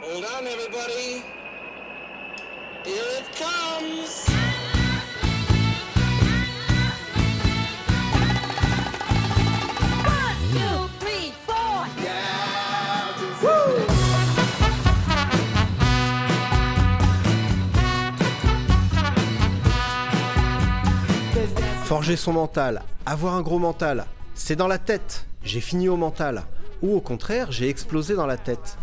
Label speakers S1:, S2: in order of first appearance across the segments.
S1: Hold on, everybody. Here it comes.
S2: Forger son mental, avoir un gros mental, c'est dans la tête. J'ai fini au mental. Ou au contraire, j'ai explosé dans la tête.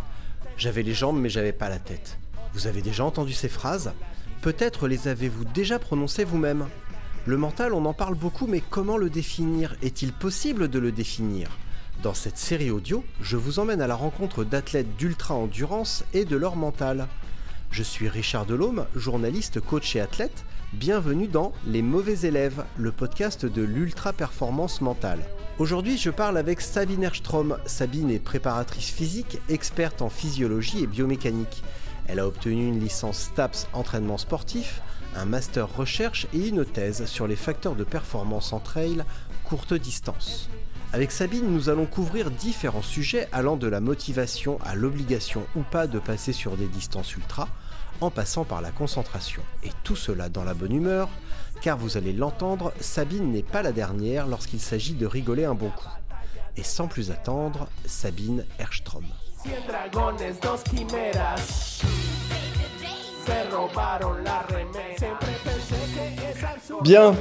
S2: J'avais les jambes mais j'avais pas la tête. Vous avez déjà entendu ces phrases? Peut-être les avez-vous déjà prononcées vous-même. Le mental, on en parle beaucoup, mais comment le définir? Est-il possible de le définir? Dans cette série audio, je vous emmène à la rencontre d'athlètes d'ultra-endurance et de leur mental. Je suis Richard Delhomme, journaliste, coach et athlète. Bienvenue dans Les mauvais élèves, le podcast de l'ultra-performance mentale. Aujourd'hui, je parle avec Sabine Erstrom. Sabine est préparatrice physique, experte en physiologie et biomécanique. Elle a obtenu une licence STAPS entraînement sportif, un master recherche et une thèse sur les facteurs de performance en trail courte distance. Avec Sabine, nous allons couvrir différents sujets allant de la motivation à l'obligation ou pas de passer sur des distances ultra, en passant par la concentration. Et tout cela dans la bonne humeur, car vous allez l'entendre, Sabine n'est pas la dernière lorsqu'il s'agit de rigoler un bon coup. Et sans plus attendre, Sabine Erstrom. Bien.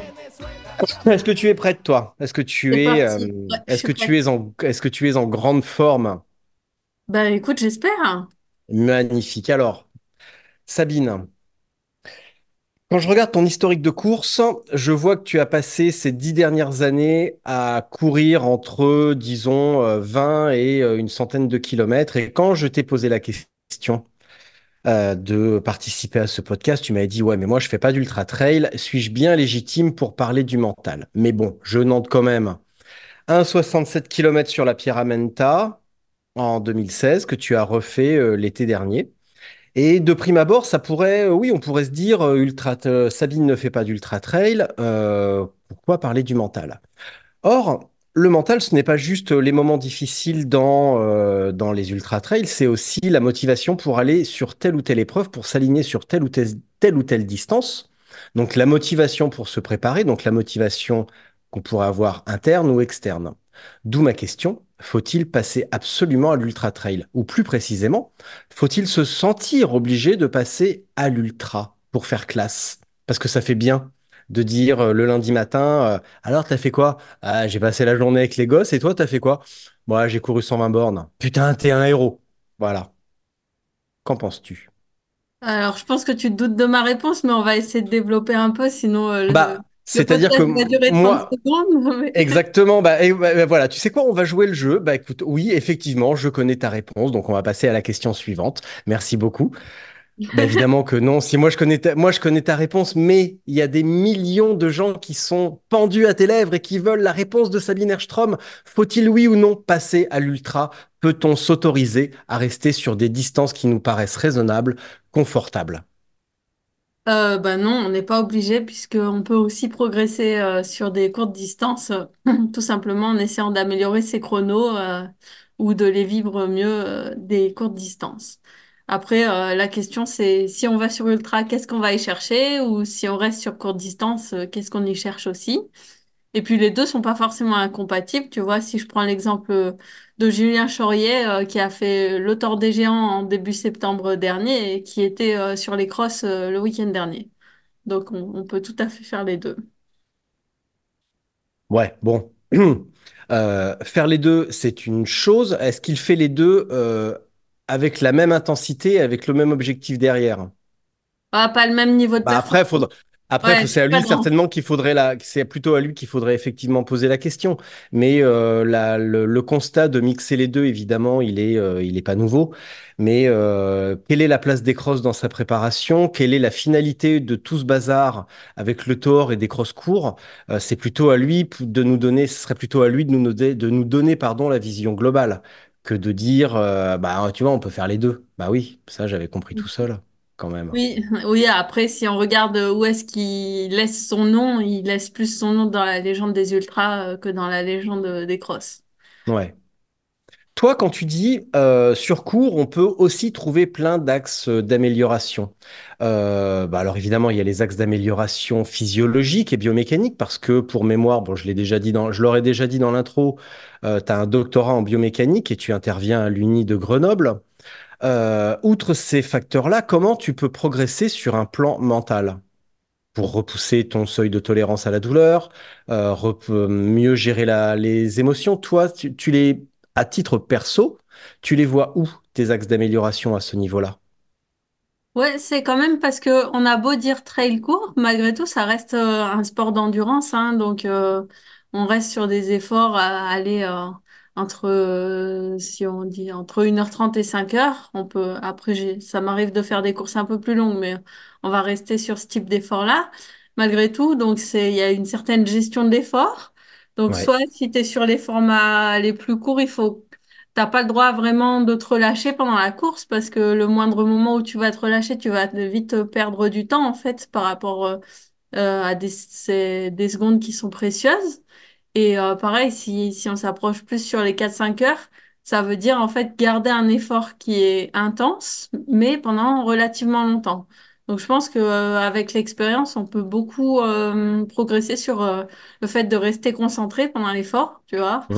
S2: Est-ce que tu es prête, toi? Est-ce que tu es, euh, est-ce que tu es en, est-ce que tu es en grande forme?
S3: Bah écoute, j'espère.
S2: Magnifique. Alors, Sabine, quand je regarde ton historique de course, je vois que tu as passé ces dix dernières années à courir entre, disons, euh, 20 et euh, une centaine de kilomètres. Et quand je t'ai posé la question euh, de participer à ce podcast, tu m'avais dit, ouais, mais moi, je fais pas d'ultra trail. Suis-je bien légitime pour parler du mental? Mais bon, je note quand même 1,67 km sur la Pierramenta en 2016 que tu as refait euh, l'été dernier. Et de prime abord, ça pourrait, euh, oui, on pourrait se dire, euh, ultra, euh, Sabine ne fait pas d'ultra trail, pourquoi parler du mental? Or, le mental, ce n'est pas juste les moments difficiles dans, dans les ultra trails, c'est aussi la motivation pour aller sur telle ou telle épreuve, pour s'aligner sur telle ou telle, telle ou telle distance. Donc la motivation pour se préparer, donc la motivation qu'on pourrait avoir interne ou externe. D'où ma question, faut-il passer absolument à l'ultra trail? Ou plus précisément, faut-il se sentir obligé de passer à l'ultra pour faire classe? Parce que ça fait bien de dire euh, le lundi matin, euh, alors t'as fait quoi? Ah, j'ai passé la journée avec les gosses et toi t'as fait quoi? Moi, j'ai couru 120 bornes. Putain, t'es un héros. Voilà. Qu'en penses-tu?
S3: Alors, je pense que tu te doutes de ma réponse, mais on va essayer de développer un peu, sinon euh, le,
S2: Bah, c'est-à-dire que
S3: podcast va durer 30
S2: moi,
S3: secondes.
S2: Exactement. Bah, et, bah, bah, voilà. Tu sais quoi? On va jouer le jeu. Bah, écoute, oui, effectivement, je connais ta réponse. Donc, on va passer à la question suivante. Merci beaucoup. Bah, évidemment que non. Si moi je connais ta, moi je connais ta réponse, mais il y a des millions de gens qui sont pendus à tes lèvres et qui veulent la réponse de Sabine Erstrom. Faut-il oui ou non passer à l'ultra? Peut-on s'autoriser à rester sur des distances qui nous paraissent raisonnables, confortables?
S3: Euh, bah non, on n'est pas obligé, puisqu'on peut aussi progresser euh, sur des courtes distances, tout simplement en essayant d'améliorer ses chronos euh, ou de les vivre mieux euh, des courtes distances. Après, euh, la question c'est si on va sur ultra, qu'est-ce qu'on va y chercher? Ou si on reste sur courte distance, euh, qu'est-ce qu'on y cherche aussi? Et puis les deux sont pas forcément incompatibles. Tu vois, si je prends l'exemple de Julien Chaurier euh, qui a fait le Tour des Géants en début septembre dernier et qui était euh, sur les crosses euh, le week-end dernier. Donc on, on peut tout à fait faire les deux.
S2: Ouais, bon. Faire les deux, c'est une chose. Est-ce qu'il fait les deux avec la même intensité, avec le même objectif derrière?
S3: Ah, pas le même niveau de
S2: Bah après, faudra... après,
S3: Ouais,
S2: c'est à lui certainement qu'il faudrait la... c'est plutôt à lui qu'il faudrait effectivement poser la question. Mais euh, la- le, le constat de mixer les deux, évidemment, il est, euh, il est pas nouveau. Mais euh, quelle est la place des crosses dans sa préparation? Quelle est la finalité de tout ce bazar avec le tort et des crosses courts? C'est plutôt à lui de nous donner, ce serait plutôt à lui de nous, donner- de nous donner, pardon, la vision globale que de dire, bah tu vois, on peut faire les deux. Bah oui, ça j'avais compris tout seul, quand même.
S3: Oui, oui, après, si on regarde où est-ce qu'il laisse son nom, il laisse plus son nom dans la légende des ultras euh, que dans la légende des crosses.
S2: Ouais. Toi, quand tu dis euh, sur cours, on peut aussi trouver plein d'axes euh, d'amélioration. Euh, bah alors évidemment, il y a les axes d'amélioration physiologique et biomécanique parce que pour mémoire, bon, je l'ai déjà dit dans, je l'aurais déjà dit dans l'intro, tu as un doctorat en biomécanique et tu interviens à l'Uni de Grenoble. Euh, outre ces facteurs-là, comment tu peux progresser sur un plan mental? Pour repousser ton seuil de tolérance à la douleur, euh, mieux gérer les émotions? Toi, tu, les, à titre perso, tu les vois où, tes axes d'amélioration à ce niveau-là?
S3: Ouais, c'est quand même parce que on a beau dire trail court, malgré tout, ça reste euh, un sport d'endurance, hein, donc on reste sur des efforts à aller entre, euh, si on dit entre une heure trente et cinq heures. On peut, après, j'ai, ça m'arrive de faire des courses un peu plus longues, mais on va rester sur ce type d'effort-là, malgré tout. Donc c'est, il y a une certaine gestion de l'effort. Donc
S2: Ouais.
S3: soit si tu es sur les formats les plus courts, il faut T'as pas le droit vraiment de te relâcher pendant la course parce que le moindre moment où tu vas te relâcher, tu vas vite perdre du temps en fait par rapport euh, à des, c'est des secondes qui sont précieuses. Et euh, pareil, si, si on s'approche plus sur les quatre cinq heures, ça veut dire en fait garder un effort qui est intense, mais pendant relativement longtemps. Donc je pense que euh, avec l'expérience, on peut beaucoup euh, progresser sur euh, le fait de rester concentré pendant l'effort, tu vois.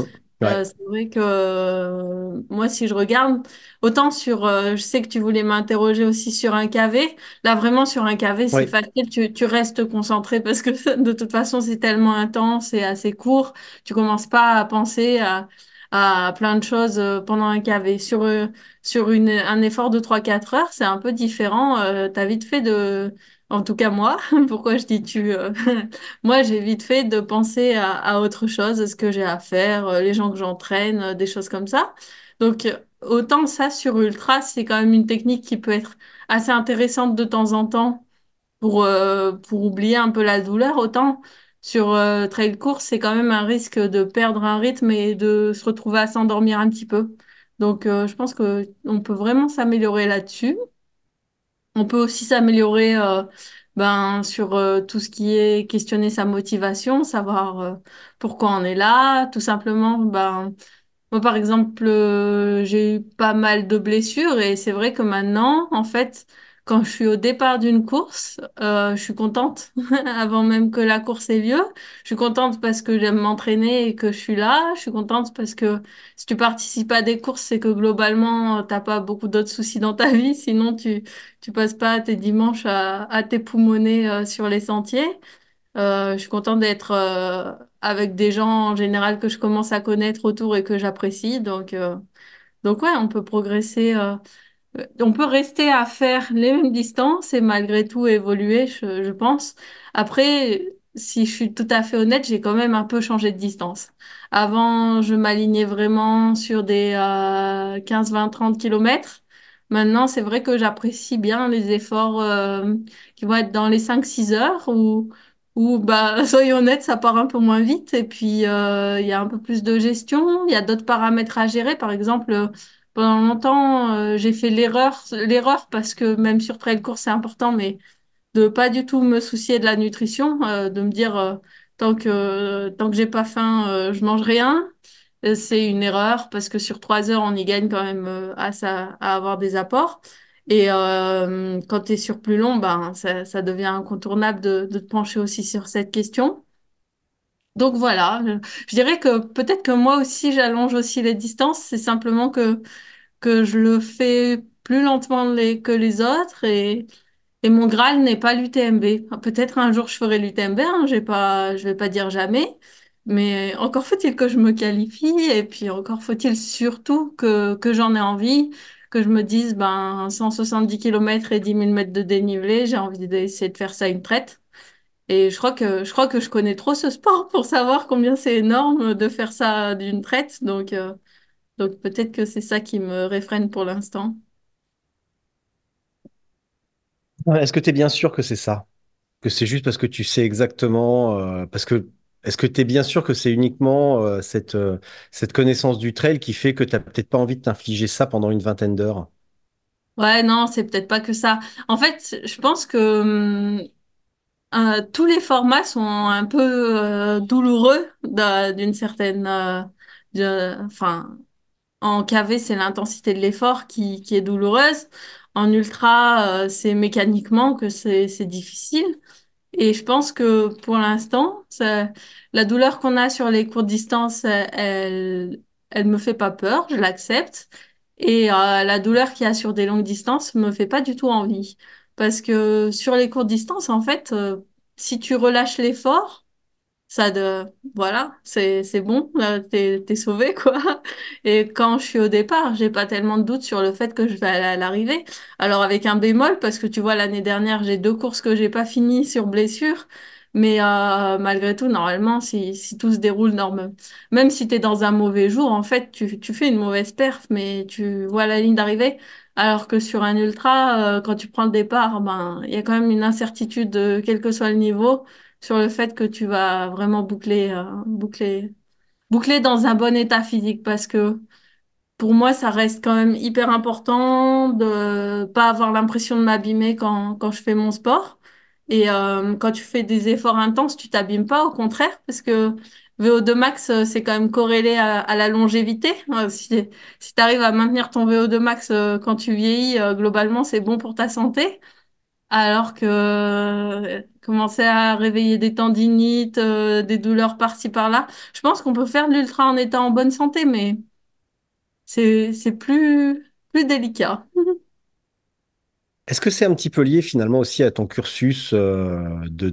S3: Euh, c'est vrai que euh, moi, si je regarde, autant sur, euh, je sais que tu voulais m'interroger aussi sur un KV. Là, vraiment, sur un KV, c'est facile, tu, tu restes concentré parce que de toute façon, c'est tellement intense et assez court. Tu commences pas à penser à, à plein de choses euh, pendant un KV. Sur, euh, sur une, un effort de trois quatre heures, c'est un peu différent. Euh, t'as vite fait de, en tout cas moi, pourquoi je dis tu, euh, moi, j'ai vite fait de penser à, autre chose, à ce que j'ai à faire, euh, les gens que j'entraîne, euh, des choses comme ça. Donc, autant ça sur Ultra, c'est quand même une technique qui peut être assez intéressante de temps en temps pour, pour oublier un peu la douleur. Autant sur trail course, c'est quand même un risque de perdre un rythme et de se retrouver à s'endormir un petit peu. Donc, je pense que on peut vraiment s'améliorer là-dessus. On peut aussi s'améliorer euh, ben, sur euh, tout ce qui est questionner sa motivation, savoir euh, pourquoi on est là, tout simplement. Ben, moi, par exemple, j'ai eu pas mal de blessures et c'est vrai que maintenant, en fait, quand je suis au départ d'une course, euh, je suis contente avant même que la course ait lieu. Je suis contente parce que j'aime m'entraîner et que je suis là. Je suis contente parce que si tu participes à des courses, c'est que globalement, t'as pas beaucoup d'autres soucis dans ta vie. Sinon, tu tu passes pas tes dimanches à, à t'époumoner euh, sur les sentiers. Euh, je suis contente d'être euh, avec des gens en général que je commence à connaître autour et que j'apprécie. Donc, euh, donc ouais, on peut progresser. On peut rester à faire les mêmes distances et malgré tout évoluer, je, pense. Après, si je suis tout à fait honnête, j'ai quand même un peu changé de distance. Avant, je m'alignais vraiment sur des euh, 15, 20, 30 kilomètres. Maintenant, c'est vrai que j'apprécie bien les efforts euh, qui vont être dans les cinq six heures où, où bah, soyons honnêtes, ça part un peu moins vite et puis euh, il y a un peu plus de gestion. Il y a d'autres paramètres à gérer. Par exemple, pendant longtemps, euh, j'ai fait l'erreur, l'erreur parce que même sur trail course, c'est important, mais de pas du tout me soucier de la nutrition, euh, de me dire euh, tant que tant que j'ai pas faim, je mange rien. C'est une erreur parce que sur trois heures, on y gagne quand même à, ça, à avoir des apports. Et quand tu es sur plus long, ben, ça, ça devient incontournable de, de te pencher aussi sur cette question. Donc voilà, je, dirais que peut-être que moi aussi, j'allonge aussi les distances. C'est simplement que que je le fais plus lentement que les autres et, et mon Graal n'est pas l'UTMB. Peut-être un jour je ferai l'UTMB, hein, j'ai pas, je vais pas dire jamais, mais encore faut-il que je me qualifie et puis encore faut-il surtout que, que j'en ai envie, que je me dise ben 170 km et dix mille mètres de dénivelé, j'ai envie d'essayer de faire ça une traite. Et je crois que je crois que je connais trop ce sport pour savoir combien c'est énorme de faire ça d'une traite, donc euh, donc peut-être que c'est ça qui me réfrène pour l'instant.
S2: Ouais, Est-ce que tu es bien sûr que c'est ça? Que c'est juste parce que tu sais exactement, euh, parce que est-ce que tu es bien sûr que c'est uniquement euh, cette, euh, cette connaissance du trail qui fait que tu n'as peut-être pas envie de t'infliger ça pendant une vingtaine d'heures?
S3: Ouais, non, c'est peut-être pas que ça. En fait, je pense que hum, euh, tous les formats sont un peu euh, douloureux d'un- d'une certaine, euh, En KV, c'est l'intensité de l'effort qui, est douloureuse. En ultra, c'est mécaniquement que c'est difficile. Et je pense que pour l'instant, la douleur qu'on a sur les courtes distances, elle, elle, me fait pas peur, je l'accepte. Et la douleur qu'il y a sur des longues distances me fait pas du tout envie. Parce que sur les courtes distances, en fait, euh, si tu relâches l'effort, ça de voilà c'est bon là, t'es t'es sauvé quoi. Et quand je suis au départ j'ai pas tellement de doutes sur le fait que je vais aller à l'arrivée. Alors avec un bémol parce que tu vois l'année dernière j'ai deux courses que j'ai pas finies sur blessure. Mais euh, malgré tout normalement si si tout se déroule normal même si t'es dans un mauvais jour en fait tu tu fais une mauvaise perf mais tu vois la ligne d'arrivée alors que sur un ultra euh, quand tu prends le départ ben il y a quand même une incertitude euh, quel que soit le niveau sur le fait que tu vas vraiment boucler, euh, boucler, boucler dans un bon état physique parce que pour moi, ça reste quand même hyper important de pas avoir l'impression de m'abîmer quand, quand je fais mon sport. Et euh, quand tu fais des efforts intenses, tu t'abîmes pas, au contraire, parce que VO2 max, euh, c'est quand même corrélé à, la longévité. Euh, Si, si tu arrives à maintenir ton VO2 max euh, quand tu vieillis, globalement, c'est bon pour ta santé. Alors que commencer à réveiller des tendinites, des douleurs par-ci par-là, je pense qu'on peut faire de l'ultra en étant en bonne santé, mais c'est plus plus délicat.
S2: Est-ce que c'est un petit peu lié finalement aussi à ton cursus de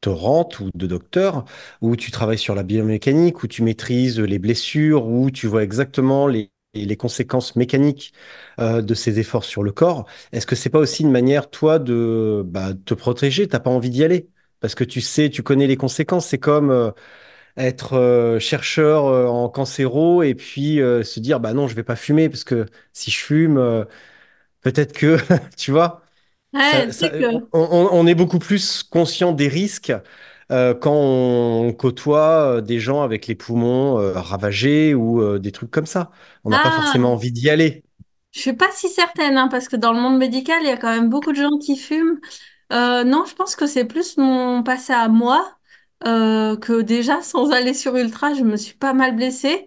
S2: doctorante ou de docteur, où tu travailles sur la biomécanique, où tu maîtrises les blessures, où tu vois exactement les, les conséquences mécaniques euh, de ces efforts sur le corps? Est-ce que c'est pas aussi une manière, toi, de bah, te protéger? T'as pas envie d'y aller? Parce que tu sais, tu connais les conséquences. C'est comme euh, être euh, chercheur euh, en cancéro et puis euh, se dire, bah non, je vais pas fumer parce que si je fume, euh, peut-être que, tu vois?
S3: Ouais,
S2: Ça,
S3: tu
S2: ça-
S3: sais que
S2: on, est beaucoup plus conscient des risques euh, quand on côtoie euh, des gens avec les poumons euh, ravagés ou euh, des trucs comme ça. On n'a pas
S3: ah,
S2: forcément envie d'y aller.
S3: je suis pas si certaine, hein, parce que dans le monde médical, il y a quand même beaucoup de gens qui fument. Non, je pense que c'est plus mon passé à moi que déjà sans aller sur Ultra, je me suis pas mal blessée.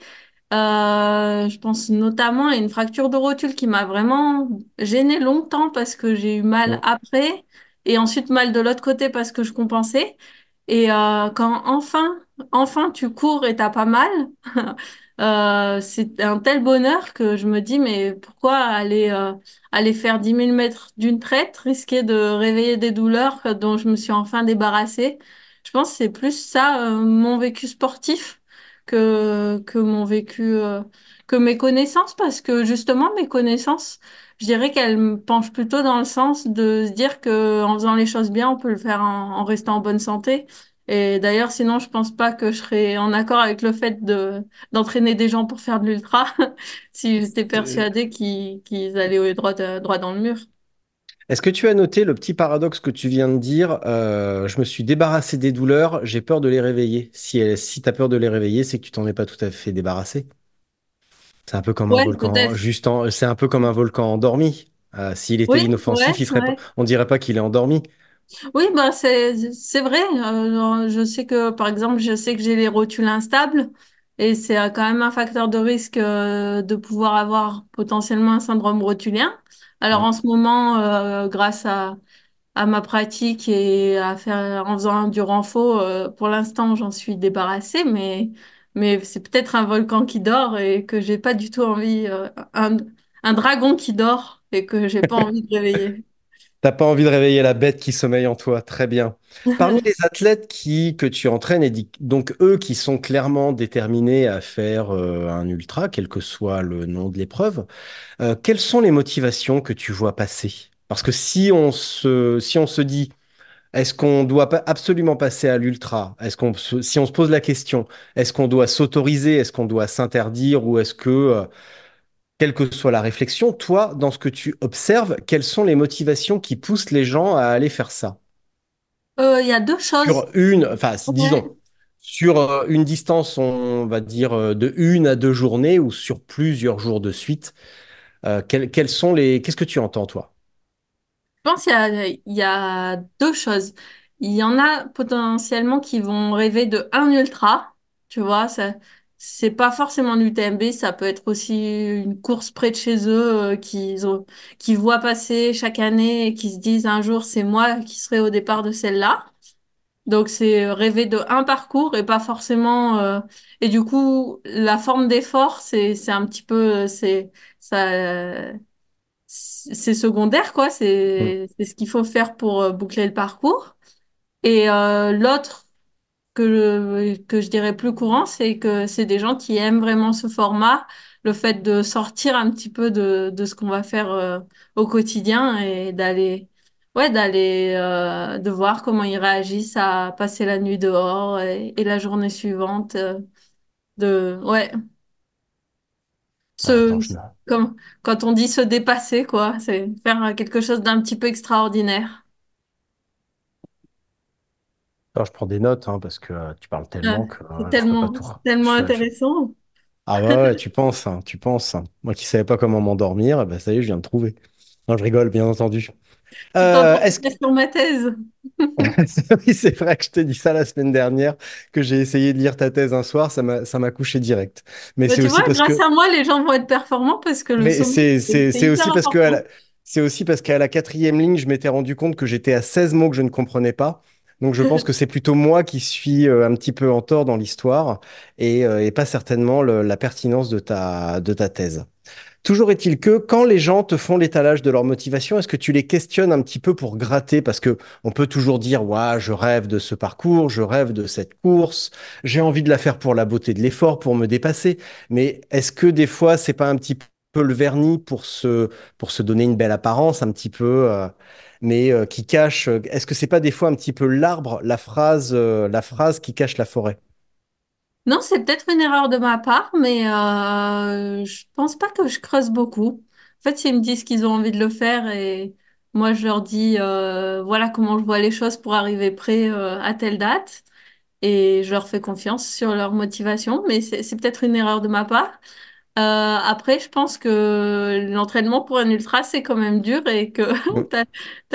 S3: Euh, je pense notamment à une fracture de rotule qui m'a vraiment gênée longtemps parce que j'ai eu mal après et ensuite mal de l'autre côté parce que je compensais. Et euh, quand enfin, enfin tu cours et t'as pas mal, euh, c'est un tel bonheur que je me dis mais pourquoi aller euh, aller faire dix mille mètres d'une traite, risquer de réveiller des douleurs dont je me suis enfin débarrassée? Je pense que c'est plus ça euh, mon vécu sportif que, que mon vécu, euh, que mes connaissances, parce que justement, mes connaissances, je dirais qu'elles me penchent plutôt dans le sens de se dire que en faisant les choses bien, on peut le faire en, en restant en bonne santé. Et d'ailleurs, sinon, je pense pas que je serais en accord avec le fait de d'entraîner des gens pour faire de l'ultra si j'étais persuadée qu'ils qu'ils allaient au droit, droit dans le mur.
S2: Est-ce que tu as noté le petit paradoxe que tu viens de dire? euh, je me suis débarrassé des douleurs, j'ai peur de les réveiller. Si, tu as peur de les réveiller, c'est que tu t'en es pas tout à fait débarrassé. C'est un peu comme un volcan, juste c'est un peu comme un volcan endormi. Euh, s'il était
S3: Oui, ouais,
S2: inoffensif, il serait pas,
S3: ouais.
S2: on dirait pas qu'il est endormi.
S3: Oui, bah c'est vrai. Euh, je sais que par exemple, je sais que j'ai les rotules instables et c'est euh, quand même un facteur de risque de pouvoir avoir potentiellement un syndrome rotulien. Alors en ce moment, euh, grâce à à ma pratique et à faire en faisant du renfort, euh, pour l'instant, j'en suis débarrassée, mais mais c'est peut-être un volcan qui dort et que j'ai pas du tout envie euh, un un dragon qui dort et que j'ai pas envie de réveiller.
S2: T'as pas envie de réveiller la bête qui sommeille en toi, très bien. Parmi les athlètes qui, que tu entraînes, et donc eux qui sont clairement déterminés à faire euh, un ultra, quel que soit le nom de l'épreuve, euh, quelles sont les motivations que tu vois passer? Parce que si on se, si on se dit, est-ce qu'on doit absolument passer à l'ultra? Est-ce qu'on si on se pose la question, est-ce qu'on doit s'autoriser? Est-ce qu'on doit s'interdire? Ou est-ce que euh, quelle que soit la réflexion, toi, dans ce que tu observes, quelles sont les motivations qui poussent les gens à aller faire ça?
S3: Euh, Il y a deux choses.
S2: Sur une, enfin,
S3: Ouais.
S2: disons, sur euh, une distance, on va dire, euh, de une à deux journées ou sur plusieurs jours de suite, euh, quelles, quelles sont les... Qu'est-ce que tu entends, toi?
S3: Je pense qu'il y y a deux choses. Il y en a potentiellement qui vont rêver de un ultra, tu vois, ça, c'est pas forcément l'UTMB, ça peut être aussi une course près de chez eux euh, qu'ils ont, qui voient passer chaque année et qui se disent un jour c'est moi qui serai au départ de celle-là. Donc c'est rêver de un parcours et pas forcément euh, et du coup la forme d'effort c'est c'est un petit peu euh, c'est ça c'est secondaire quoi,
S2: Mm.
S3: c'est c'est ce qu'il faut faire pour boucler le parcours. Et euh, l'autre que, je- que je dirais plus courant, c'est que c'est des gens qui aiment vraiment ce format, le fait de sortir un petit peu de, de ce qu'on va faire euh, au quotidien et d'aller, ouais, d'aller, euh, de voir comment ils réagissent à passer la nuit dehors et, et la journée suivante, euh, de, ouais,
S2: attends,
S3: se,
S2: je
S3: comme, quand on dit se dépasser, quoi, c'est faire quelque chose d'un petit peu extraordinaire.
S2: Alors, je prends des notes hein, parce que euh, tu parles
S3: Ouais,
S2: tellement que
S3: c'est
S2: euh, je peux pas
S3: tellement,
S2: tout.
S3: c'est tellement
S2: je
S3: intéressant.
S2: Ah ouais, ouais, tu penses, hein, tu penses. hein. Moi qui savais pas comment m'endormir, ben, ça y est, je viens de trouver. Non, je rigole, bien entendu.
S3: Tu
S2: Euh, est-ce que...
S3: sur ma thèse.
S2: Oui, c'est vrai que je t'ai dit ça la semaine dernière, que j'ai essayé de lire ta thèse un soir, ça m'a, ça m'a couché direct. Mais
S3: Mais
S2: c'est
S3: tu
S2: aussi
S3: vois,
S2: parce
S3: grâce
S2: que
S3: à moi, les gens vont être performants parce que le
S2: Mais
S3: sommeil,
S2: c'est
S3: c'est
S2: c'est-
S3: c'est
S2: c'est
S3: hyper
S2: aussi parce que à
S3: important.
S2: la, c'est aussi parce qu'à la quatrième ligne, je m'étais rendu compte que j'étais à 16 mots que je ne comprenais pas. Donc je pense que c'est plutôt moi qui suis euh, un petit peu en tort dans l'histoire et, euh, et pas certainement le- la pertinence de ta, de ta thèse. Toujours est-il que quand les gens te font l'étalage de leur motivation, est-ce que tu les questionnes un petit peu pour gratter? Parce que on peut toujours dire, ouais, je rêve de ce parcours, je rêve de cette course, j'ai envie de la faire pour la beauté de l'effort, pour me dépasser. Mais est-ce que des fois, c'est pas un petit peu le vernis pour se, pour se donner une belle apparence, un petit peu, euh, mais euh, qui cache, est-ce que c'est pas des fois un petit peu l'arbre, la phrase, euh, la phrase qui cache la forêt?
S3: Non, c'est peut-être une erreur de ma part, mais euh, je pense pas que je creuse beaucoup. En fait, s'ils me disent qu'ils ont envie de le faire et moi je leur dis euh, voilà comment je vois les choses pour arriver prêt euh, à telle date et je leur fais confiance sur leur motivation, mais c'est peut-être une erreur de ma part. Euh, après, je pense que l'entraînement pour un ultra, c'est quand même dur et que tu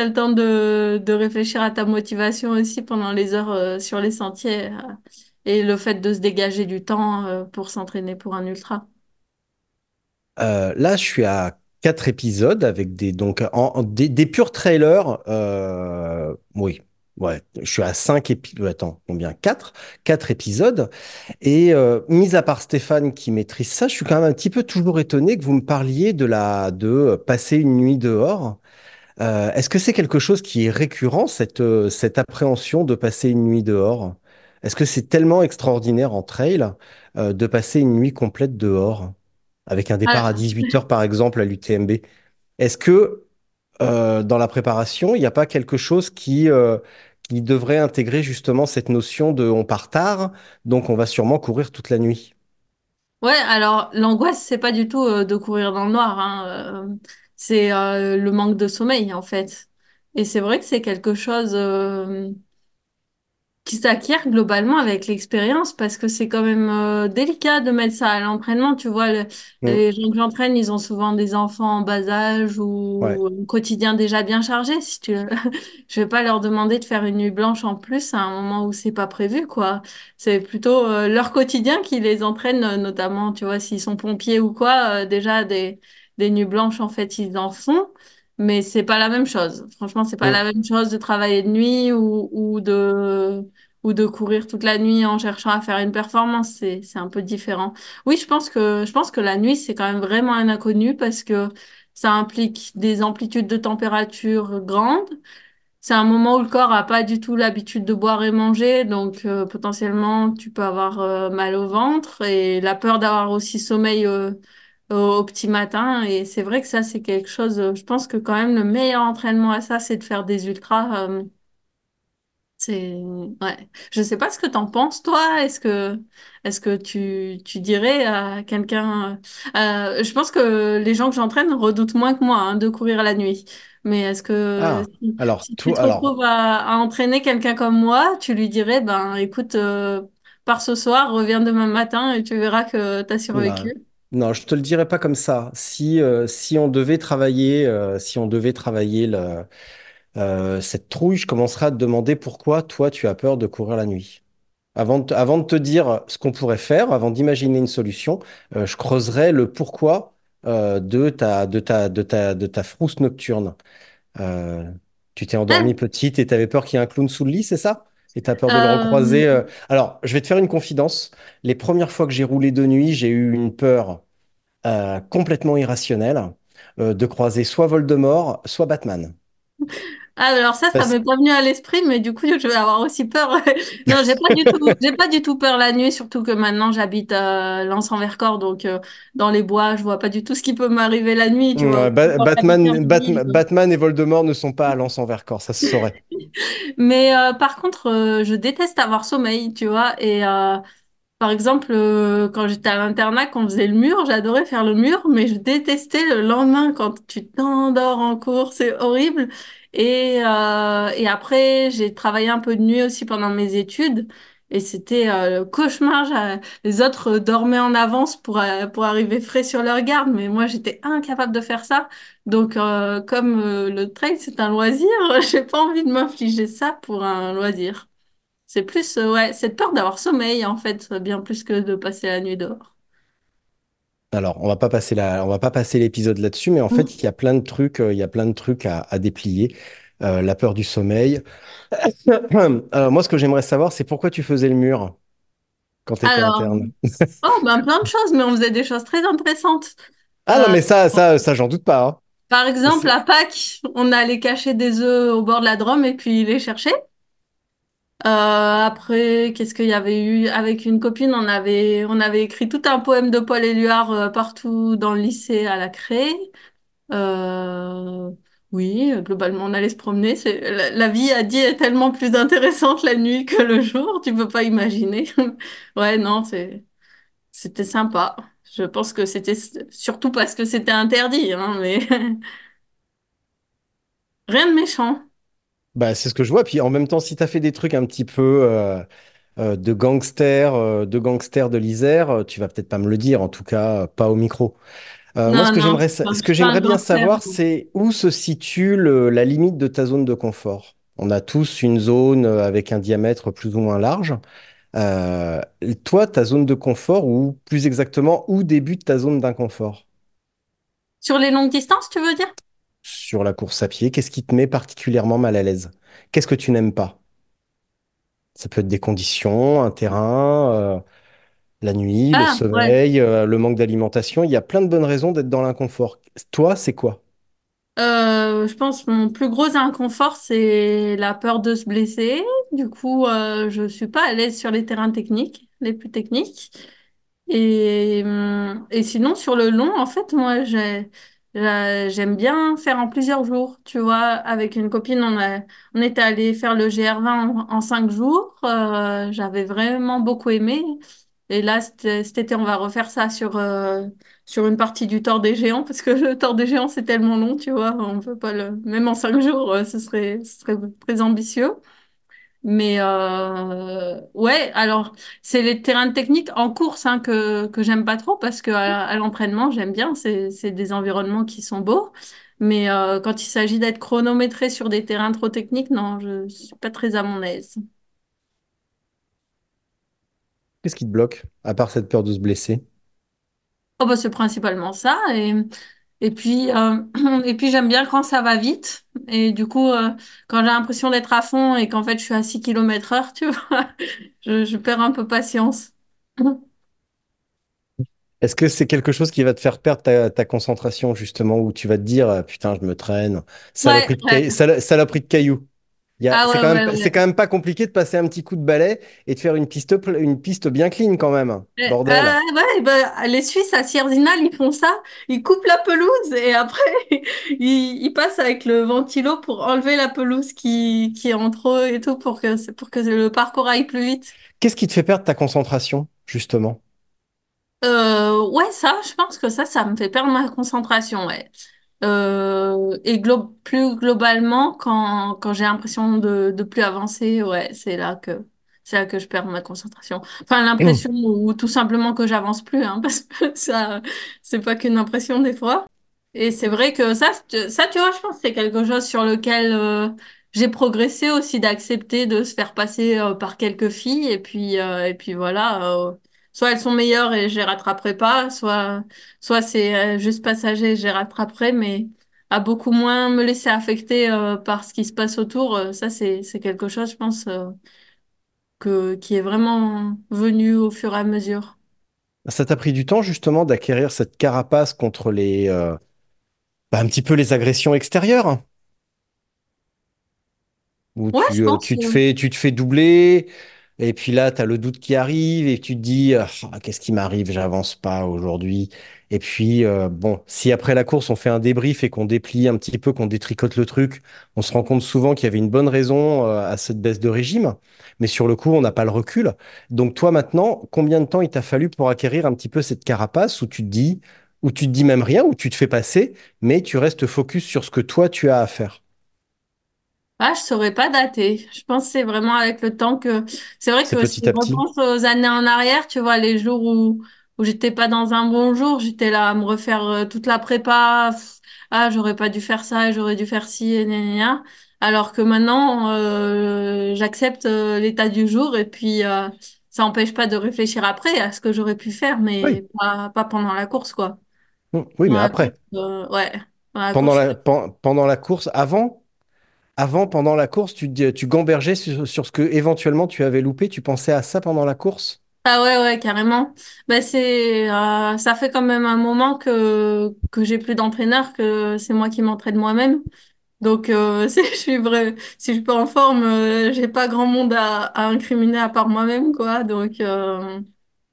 S3: as, le temps de, de réfléchir à ta motivation aussi pendant les heures euh, sur les sentiers euh, et le fait de se dégager du temps pour s'entraîner pour un ultra.
S2: Là, je suis à quatre épisodes avec des donc en, en- des, des purs trailers. oui, ouais, je suis à cinq épisodes. Attends, combien? Quatre, quatre épisodes. Et euh, mis à part Stéphane qui maîtrise ça, je suis quand même un petit peu toujours étonné que vous me parliez de la de euh, passer une nuit dehors. Euh, est-ce que c'est quelque chose qui est récurrent cette euh, cette appréhension de passer une nuit dehors? Est-ce que c'est tellement extraordinaire en trail euh, de passer une nuit complète dehors? avec un départ à
S3: Alors,
S2: 18 heures par exemple à l'UTMB. Est-ce que euh, dans la préparation, il n'y a pas quelque chose qui, euh, qui devrait intégrer justement cette notion de on part tard, donc on va sûrement courir toute la nuit?
S3: ouais, alors l'angoisse, c'est pas du tout euh, de courir dans le noir, hein, c'est le manque de sommeil en fait. Et c'est vrai que c'est quelque chose. Qui s'acquiert globalement avec l'expérience parce que c'est quand même euh, délicat de mettre ça à l'entraînement. Tu vois, le-
S2: Hmm,
S3: les gens que j'entraîne, ils ont souvent des enfants en bas âge
S2: ouais.
S3: ou un quotidien déjà bien chargé. Si tu... Je vais pas leur demander de faire une nuit blanche en plus à un moment où c'est pas prévu, quoi. C'est plutôt euh, leur quotidien qui les entraîne, euh, notamment, tu vois, s'ils sont pompiers ou quoi, euh, déjà des, des nuits blanches, en fait, ils en font. Mais c'est pas la même chose. Franchement, c'est pas la même chose de travailler de nuit ou, ou de ou de courir toute la nuit en cherchant à faire une performance, c'est c'est un peu différent. Oui, je pense que je pense que la nuit c'est quand même vraiment un inconnu parce que ça implique des amplitudes de température grandes. C'est un moment où le corps a pas du tout l'habitude de boire et manger, donc euh, potentiellement tu peux avoir euh, mal au ventre et la peur d'avoir aussi sommeil euh, au, petit matin. Et c'est vrai que ça c'est quelque chose. euh, je pense que quand même le meilleur entraînement à ça, c'est de faire des ultras. euh, c'est ouais. Je sais pas ce que t'en penses toi. Est-ce que est-ce que tu tu dirais à quelqu'un euh, je pense que les gens que j'entraîne redoutent moins que moi hein, de courir la nuit. Mais est-ce que
S2: Ah,
S3: si,
S2: alors,
S3: si tu te
S2: alors,
S3: retrouves à, à entraîner quelqu'un comme moi, tu lui dirais ben écoute euh, pars ce soir, reviens demain matin et tu verras que t'as
S2: non,
S3: survécu.
S2: Non, je te le dirais pas comme ça. Si, euh, si on devait travailler, euh, si on devait travailler le- euh, cette trouille, je commencerais à te demander pourquoi toi tu as peur de courir la nuit. Avant de, te- avant de te dire ce qu'on pourrait faire, avant d'imaginer une solution, euh, je creuserai le pourquoi euh, de ta, de ta, de ta, de ta frousse nocturne. Euh, tu t'es endormie petite et tu avais peur qu'il y ait un clown sous le lit, c'est ça? Et tu as peur de le
S3: Euh,
S2: recroiser. euh. Alors, je vais te faire une confidence. Les premières fois que j'ai roulé de nuit, j'ai eu une peur euh, complètement irrationnelle euh, de croiser soit Voldemort, soit Batman.
S3: Alors ça, ça
S2: Parce-
S3: m'est pas venu à l'esprit, mais du coup, je vais avoir aussi peur. Non, j'ai pas du tout, j'ai pas du tout peur la nuit, surtout que maintenant j'habite à Lens-en-Vercors, donc euh, dans les bois, je vois pas du tout ce qui peut m'arriver la nuit, tu vois.
S2: Ba- Batman. Batman, Batman et Voldemort ne sont pas à l'Anse-en-Vercors, ça se saurait.
S3: Mais euh, par contre, euh, je déteste avoir sommeil, tu vois. Et euh, par exemple, euh, quand j'étais à l'internat, quand on faisait le mur, j'adorais faire le mur, mais je détestais le lendemain quand tu t'endors en cours, c'est horrible. Et, euh, et après, j'ai travaillé un peu de nuit aussi pendant mes études. Et c'était euh, le cauchemar. Les autres dormaient en avance pour, euh, pour arriver frais sur leur garde, mais moi, j'étais incapable de faire ça. Donc, euh, comme euh, le trail, c'est un loisir, j'ai pas envie de m'infliger ça pour un loisir. C'est plus, euh, ouais, cette peur d'avoir sommeil, en fait, bien plus que de passer la nuit dehors.
S2: Alors, on va pas passer la, on va pas passer l'épisode là-dessus, mais en fait,
S3: Mm.
S2: il y a plein de trucs, euh, il y a plein de trucs à, à déplier. Euh, la peur du sommeil. Euh, moi, ce que j'aimerais savoir, c'est pourquoi tu faisais le mur quand tu étais
S3: Alors,
S2: interne?
S3: oh, ben plein de choses, mais on faisait des choses très intéressantes.
S2: Ah non, mais ça, ça, ça, j'en doute pas. hein.
S3: par exemple, à Pâques, on allait cacher des œufs au bord de la Drôme et puis les chercher. Euh, après, qu'est-ce qu'il y avait eu? Avec une copine, on avait, on avait écrit tout un poème de Paul Éluard euh, partout dans le lycée à la Craie. Euh, oui, globalement, on allait se promener. La, vie a dit est tellement plus intéressante la nuit que le jour, tu peux pas imaginer. Ouais, non, c'est, c'était sympa. Je pense que c'était surtout parce que c'était interdit, hein, mais rien de méchant.
S2: Bah, c'est ce que je vois. Puis en même temps, si tu as fait des trucs un petit peu euh, euh, de gangster, euh, de gangster de l'Isère, euh, tu vas peut-être pas me le dire, en tout cas, euh, pas au micro. Euh, moi, ce
S3: Non,
S2: que
S3: non,
S2: j'aimerais, sa- ce que
S3: suis pas un
S2: j'aimerais bien
S3: gangster.
S2: savoir, c'est où se situe le- la limite de ta zone de confort. On a tous une zone euh, avec un diamètre plus ou moins large. Euh, toi, ta zone de confort, ou plus exactement, où débute ta zone d'inconfort?
S3: Sur les longues distances, tu veux dire?
S2: Sur la course à pied, qu'est-ce qui te met particulièrement mal à l'aise? Qu'est-ce que tu n'aimes pas? Ça peut être des conditions, un terrain, euh, la nuit, le
S3: Ah, ouais.
S2: sommeil, euh, le manque d'alimentation. Il y a plein de bonnes raisons d'être dans l'inconfort. Toi, c'est quoi?
S3: Euh, je pense que mon plus gros inconfort, c'est la peur de se blesser. Du coup, euh, je suis pas à l'aise sur les terrains techniques, les plus techniques. Et, hum, et sinon, sur le long, en fait, moi, j'ai, j'ai- j'aime bien faire en plusieurs jours. Tu vois, avec une copine, on a, on était allé faire le GR20 en, cinq jours. Euh, j'avais vraiment beaucoup aimé. Et là, cet cet été, on va refaire ça sur, euh, sur une partie du Tort des Géants, parce que le Tort des Géants, c'est tellement long, tu vois, on peut pas le... Même en cinq jours, euh, ce serait, ce serait très ambitieux. Mais euh, ouais, alors, c'est les terrains techniques en course hein, que, que j'aime pas trop, parce que à, à l'entraînement, j'aime bien, c'est, c'est des environnements qui sont beaux. Mais euh, quand il s'agit d'être chronométré sur des terrains trop techniques, non, je suis pas très à mon aise.
S2: Qu'est-ce qui te bloque, à part cette peur de se blesser?
S3: Oh bah c'est principalement ça et et puis euh, et puis j'aime bien quand ça va vite. Et du coup euh, quand j'ai l'impression d'être à fond et qu'en fait je suis à 6 km heure tu vois je, je perds un peu patience.
S2: Est-ce que c'est quelque chose qui va te faire perdre ta, ta concentration, justement, où tu vas te dire, Ah, putain, je me traîne,
S3: ouais
S2: saloperie de,
S3: ouais.
S2: cailloux,
S3: ah
S2: c'est quand même,
S3: ouais
S2: c'est
S3: ouais
S2: quand même pas compliqué de passer un petit coup de balai et de faire une piste, une piste bien clean quand même.
S3: Euh,
S2: Bordel.
S3: ah ouais, bah, les Suisses à Sierzinal, ils font ça. Ils coupent la pelouse et après, ils, ils passent avec le ventilo pour enlever la pelouse qui, qui est entre eux et tout pour que, pour que le parcours aille plus vite.
S2: Qu'est-ce qui te fait perdre ta concentration, justement?
S3: Euh, ouais, ça, je pense que ça, ça me fait perdre ma concentration, ouais. Euh, et glo- plus globalement, quand, quand j'ai l'impression de, de plus avancer, ouais, c'est là que, c'est là que je perds ma concentration. Enfin, l'impression ou, tout simplement que j'avance plus, hein, parce que ça, c'est pas qu'une impression des fois. Et c'est vrai que ça, tu- ça, tu vois, je pense que c'est quelque chose sur lequel, euh, j'ai progressé aussi d'accepter de se faire passer euh, par quelques filles et puis euh, et puis voilà. euh, soit elles sont meilleures et je les rattraperai pas, soit soit c'est euh, juste passager et je les rattraperai, mais à beaucoup moins me laisser affecter euh, par ce qui se passe autour. euh, ça c'est c'est quelque chose, je pense, euh, que qui est vraiment venu au fur et à mesure.
S2: Ça t'a pris du temps justement d'acquérir cette carapace contre les, bah, un petit peu les agressions extérieures,
S3: Ouais, je
S2: tu, tu te fais, tu te fais doubler, et puis là, tu as le doute qui arrive, et tu te dis, Ah, qu'est-ce qui m'arrive, j'avance pas aujourd'hui. Et puis, euh, bon, si après la course, on fait un débrief et qu'on déplie un petit peu, qu'on détricote le truc, on se rend compte souvent qu'il y avait une bonne raison, euh, à cette baisse de régime, mais sur le coup, on n'a pas le recul. Donc toi, maintenant, combien de temps il t'a fallu pour acquérir un petit peu cette carapace où tu te dis, où tu te dis même rien, où tu te fais passer, mais tu restes focus sur ce que toi, tu as à faire?
S3: Ah, je saurais pas dater. Je pense que c'est vraiment avec le temps que... C'est vrai
S2: C'est
S3: que si
S2: petit
S3: je
S2: à petit.
S3: repense aux années en arrière, tu vois, les jours où, où j'étais pas dans un bon jour, j'étais là à me refaire euh, toute la prépa. Pff, Ah, j'aurais pas dû faire ça, j'aurais dû faire ci, et gna, gna, gna. Alors que maintenant, euh, j'accepte euh, l'état du jour et puis euh, ça n'empêche pas de réfléchir après à ce que j'aurais pu faire,
S2: Oui.
S3: mais pas, pas pendant la course, quoi.
S2: Mm, Oui, mais
S3: Pendant la course,
S2: après,
S3: euh, ouais. Pendant la
S2: pendant
S3: course,
S2: la, pen- pendant la course, avant, avant, pendant la course, tu, tu gambergeais sur, ce que éventuellement tu avais loupé, tu pensais à ça pendant la course?
S3: Ah ouais, ouais, carrément. Ben c'est, euh, ça fait quand même un moment que, que j'ai plus d'entraîneur, que c'est moi qui m'entraîne moi-même. Donc, euh, si je suis vrai, pas en forme, euh, j'ai pas grand monde à, incriminer à part moi-même, quoi. Donc,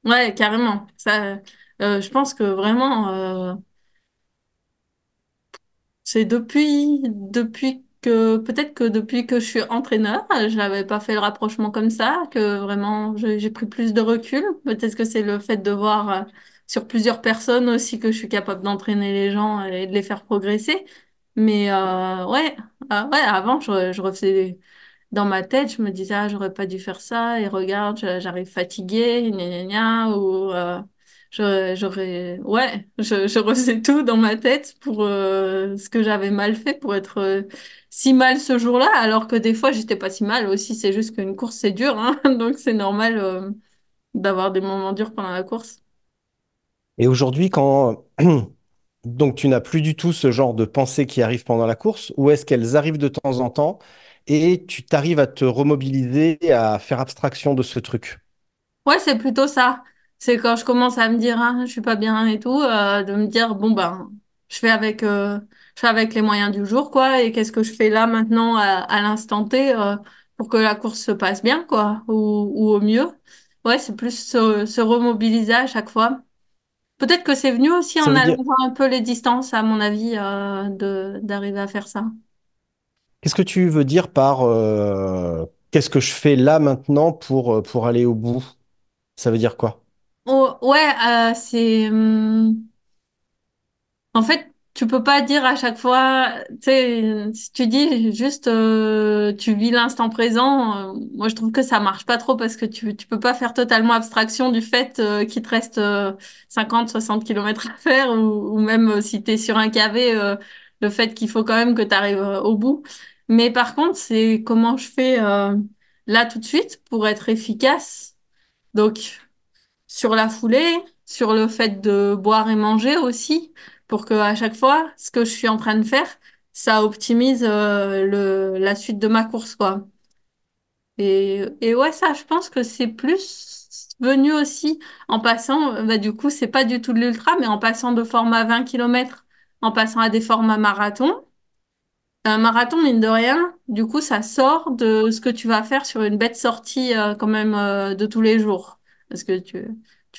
S3: ouais, carrément. Ça, je pense que vraiment, c'est depuis, depuis que, peut-être que depuis que je suis entraîneur, je n'avais pas fait le rapprochement comme ça, que vraiment j'ai pris plus de recul. Peut-être que c'est le fait de voir euh, sur plusieurs personnes aussi que je suis capable d'entraîner les gens et de les faire progresser. Mais euh, ouais, ah ouais, avant je, je refaisais dans ma tête, je me disais ah j'aurais pas dû faire ça et regarde, j'arrive fatiguée, gna gna gna, ou euh, J'aurais, ouais, je, je refaisais tout dans ma tête pour euh, ce que j'avais mal fait pour être euh, si mal ce jour-là, alors que des fois j'étais pas si mal aussi. C'est juste qu'une course c'est dur, hein, donc c'est normal euh, d'avoir des moments durs pendant la course.
S2: Et aujourd'hui, quand donc tu n'as plus du tout ce genre de pensées qui arrivent pendant la course, ou est-ce qu'elles arrivent de temps en temps et tu t'arrives à te remobiliser, à faire abstraction de ce truc?
S3: Ouais, c'est plutôt ça. C'est quand je commence à me dire ah, je suis pas bien et tout, euh, de me dire bon ben je fais avec euh, je fais avec les moyens du jour quoi et qu'est-ce que je fais là maintenant à, à l'instant T euh, pour que la course se passe bien quoi ou, ou au mieux. Ouais, c'est plus se, se remobiliser à chaque fois. Peut-être que c'est venu aussi
S2: Ça
S3: en
S2: dire,
S3: allongeant un peu les distances à mon avis de d'arriver à faire ça.
S2: qu'est-ce que tu veux dire par qu'est-ce que je fais là maintenant pour, pour aller au bout? Ça veut dire quoi?
S3: Oh, ouais, euh, c'est hum, En fait, tu peux pas dire à chaque fois, tu sais, si tu dis juste euh, tu vis l'instant présent, euh, moi je trouve que ça marche pas trop parce que tu tu peux pas faire totalement abstraction du fait euh, qu'il te reste euh, 50 60 kilomètres à faire ou, ou même euh, si tu es sur un KV euh, le fait qu'il faut quand même que tu arrives au bout. Mais par contre, c'est comment je fais euh, là tout de suite pour être efficace. Donc sur la foulée, sur le fait de boire et manger aussi, pour que à chaque fois, ce que je suis en train de faire, ça optimise euh, le, la suite de ma course, quoi. Et, et ouais, ça, je pense que c'est plus venu aussi en passant, bah, du coup, c'est pas du tout de l'ultra, mais en passant de format 20 km, en passant à des formats marathon. Un marathon, mine de rien, du coup, ça sort de ce que tu vas faire sur une bête sortie euh, quand même euh, de tous les jours. Parce que tu,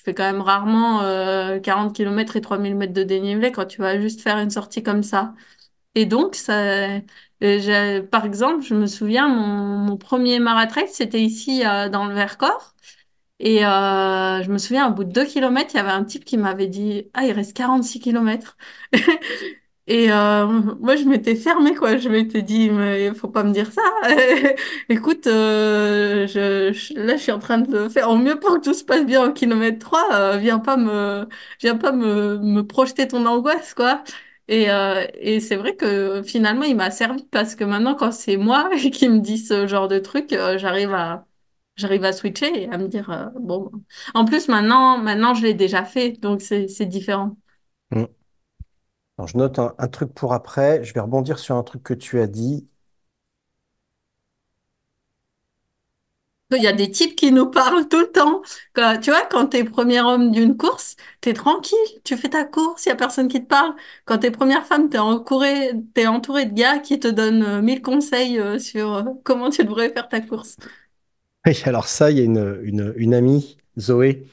S3: fais quand même rarement euh, 40 km et 3000 mètres de dénivelé quand tu vas juste faire une sortie comme ça. Et donc, ça, euh, par exemple, je me souviens, mon, premier marathon, c'était ici euh, dans le Vercors. Et euh, je me souviens, au bout de 2 kilomètres, il y avait un type qui m'avait dit, Ah, il reste 46 kilomètres. Et euh, moi, je m'étais fermée, quoi. Je m'étais dit, mais faut pas me dire ça. Écoute, euh, je, là, je suis en train de faire au mieux pour que tout se passe bien au kilomètre 3. Euh, viens pas me, viens pas me, me projeter ton angoisse, quoi. Et, et c'est vrai que finalement, il m'a servi parce que maintenant, quand c'est moi qui me dit ce genre de truc, j'arrive à, j'arrive à switcher et à me dire, bon. En plus, maintenant, maintenant, je l'ai déjà fait, donc c'est, c'est différent.
S2: Alors, je note un, un truc pour après. Je vais rebondir sur un truc que tu as dit.
S3: Il y a des types qui nous parlent tout le temps. Quand- tu vois, quand t'es premier homme d'une course, t'es tranquille, tu fais ta course, il y a personne qui te parle. Quand t'es première femme, t'es entouré, t'es entouré de gars qui te donnent euh, mille conseils euh, sur euh, comment tu devrais faire ta course.
S2: Oui, alors ça, il y a une, une, une amie, Zoé.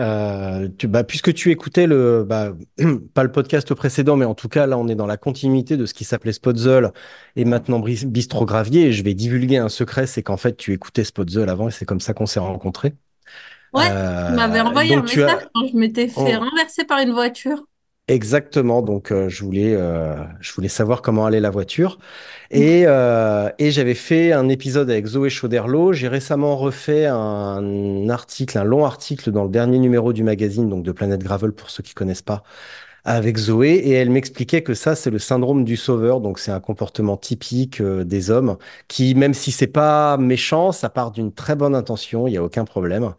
S2: Euh, tu, bah, puisque tu écoutais le, bah, pas le podcast précédent, mais en tout cas, là, on est dans la continuité de ce qui s'appelait Spotzel et maintenant Bistro Gravier. Et je vais divulguer un secret, c'est qu'en fait, tu écoutais Spotzel avant et c'est comme ça qu'on s'est rencontrés.
S3: Ouais, tu m'avais
S2: Euh,
S3: envoyé un message
S2: as,
S3: quand je m'étais fait
S2: on-
S3: renverser par une voiture.
S2: Exactement. Donc, euh, je voulais, euh, je voulais savoir comment allait la voiture. Et, euh, et j'avais fait un épisode avec Zoé Chauderlot. J'ai récemment refait un article, un long article dans le dernier numéro du magazine, donc de Planète Gravel pour ceux qui connaissent pas, avec Zoé. Et elle m'expliquait que ça, c'est le syndrome du sauveur. Donc c'est un comportement typique euh, des hommes qui, même si c'est pas méchant, ça part d'une très bonne intention. Il n'y a aucun problème.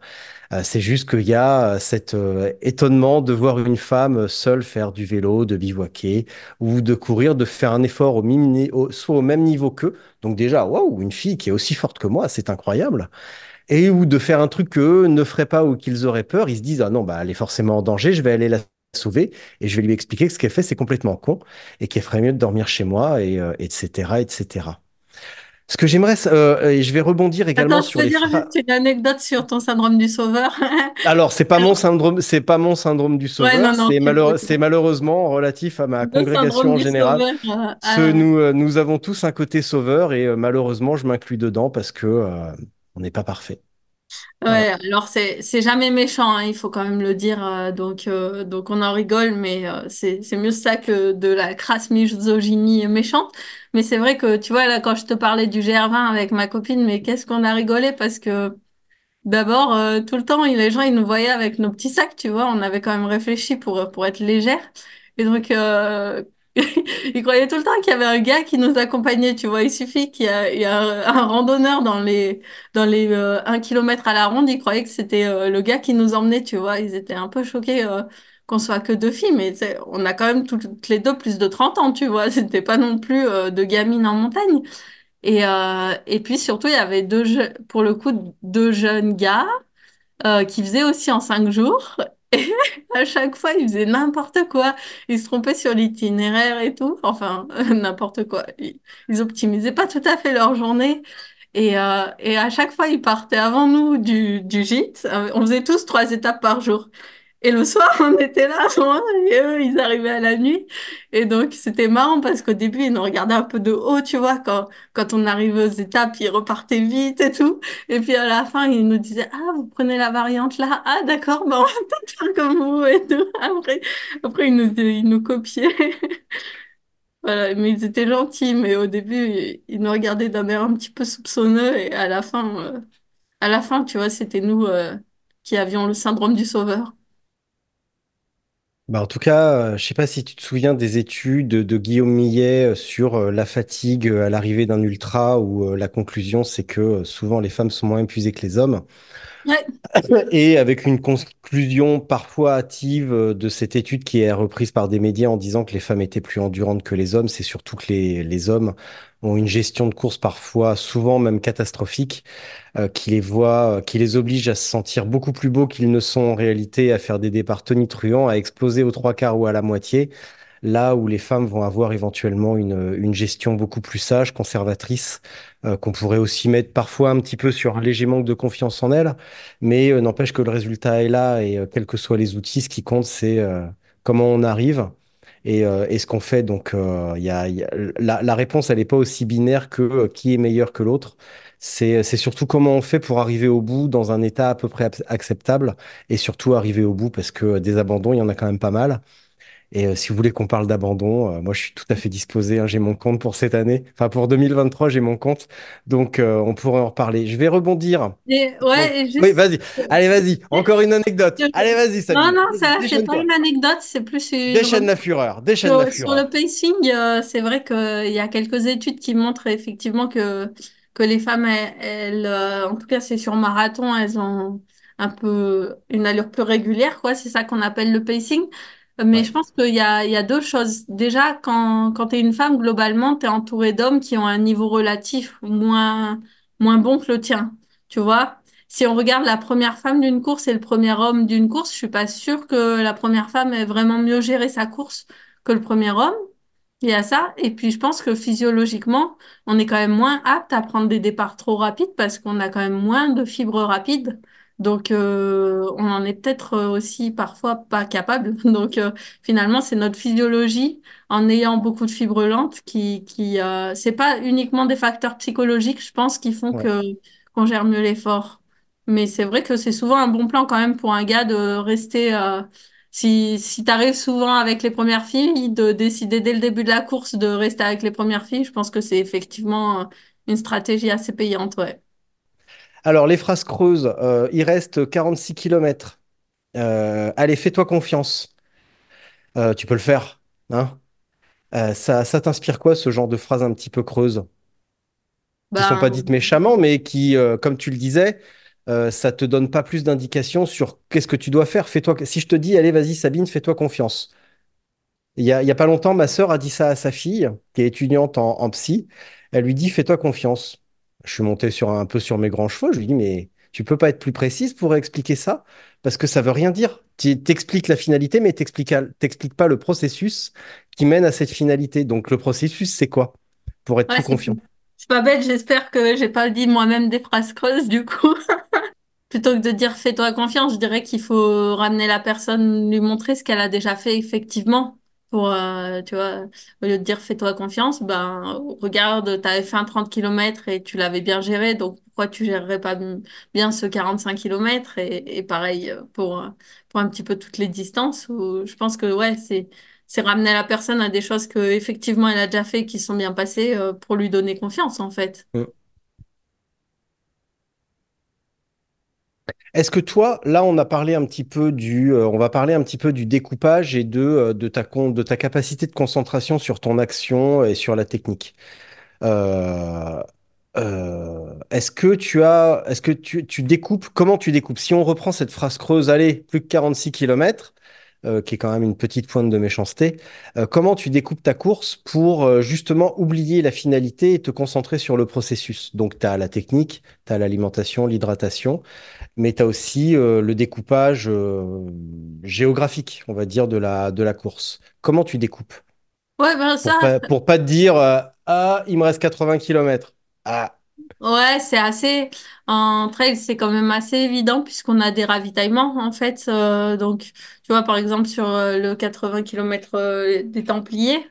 S2: Euh, c'est juste qu'il y a euh, cet euh, étonnement de voir une femme seule faire du vélo, de bivouaquer ou de courir, de faire un effort au, soit au même niveau qu'eux. Donc déjà, waouh, une fille qui est aussi forte que moi, c'est incroyable. Et ou de faire un truc qu'eux ne feraient pas ou qu'ils auraient peur. Ils se disent, ah non, bah, elle est forcément en danger, je vais aller la sauver et je vais lui expliquer que ce qu'elle fait, c'est complètement con et qu'elle ferait mieux de dormir chez moi, et, euh, etc., etc. Ce que j'aimerais, euh, et je vais rebondir également
S3: Attends, je
S2: sur
S3: peux
S2: les
S3: dire juste une anecdote sur ton syndrome du sauveur.
S2: Alors, c'est pas mon syndrome, c'est pas mon syndrome du sauveur, c'est malheure- malheureusement relatif à ma congrégation en général.
S3: sauveur. euh,
S2: Ce,
S3: euh,
S2: nous, nous avons tous un côté sauveur et malheureusement, je m'inclus dedans parce que on n'est pas parfait.
S3: Ouais, alors c'est jamais méchant, hein, il faut quand même le dire. donc euh, donc on en rigole, mais euh, c'est c'est mieux ça que de la crasse misogynie méchante. Mais c'est vrai que tu vois là quand je te parlais du GR20 avec ma copine, mais qu'est-ce qu'on a rigolé parce que D'abord, euh, tout le temps, les gens, ils nous voyaient avec nos petits sacs, tu vois. On avait quand même réfléchi pour, pour être légère. Et donc, euh, ils croyaient tout le temps qu'il y avait un gars qui nous accompagnait, tu vois. Il suffit qu'il y a, il y a un, randonneur dans les, dans les euh, 1 km à la ronde. Ils croyaient que c'était euh, le gars qui nous emmenait, tu vois. Ils étaient un peu choqués euh, qu'on soit que deux filles. Mais on a quand même toutes les deux plus de 30 ans, tu vois. C'était pas non plus euh, de gamines en montagne. Et, euh, et puis surtout, il y avait deux pour le coup, deux jeunes gars euh, qui faisaient aussi en cinq jours. Et à chaque fois, ils faisaient n'importe quoi. Ils se trompaient sur l'itinéraire et tout. Enfin, n'importe quoi. Ils, ils optimisaient pas tout à fait leur journée. Et, euh, et à chaque fois, ils partaient avant nous du, du gîte. On faisait tous trois étapes par jour. Et le soir, on était là, et eux, ils arrivaient à la nuit. Et donc, c'était marrant parce qu'au début, ils nous regardaient un peu de haut, tu vois, quand, quand on arrivait aux étapes, ils repartaient vite et tout. Et puis à la fin, ils nous disaient, Ah, vous prenez la variante là? Ah, d'accord, ben on va peut-être faire comme vous et tout. Après, après ils nous, ils nous copiaient. Voilà, mais ils étaient gentils, mais au début, ils ils nous regardaient d'un air un petit peu soupçonneux. Et à la fin, euh, à la fin, tu vois, c'était nous euh, qui avions le syndrome du sauveur.
S2: Bah, en tout cas, euh, je sais pas si tu te souviens des études de Guillaume Millet euh, sur euh, la fatigue à l'arrivée d'un ultra, où euh, la conclusion, c'est que souvent les femmes sont moins épuisées que les hommes.
S3: Ouais,
S2: Et avec une conclusion parfois hâtive de cette étude qui est reprise par des médias en disant que les femmes étaient plus endurantes que les hommes, c'est surtout que les, les hommes ont une gestion de course parfois, souvent même catastrophique, euh, qui les voit, euh, qui les oblige à se sentir beaucoup plus beaux qu'ils ne sont en réalité, à faire des départs tonitruants, à exploser aux trois quarts ou à la moitié, là où les femmes vont avoir éventuellement une, une gestion beaucoup plus sage, conservatrice, euh, qu'on pourrait aussi mettre parfois un petit peu sur un léger manque de confiance en elles, mais euh, n'empêche que le résultat est là et euh, quels que soient les outils, ce qui compte, c'est euh, comment on arrive. Et, euh, et ce qu'on fait, donc, euh, y a, y a- la, la réponse, elle n'est pas aussi binaire que euh, qui est meilleur que l'autre. C'est, c'est surtout comment on fait pour arriver au bout dans un état à peu près ac- acceptable et surtout arriver au bout parce que euh, des abandons, il y en a quand même pas mal. Et euh, si vous voulez qu'on parle d'abandon, euh, moi je suis tout à fait disposé. hein. j'ai mon compte pour cette année. Enfin, pour 2023, j'ai mon compte. Donc, euh, on pourrait en reparler. Je vais rebondir.
S3: Et
S2: Oui, vas-y. Allez, vas-y. Encore une anecdote. Allez, vas-y,
S3: Non,
S2: Sabine.
S3: non, ça, c'est pas une anecdote, c'est plus une
S2: Déchaîne la fureur. Déchaîne la
S3: Sur, sur
S2: fureur.
S3: le pacing, euh, c'est vrai qu'il y a quelques études qui montrent effectivement que, que les femmes, elles, elles, en tout cas c'est sur marathon, elles ont un peu une allure plus régulière, quoi. C'est ça qu'on appelle le pacing. Mais
S2: Ouais.
S3: je pense qu'il y a, il y a deux choses. Déjà, quand, quand tu es une femme, globalement, tu es entourée d'hommes qui ont un niveau relatif moins, moins bon que le tien. Tu vois? Si on regarde la première femme d'une course et le premier homme d'une course, je suis pas sûre que la première femme ait vraiment mieux géré sa course que le premier homme. Il y a ça. Et puis, je pense que physiologiquement, on est quand même moins apte à prendre des départs trop rapides parce qu'on a quand même moins de fibres rapides. Donc, euh, on en est peut-être euh, aussi parfois pas capable. Donc, euh, finalement, c'est notre physiologie en ayant beaucoup de fibres lentes qui, qui euh, c'est pas uniquement des facteurs psychologiques, je pense, qui font
S2: Ouais.
S3: que qu'on gère mieux l'effort. Mais c'est vrai que c'est souvent un bon plan quand même pour un gars de rester euh, si, si tu arrives souvent avec les premières filles, de décider dès le début de la course de rester avec les premières filles, je pense que c'est effectivement euh, une stratégie assez payante, ouais.
S2: Alors, les phrases creuses. euh, il reste 46 kilomètres. Euh, allez, fais-toi confiance. Euh, tu peux le faire. Hein? Ça, ça t'inspire quoi, ce genre de phrases un petit peu creuses? qui sont pas dites
S3: Ben,
S2: méchamment, mais qui, comme tu le disais, ça te donne pas plus d'indications sur qu'est-ce que tu dois faire. Fais-toi, si je te dis, allez, vas-y, Sabine, fais-toi confiance. Il y a, il y a pas longtemps, ma sœur a dit ça à sa fille, qui est étudiante en, en psy. Elle lui dit, fais-toi confiance. Je suis monté sur un, un peu sur mes grands chevaux. Je lui dis, mais tu peux pas être plus précise pour expliquer ça? Parce que ça veut rien dire. Tu t'expliques la finalité, mais t'expliques t'expliques pas le processus qui mène à cette finalité. Donc, le processus, c'est quoi? Pour être
S3: ouais,
S2: plus confiant.
S3: c'est pas bête, j'espère que j'ai pas dit moi-même des phrases creuses du coup. Plutôt que de dire fais-toi confiance, je dirais qu'il faut ramener la personne, lui montrer ce qu'elle a déjà fait effectivement. Pour, euh, tu vois, au lieu de dire fais-toi confiance, ben, regarde, tu avais fait un 30 km et tu l'avais bien géré, donc pourquoi tu gérerais pas bien ce 45 km et, pareil euh, pour, euh, pour un petit peu toutes les distances je pense que ouais, c'est, c'est ramener la personne à des choses que effectivement elle a déjà fait qui sont bien passées pour lui donner confiance en fait.
S2: Mm. Est-ce que toi, là, on a parlé un petit peu du, euh, on va parler un petit peu du découpage et de, euh, de ta, con- de ta capacité de concentration sur ton action et sur la technique. Euh, est-ce que tu as, est-ce que tu, tu découpes, comment tu découpes? Si on reprend cette phrase creuse, allez, plus que 46 km, qui est quand même une petite pointe de méchanceté, euh, comment tu découpes ta course pour euh, justement oublier la finalité et te concentrer sur le processus? Donc, tu as la technique, tu as l'alimentation, l'hydratation mais tu as aussi euh, le découpage euh, géographique, on va dire, de la, de la course. Comment tu découpes?
S3: Ouais, ben
S2: Pour
S3: ça,
S2: pas, pour pas te dire, euh, ah, il me reste 80 kilomètres. Ah,
S3: Ouais, c'est assez. En trail, c'est quand même assez évident puisqu'on a des ravitaillements en fait. Euh, donc, tu vois, par exemple, sur euh, le 80 km des Templiers,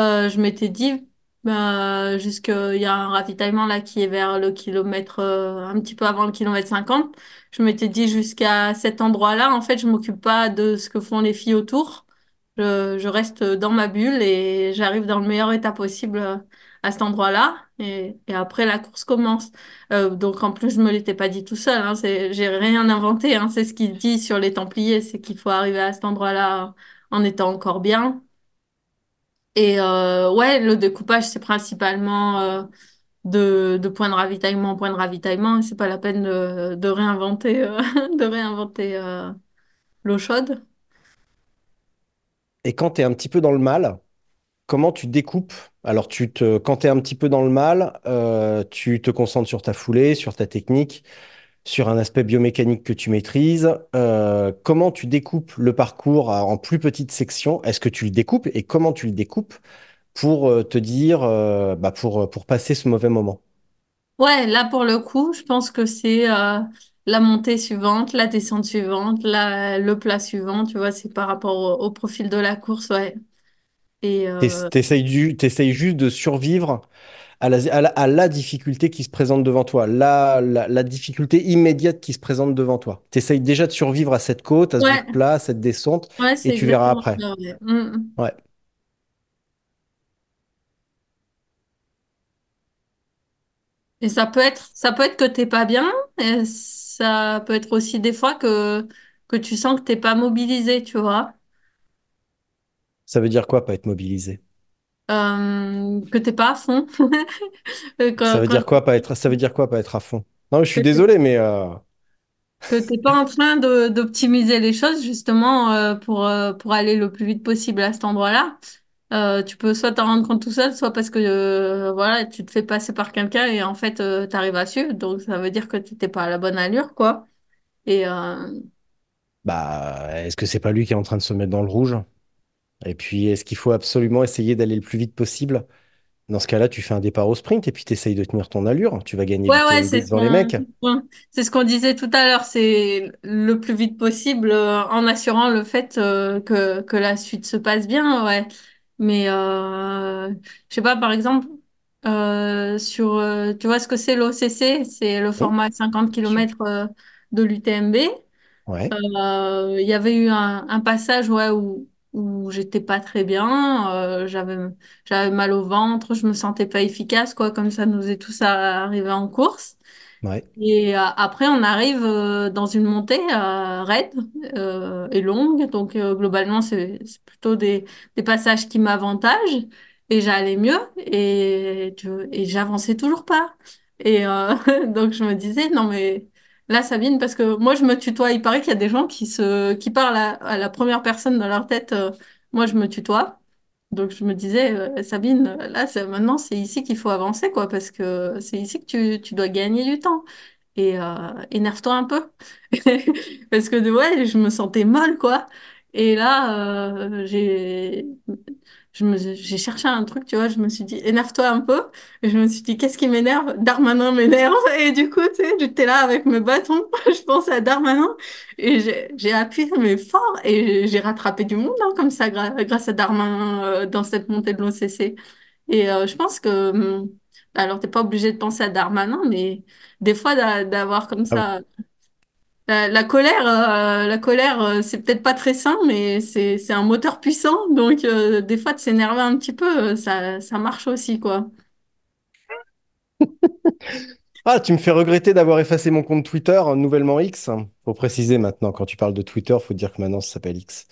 S3: euh, je m'étais dit, bah, jusqu'il y a un ravitaillement là qui est vers le kilomètre, euh, un petit peu avant le kilomètre 50. Je m'étais dit, jusqu'à cet endroit-là, en fait, je m'occupe pas de ce que font les filles autour. Je, je reste dans ma bulle et j'arrive dans le meilleur état possible euh, à cet endroit-là. Et, après, la course commence. Euh, donc, en plus, je me l'étais pas dit tout seul. Hein, j'ai rien inventé. Hein, c'est ce qu'il dit sur les Templiers, c'est qu'il faut arriver à cet endroit-là en étant encore bien. Et euh, ouais, le découpage, c'est principalement euh, de, de point de ravitaillement en point de ravitaillement. C'est pas la peine de, réinventer, de réinventer euh, l'eau chaude.
S2: et quand tu es un petit peu dans le mal, comment tu découpes? Alors, tu te, quand tu es un petit peu dans le mal, euh, tu te concentres sur ta foulée, sur ta technique, sur un aspect biomécanique que tu maîtrises. Euh, comment tu découpes le parcours en plus petites sections? Est-ce que tu le découpes et comment tu le découpes pour euh, te dire, bah, pour, passer ce mauvais moment?
S3: Ouais, là pour le coup, je pense que c'est la montée suivante, la descente suivante, le plat suivant, tu vois, c'est par rapport au, au profil de la course, ouais. Et euh,
S2: T'essayes du, t'essayes juste de survivre à la, à la- à la difficulté qui se présente devant toi, la, la, difficulté immédiate qui se présente devant toi. Tu essayes déjà de survivre à cette côte, à ce
S3: Ouais,
S2: plat, à cette descente,
S3: ouais,
S2: et tu verras après.
S3: ça. ouais. Mm.
S2: Ouais.
S3: Et ça peut être, ça peut être que t'es pas bien, et ça peut être aussi des fois que, que tu sens que t'es pas mobilisé, tu vois.
S2: Ça veut dire quoi, pas être mobilisé?
S3: Euh, que t'es pas à fond. Euh,
S2: Ça veut
S3: quand-
S2: dire quoi, pas être, ça veut dire quoi, pas être à fond? Non, je suis
S3: que
S2: désolé, mais euh,
S3: que t'es pas en train d'optimiser les choses justement euh, pour, pour aller le plus vite possible à cet endroit-là. Euh, tu peux soit t'en rendre compte tout seul, soit parce que euh, voilà, tu te fais passer par quelqu'un et en fait euh, t'arrives à suivre. Donc ça veut dire que t'étais pas à la bonne allure, quoi. Et euh,
S2: bah, est-ce que c'est pas lui qui est en train de se mettre dans le rouge? Et puis, est-ce qu'il faut absolument essayer d'aller le plus vite possible? Dans ce cas-là, tu fais un départ au sprint et puis tu essayes de tenir ton allure. Tu vas gagner
S3: Ouais, ouais,
S2: l'UTMB
S3: c'est ce
S2: devant les mecs.
S3: c'est ce qu'on disait tout à l'heure, c'est le plus vite possible euh, en assurant le fait euh, que, que la suite se passe bien, ouais. Mais euh, je sais pas, par exemple, euh, sur euh, tu vois ce que c'est l'OCC, c'est le
S2: Oui,
S3: format 50
S2: bien sûr.
S3: km de l'UTMB.
S2: Ouais,
S3: Euh, Il y avait eu un, un passage ouais, où, où j'étais pas très bien, euh, j'avais, j'avais mal au ventre, je me sentais pas efficace, quoi, comme ça nous est tous arrivé en course.
S2: ouais,
S3: Et euh, après, on arrive euh, dans une montée raide et longue. Donc, globalement, c'est c'est plutôt des, des passages qui m'avantagent. Et j'allais mieux et, et j'avançais toujours pas. Et donc, je me disais, non, mais là, Sabine, parce que moi, je me tutoie. Il paraît qu'il y a des gens qui, se, qui parlent à, la première personne dans leur tête. euh, moi, je me tutoie. Donc je me disais, euh, Sabine, là, maintenant, c'est ici qu'il faut avancer, quoi, parce que c'est ici que tu, tu dois gagner du temps. Et euh, énerve-toi un peu. Parce que ouais, je me sentais molle, quoi. Et là, j'ai j'ai cherché un truc, tu vois, je me suis dit, énerve-toi un peu. Et je me suis dit, qu'est-ce qui m'énerve? Darmanin m'énerve. Et du coup, tu sais, j'étais là avec mes bâtons, je pensais à Darmanin. Et j'ai appuyé, mais fort. Et j'ai rattrapé du monde, hein, comme ça, grâce à Darmanin, euh, dans cette montée de l'OCC. Et euh, je pense que, hum, alors, t'es pas obligé de penser à Darmanin, mais des fois, d'a- d'avoir comme
S2: Ah,
S3: ça la, la colère, euh, la colère, euh, c'est peut-être pas très sain, mais c'est c'est un moteur puissant. Donc euh, des fois, de s'énerver un petit peu, euh, ça ça marche aussi, quoi.
S2: Ah, tu me fais regretter d'avoir effacé mon compte Twitter, euh, nouvellement X. Faut préciser maintenant, quand tu parles de Twitter, faut dire que maintenant ça s'appelle X.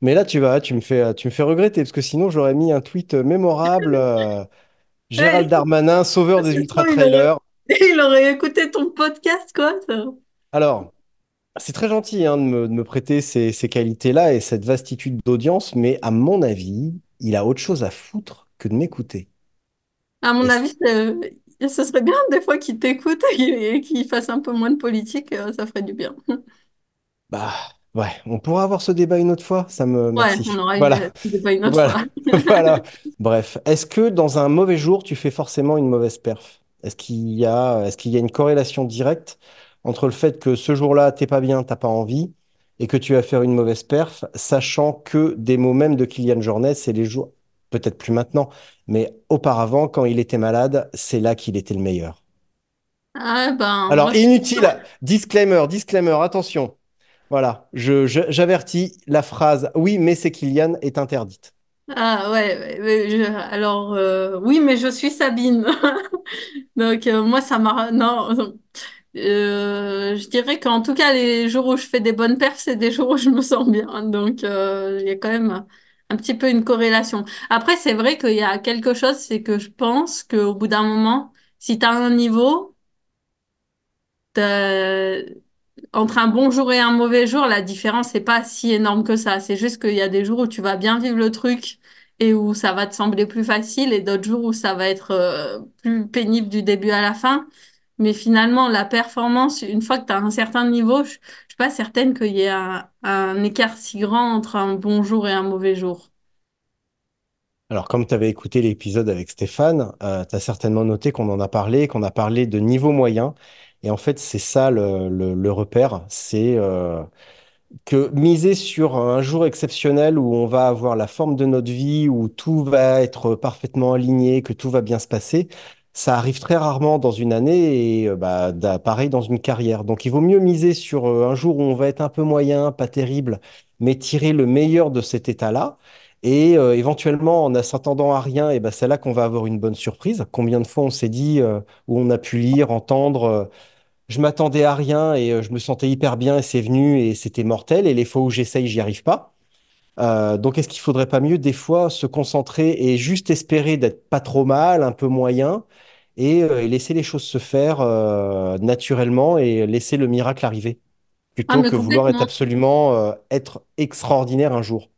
S2: Mais là, tu vas, tu me fais, tu me fais regretter, parce que sinon j'aurais mis un tweet mémorable. euh, Gérald Darmanin, sauveur des
S3: il aurait,
S2: ultra-trailers.
S3: il aurait écouté ton podcast, quoi. ça.
S2: Alors, c'est très gentil hein, de me, de me prêter ces, ces qualités-là et cette vastitude d'audience, mais à mon avis, il a autre chose à foutre que de m'écouter.
S3: À mon
S2: Et
S3: avis, ce serait bien des fois qu'il t'écoute et qu'il fasse un peu moins de politique, euh, ça ferait du bien.
S2: bah, ouais, on pourra avoir ce débat une autre fois, ça me...
S3: Ouais,
S2: Merci.
S3: on aura
S2: Voilà.
S3: une, pas une autre
S2: Voilà,
S3: fois.
S2: voilà. Bref, est-ce que dans un mauvais jour, tu fais forcément une mauvaise perf? Est-ce qu'il y a, est-ce qu'il y a une corrélation directe entre le fait que ce jour-là, t'es pas bien, t'as pas envie, et que tu vas faire une mauvaise perf, sachant que des mots même de Kylian Jornet, c'est les jours, peut-être plus maintenant, mais auparavant, quand il était malade, c'est là qu'il était le meilleur.
S3: Ah ben, moi,
S2: Alors,
S3: je...
S2: inutile, disclaimer, disclaimer, attention. Voilà, je, je- j'avertis, la phrase «Oui, mais c'est Kylian» est interdite.
S3: Ah ouais, je- alors euh, oui, mais je suis Sabine. Donc euh, moi, ça m'a... Non, je dirais qu'en tout cas, les jours où je fais des bonnes perfs, c'est des jours où je me sens bien. Donc euh, il y a quand même un petit peu une corrélation. Après, c'est vrai qu'il y a quelque chose, c'est que je pense qu'au bout d'un moment, si tu as un niveau, entre un bon jour et un mauvais jour, la différence n'est pas si énorme que ça. C'est juste qu'il y a des jours où tu vas bien vivre le truc et où ça va te sembler plus facile et d'autres jours où ça va être euh, plus pénible du début à la fin. Mais finalement, la performance, une fois que tu as un certain niveau, je, je suis pas certaine qu'il y ait un, écart si grand entre un bon jour et un mauvais jour.
S2: Alors, comme tu avais écouté l'épisode avec Stéphane, tu as certainement noté qu'on en a parlé, qu'on a parlé de niveau moyen. Et en fait, c'est ça le repère, c'est euh, que miser sur un jour exceptionnel où on va avoir la forme de notre vie, où tout va être parfaitement aligné, que tout va bien se passer, Ça arrive très rarement dans une année et euh, bah, pareil dans une carrière. Donc il vaut mieux miser sur euh, un jour où on va être un peu moyen, pas terrible, mais tirer le meilleur de cet état-là. Et euh, éventuellement, en ne s'attendant à rien, et ben c'est là qu'on va avoir une bonne surprise. Combien de fois on s'est dit, euh, où on a pu lire, entendre, euh, je m'attendais à rien et je me sentais hyper bien et c'est venu et c'était mortel. Et les fois où j'essaye, j'y arrive pas. Euh, donc, est-ce qu'il faudrait pas mieux des fois se concentrer et juste espérer d'être pas trop mal, un peu moyen, et, euh, et laisser les choses se faire euh, naturellement et laisser le miracle arriver,
S3: Ah,
S2: plutôt
S3: mais
S2: que vouloir être
S3: complètement.
S2: absolument euh, être extraordinaire un jour.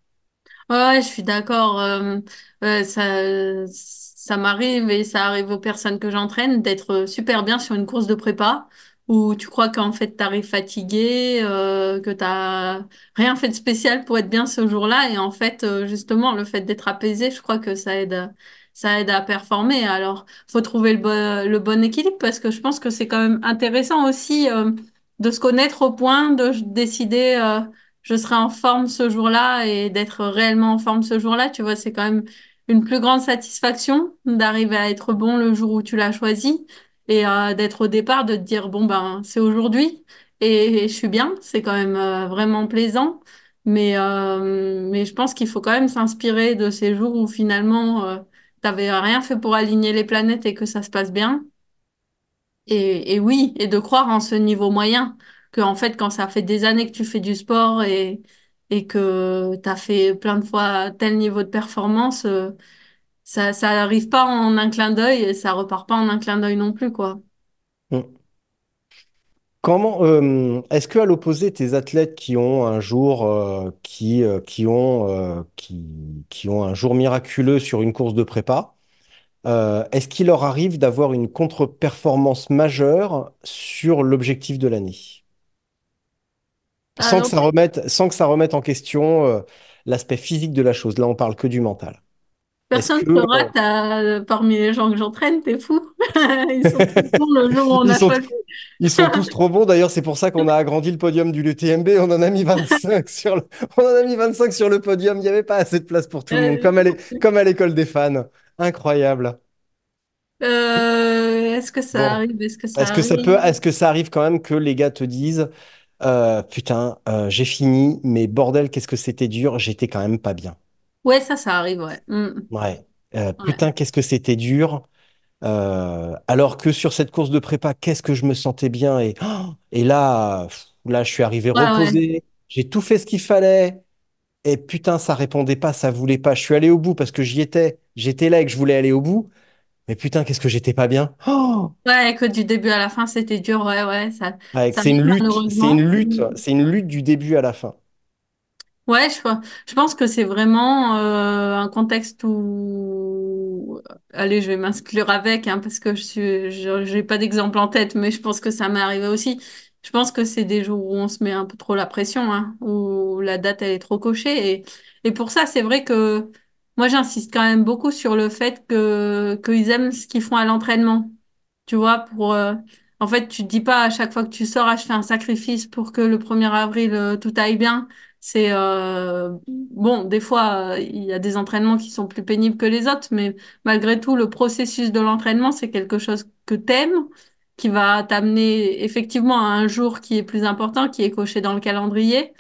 S3: Ouais, je suis d'accord. euh, euh, ça, ça m'arrive et ça arrive aux personnes que j'entraîne d'être super bien sur une course de prépa où tu crois qu'en fait t'arrives fatigué, euh, que t'as rien fait de spécial pour être bien ce jour-là? Et en fait euh, justement le fait d'être apaisé, je crois que ça aide, ça aide à performer. Alors faut trouver le bon, le bon équilibre parce que je pense que c'est quand même intéressant aussi euh, de se connaître au point de décider. euh, je serai en forme ce jour-là et d'être réellement en forme ce jour-là, tu vois, c'est quand même une plus grande satisfaction d'arriver à être bon le jour où tu l'as choisi et euh, d'être au départ, de te dire, bon, ben, c'est aujourd'hui et, je suis bien, c'est quand même euh, vraiment plaisant. Mais, euh, mais je pense qu'il faut quand même s'inspirer de ces jours où finalement, euh, t'avais rien fait pour aligner les planètes et que ça se passe bien. Et, et oui, et de croire en ce niveau moyen, que en fait, quand ça fait des années que tu fais du sport et, et que tu as fait plein de fois tel niveau de performance, ça, ça arrive pas en un clin d'œil et ça repart pas en un clin d'œil non plus, quoi.
S2: Mm. Comment, euh, est-ce que à l'opposé, tes athlètes qui ont un jour, euh, qui, euh, qui ont, qui, qui ont un jour miraculeux sur une course de prépa, est-ce qu'il leur arrive d'avoir une contre-performance majeure sur l'objectif de l'année, sans que ça remette, sans que ça remette en question l'aspect physique de la chose? Là, on parle que du mental.
S3: Personne
S2: que
S3: ne
S2: euh,
S3: rate à- parmi les gens que j'entraîne, t'es fou? Ils sont tous bons le jour où on
S2: ils
S3: a
S2: sont, ils sont tous trop bons? D'ailleurs, c'est pour ça qu'on a agrandi le podium du LUTMB. On en a mis 25 sur le, on en a mis 25 sur le podium. Il n'y avait pas assez de place pour tout le monde,
S3: Euh,
S2: comme à l'é- comme à l'école des fans. Incroyable.
S3: euh, est-ce que ça
S2: Bon,
S3: arrive? Est-ce que ça
S2: est-ce que ça peut, est-ce que ça arrive quand même que les gars te disent Euh, putain, euh, j'ai fini, mais bordel, qu'est-ce que c'était dur, j'étais quand même pas bien.
S3: Ouais, ça, ça arrive, ouais. Mm.
S2: Ouais. Euh,
S3: Ouais.
S2: putain, qu'est-ce que c'était dur. Euh, alors que sur cette course de prépa, qu'est-ce que je me sentais bien. Et, oh, et là, là, je suis arrivé
S3: Ouais, ouais.
S2: reposé, j'ai tout fait ce qu'il fallait. Et putain, ça répondait pas, ça voulait pas. Je suis allé au bout parce que j'y étais. J'étais là et que je voulais aller au bout. Mais putain, qu'est-ce que j'étais pas bien. Oh
S3: Ouais, que du début à la fin, c'était dur, ouais, ouais, ça,
S2: Ouais,
S3: ça
S2: c'est une lutte, c'est une lutte, c'est une lutte du début à la fin.
S3: Ouais, je, je pense que c'est vraiment euh, un contexte où, allez, je vais m'inclure avec, hein, parce que je suis, je, j'ai pas d'exemple en tête, mais je pense que ça m'est arrivé aussi. Je pense que c'est des jours où on se met un peu trop la pression, hein, où la date elle est trop cochée, et, et pour ça, c'est vrai que moi j'insiste quand même beaucoup sur le fait que qu'ils aiment ce qu'ils font à l'entraînement. Tu vois, pour euh, en fait, tu te dis pas à chaque fois que tu sors, ah, je fais un sacrifice pour que le premier avril euh, tout aille bien. C'est euh, bon, des fois, euh, il y a des entraînements qui sont plus pénibles que les autres, mais malgré tout, le processus de l'entraînement, c'est quelque chose que t'aimes, qui va t'amener effectivement à un jour qui est plus important, qui est coché dans le calendrier,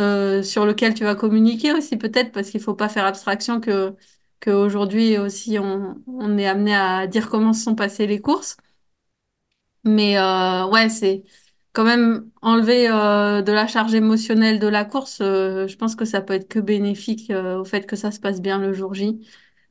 S3: euh, sur lequel tu vas communiquer aussi peut-être, parce qu'il faut pas faire abstraction que qu'aujourd'hui aussi on, on est amené à dire comment se sont passées les courses. Mais ouais, c'est quand même enlever euh, de la charge émotionnelle de la course. euh, je pense que ça peut être que bénéfique euh, au fait que ça se passe bien le jour J.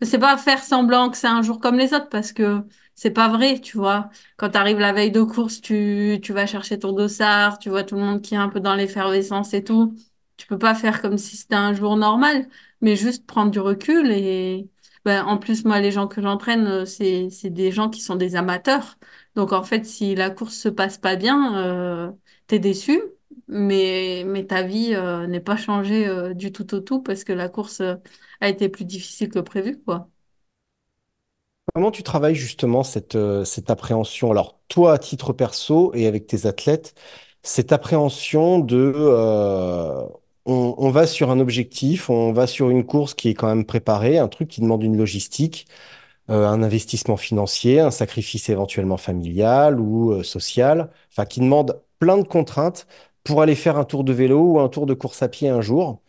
S3: C'est pas faire semblant que c'est un jour comme les autres parce que c'est pas vrai, tu vois. Quand tu arrives la veille de course, tu, tu vas chercher ton dossard, tu vois tout le monde qui est un peu dans l'effervescence et tout. Tu peux pas faire comme si c'était un jour normal, mais juste prendre du recul et ben, en plus, moi, les gens que j'entraîne, euh, c'est, c'est des gens qui sont des amateurs. Donc en fait, si la course se passe pas bien, euh, t'es déçu, mais, mais ta vie euh, n'est pas changée euh, du tout au tout parce que la course a été plus difficile que prévu, quoi.
S2: Comment tu travailles justement cette, cette appréhension? Alors, toi, à titre perso et avec tes athlètes, cette appréhension de on va sur un objectif, on va sur une course qui est quand même préparée, un truc qui demande une logistique. Euh, un investissement financier, un sacrifice éventuellement familial ou euh, social, enfin qui demande plein de contraintes pour aller faire un tour de vélo ou un tour de course à pied un jour.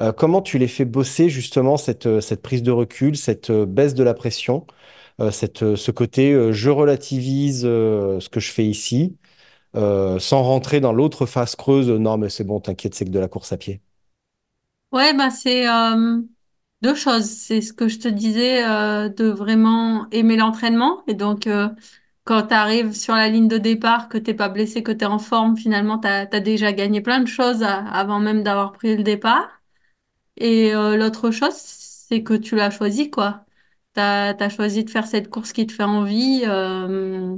S2: Euh, comment tu les fais bosser justement cette, cette prise de recul, cette baisse de la pression, cette, ce côté je relativise ce que je fais ici, sans rentrer dans l'autre phase creuse, non mais c'est bon, t'inquiète, c'est que de la course à pied.
S3: Ouais, bah c'est deux choses. C'est ce que je te disais euh, de vraiment aimer l'entraînement. Et donc, euh, quand tu arrives sur la ligne de départ, que t'es pas blessé, que tu es en forme, finalement, tu as, déjà gagné plein de choses à- avant même d'avoir pris le départ. Et euh, l'autre chose, c'est que tu l'as choisi, quoi. Tu as, choisi de faire cette course qui te fait envie. euh,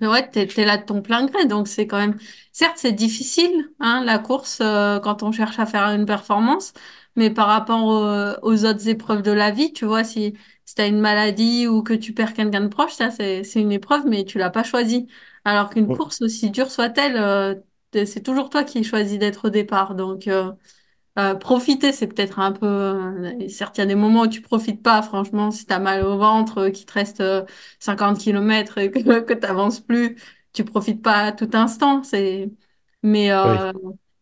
S3: mais ouais, t'es, t'es là de ton plein gré, donc c'est quand même... Certes, c'est difficile, hein, la course, euh, quand on cherche à faire une performance, mais par rapport au- aux autres épreuves de la vie, tu vois, si, si t'as une maladie ou que tu perds quelqu'un de proche, ça, c'est, c'est une épreuve, mais tu l'as pas choisie. Alors qu'une course, aussi dure soit-elle, euh, c'est toujours toi qui choisis d'être au départ. Donc, euh, euh, profiter, c'est peut-être un peu... euh, certes, il y a des moments où tu profites pas, franchement, si t'as mal au ventre, euh, qu'il te reste euh, 50 kilomètres et que, que t'avances plus, tu profites pas à tout instant. C'est... Mais,
S2: Oui.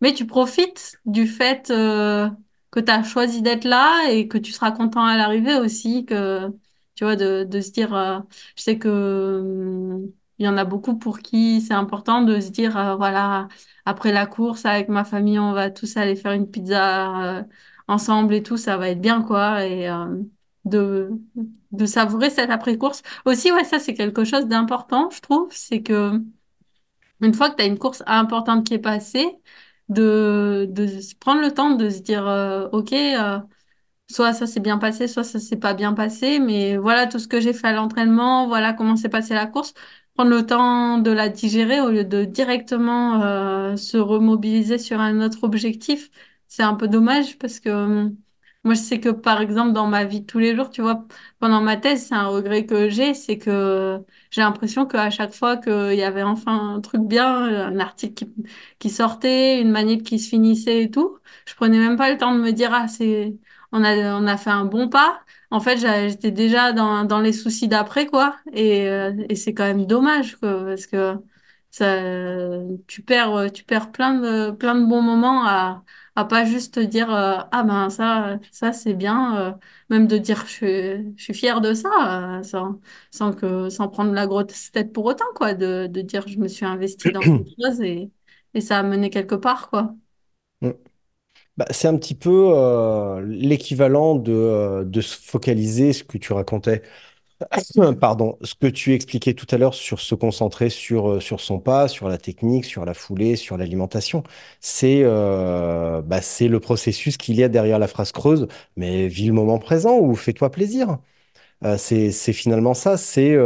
S3: mais tu profites du fait euh, que tu as choisi d'être là et que tu seras content à l'arrivée aussi, que, tu vois, de, de se dire... euh, je sais que... hum, Il y en a beaucoup pour qui c'est important de se dire, euh, voilà, après la course, avec ma famille, on va tous aller faire une pizza euh, ensemble et tout, ça va être bien, quoi. Et de, de savourer cette après-course. Aussi, ouais, ça, c'est quelque chose d'important, je trouve. C'est que une fois que tu as une course importante qui est passée, de, de prendre le temps de se dire, euh, OK, euh, Soit ça s'est bien passé, soit ça s'est pas bien passé, mais voilà tout ce que j'ai fait à l'entraînement, voilà comment s'est passée la course. Prendre le temps de la digérer au lieu de directement euh, se remobiliser sur un autre objectif, c'est un peu dommage parce que euh, moi je sais que par exemple dans ma vie de tous les jours, tu vois, pendant ma thèse, c'est un regret que j'ai, c'est que j'ai l'impression qu'à chaque fois qu'il y avait enfin un truc bien, un article qui, qui sortait, une manip qui se finissait et tout, je prenais même pas le temps de me dire ah c'est on a, on a fait un bon pas. En fait, j'étais déjà dans, dans les soucis d'après, quoi. Et, euh, et c'est quand même dommage, quoi, parce que ça, tu perds, tu perds plein de, plein de bons moments à, à pas juste te dire, euh, ah ben ça, ça c'est bien, euh, même de dire je suis, je suis fière de ça, euh, sans, sans que, sans prendre la grosse tête pour autant, quoi, de, de dire je me suis investie dans quelque chose et, et ça a mené quelque part, quoi.
S2: Mm. Bah, c'est un petit peu euh, l'équivalent de, euh, de se focaliser, ce que tu racontais, pardon, ce que tu expliquais tout à l'heure sur se concentrer sur, euh, sur son pas, sur la technique, sur la foulée, sur l'alimentation. C'est euh, bah, c'est le processus qu'il y a derrière la phrase creuse, mais vis le moment présent ou fais-toi plaisir. Euh, c'est, c'est finalement ça, c'est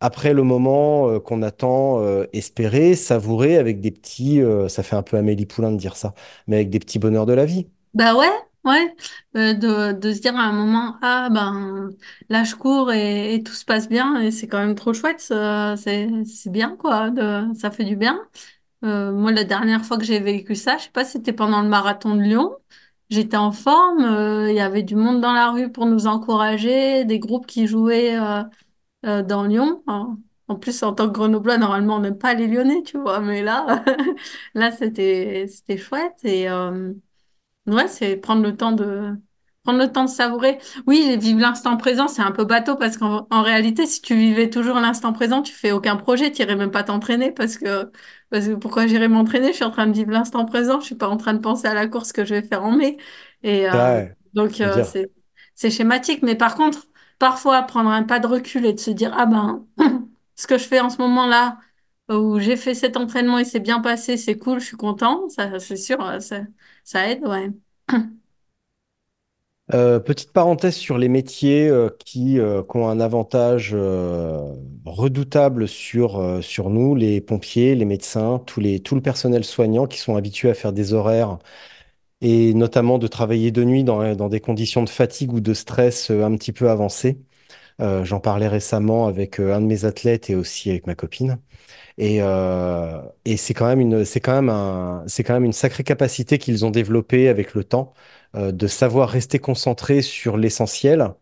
S2: après le moment qu'on attend, espérer, savourer avec des petits, ça fait un peu Amélie Poulain de dire ça, mais avec des petits bonheurs de la vie.
S3: Bah ouais, ouais, Euh, de, de se dire à un moment, ah ben là je cours et, tout se passe bien et c'est quand même trop chouette, c'est bien quoi, ça fait du bien. Euh, moi la dernière fois que j'ai vécu ça, je sais pas, c'était pendant le marathon de Lyon. J'étais en forme, euh, il y avait du monde dans la rue pour nous encourager, des groupes qui jouaient dans Lyon. En, plus, en tant que Grenoblois, normalement on n'aime pas les Lyonnais, tu vois, mais là, là c'était c'était chouette et Ouais, c'est prendre le temps de prendre le temps de savourer. Oui, vivre l'instant présent, c'est un peu bateau parce qu'en en réalité, si tu vivais toujours l'instant présent, tu fais aucun projet, tu irais même pas t'entraîner parce que parce que pourquoi j'irais m'entraîner? Je suis en train de vivre l'instant présent, je suis pas en train de penser à la course que je vais faire en mai. Et euh, donc euh, c'est c'est schématique, mais par contre, parfois prendre un pas de recul et de se dire ah ben ce que je fais en ce moment-là où j'ai fait cet entraînement et c'est bien passé, c'est cool, je suis content, ça c'est sûr, ça ça aide, ouais.
S2: Euh, petite parenthèse sur les métiers euh, qui, euh, qui ont un avantage redoutable sur, nous, les pompiers, les médecins, tout le personnel soignant qui sont habitués à faire des horaires et notamment de travailler de nuit dans, dans des conditions de fatigue ou de stress un petit peu avancées. Euh, j'en parlais récemment avec euh, un de mes athlètes et aussi avec ma copine. Et, euh, et c'est quand même une, c'est quand même un, c'est quand même une sacrée capacité qu'ils ont développée avec le temps, euh, de savoir rester concentrés sur l'essentiel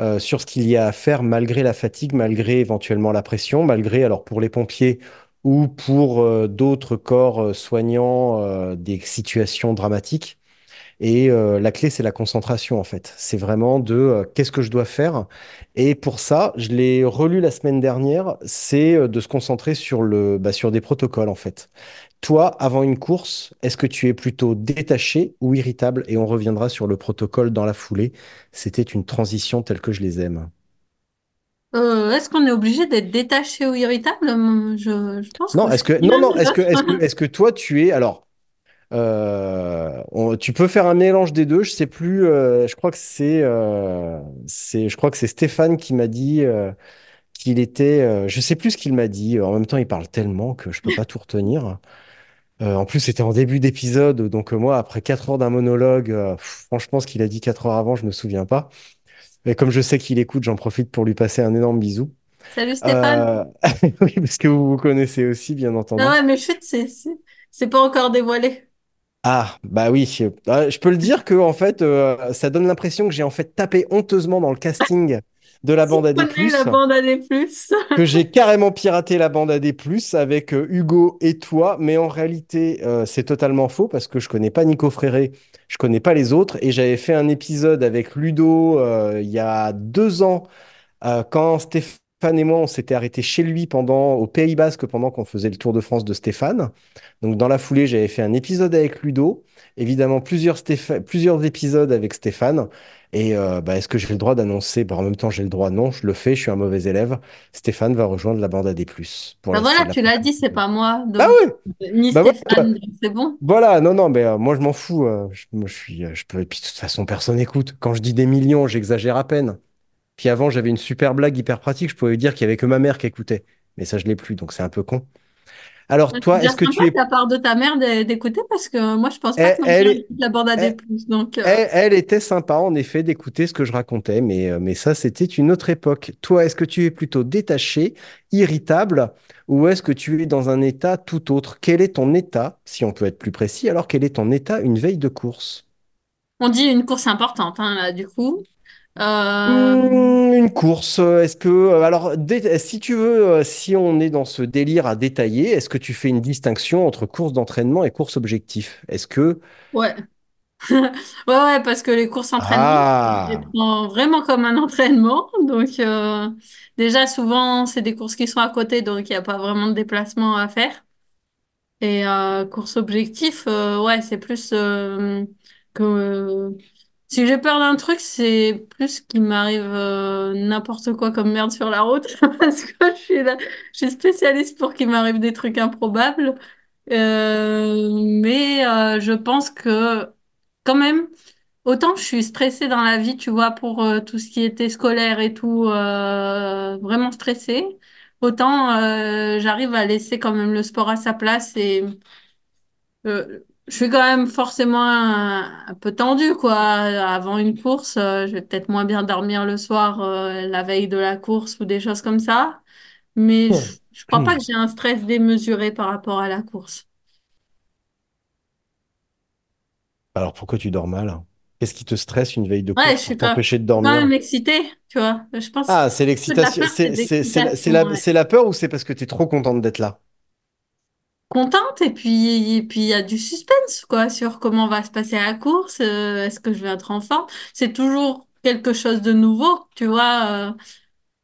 S2: euh, sur ce qu'il y a à faire malgré la fatigue, malgré éventuellement la pression, malgré, alors pour les pompiers ou pour euh, d'autres corps euh, soignants, euh, des situations dramatiques. Et euh, la clé, c'est la concentration, en fait. C'est vraiment de euh, qu'est-ce que je dois faire. Et pour ça, je l'ai relu la semaine dernière, c'est euh, de se concentrer sur le, bah, sur des protocoles, en fait. Toi, avant une course, est-ce que tu es plutôt détaché ou irritable? Et on reviendra sur le protocole dans la foulée. C'était une transition telle que je les aime.
S3: Euh, est-ce qu'on est obligé d'être détaché ou irritable? Hum, Je, je pense
S2: Non,
S3: que
S2: est-ce que non, non, est-ce que est-ce que est-ce que toi tu es alors euh, on- tu peux faire un mélange des deux. Je sais plus. euh, je crois que c'est euh, c'est je crois que c'est Stéphane qui m'a dit euh, qu'il était. euh, je sais plus ce qu'il m'a dit. En même temps, il parle tellement que je peux pas tout retenir. En plus, c'était en début d'épisode, donc moi, après 4 heures d'un monologue, pff, franchement, ce qu'il a dit 4 heures avant, je me souviens pas. Mais comme je sais qu'il écoute, j'en profite pour lui passer un énorme bisou.
S3: Salut Stéphane.
S2: Oui, parce que vous vous connaissez aussi, bien
S3: Ah
S2: entendu.
S3: ouais, mais chut, c'est c'est c'est pas encore dévoilé.
S2: Ah, bah oui. Euh, je peux le dire que en fait, euh, ça donne l'impression que j'ai en fait tapé honteusement dans le casting de la bande
S3: la à des plus.
S2: que j'ai carrément piraté la bande AD+, avec euh, Hugo et toi, mais en réalité, euh, c'est totalement faux parce que je connais pas Nico Fréré, je connais pas les autres, et j'avais fait un épisode avec Ludo il y a deux ans quand Stéphane et moi, on s'était arrêtés chez lui pendant, au Pays Basque pendant qu'on faisait le Tour de France de Stéphane. Donc, dans la foulée, j'avais fait un épisode avec Ludo, évidemment plusieurs, épisodes avec Stéphane. Et euh, bah, est-ce que j'ai le droit d'annoncer? Bah, en même temps, j'ai le droit, non, je le fais, je suis un mauvais élève. Stéphane va rejoindre la bande AD+, pour
S3: Bah
S2: la,
S3: voilà,
S2: la
S3: tu l'as dit, c'est pas moi,
S2: Bah
S3: donc
S2: oui,
S3: ni
S2: bah.
S3: Stéphane, donc c'est bon.
S2: Voilà, non, non, mais euh, moi je m'en fous. euh, je, moi, je suis, je peux. Et puis de toute façon, personne n'écoute. Quand je dis des millions, j'exagère à peine. Puis avant, j'avais une super blague hyper pratique. Je pouvais dire qu'il y avait que ma mère qui écoutait. Mais ça, je l'ai plus, donc c'est un peu con. Alors, toi, est-ce que tu
S3: de
S2: es.
S3: la part de ta mère d'é- d'écouter parce que moi je pense pas
S2: Elle,
S3: que
S2: elle est-
S3: la bande à des plus. Donc euh,
S2: elle- était sympa, en effet, d'écouter ce que je racontais, mais, euh, mais ça, c'était une autre époque. Toi, est-ce que tu es plutôt détaché, irritable, ou est-ce que tu es dans un état tout autre? Quel est ton état, si on peut être plus précis, alors quel est ton état une veille de course?
S3: on dit une course importante hein, là du coup. Euh,
S2: Hmm, une course, euh, est-ce que... euh, Alors, si tu veux, si on est dans ce délire à détailler, est-ce que tu fais une distinction entre course d'entraînement et course objectif? Est-ce que...
S3: ouais. Ouais, ouais, parce que les courses entraînement, je les
S2: Ah!
S3: prends vraiment comme un entraînement. Donc, euh, déjà, souvent, c'est des courses qui sont à côté, donc il n'y a pas vraiment de déplacement à faire. Et euh, course objectif, ouais, c'est plus que si j'ai peur d'un truc, c'est plus qu'il m'arrive euh, n'importe quoi comme merde sur la route parce que je suis là, je suis spécialiste pour qu'il m'arrive des trucs improbables. Euh, mais euh, je pense que quand même, autant je suis stressée dans la vie, tu vois, pour euh, tout ce qui était scolaire et tout, euh, vraiment stressée, autant euh, j'arrive à laisser quand même le sport à sa place et euh, je suis quand même forcément un, un peu tendue, quoi. Avant une course, euh, je vais peut-être moins bien dormir le soir, euh, la veille de la course ou des choses comme ça. Mais je, je crois pas que j'ai un stress démesuré par rapport à la course.
S2: Alors, pourquoi tu dors mal? Qu'est-ce qui te stresse une veille de
S3: Ouais, je
S2: course pour
S3: suis quand,
S2: t'empêcher de
S3: quand
S2: dormir?
S3: même excitée, tu vois. Je pense
S2: Ah, c'est
S3: que de la
S2: l'excitation.
S3: peur, c'est
S2: C'est
S3: de
S2: c'est- c'est la, c'est
S3: l'excitation.
S2: la,
S3: ouais.
S2: c'est la peur ou c'est parce que tu es trop contente d'être là?
S3: Contente et puis et puis il y a du suspense quoi sur comment va se passer la course. euh, est-ce que je vais être en forme? C'est toujours quelque chose de nouveau, tu vois. euh,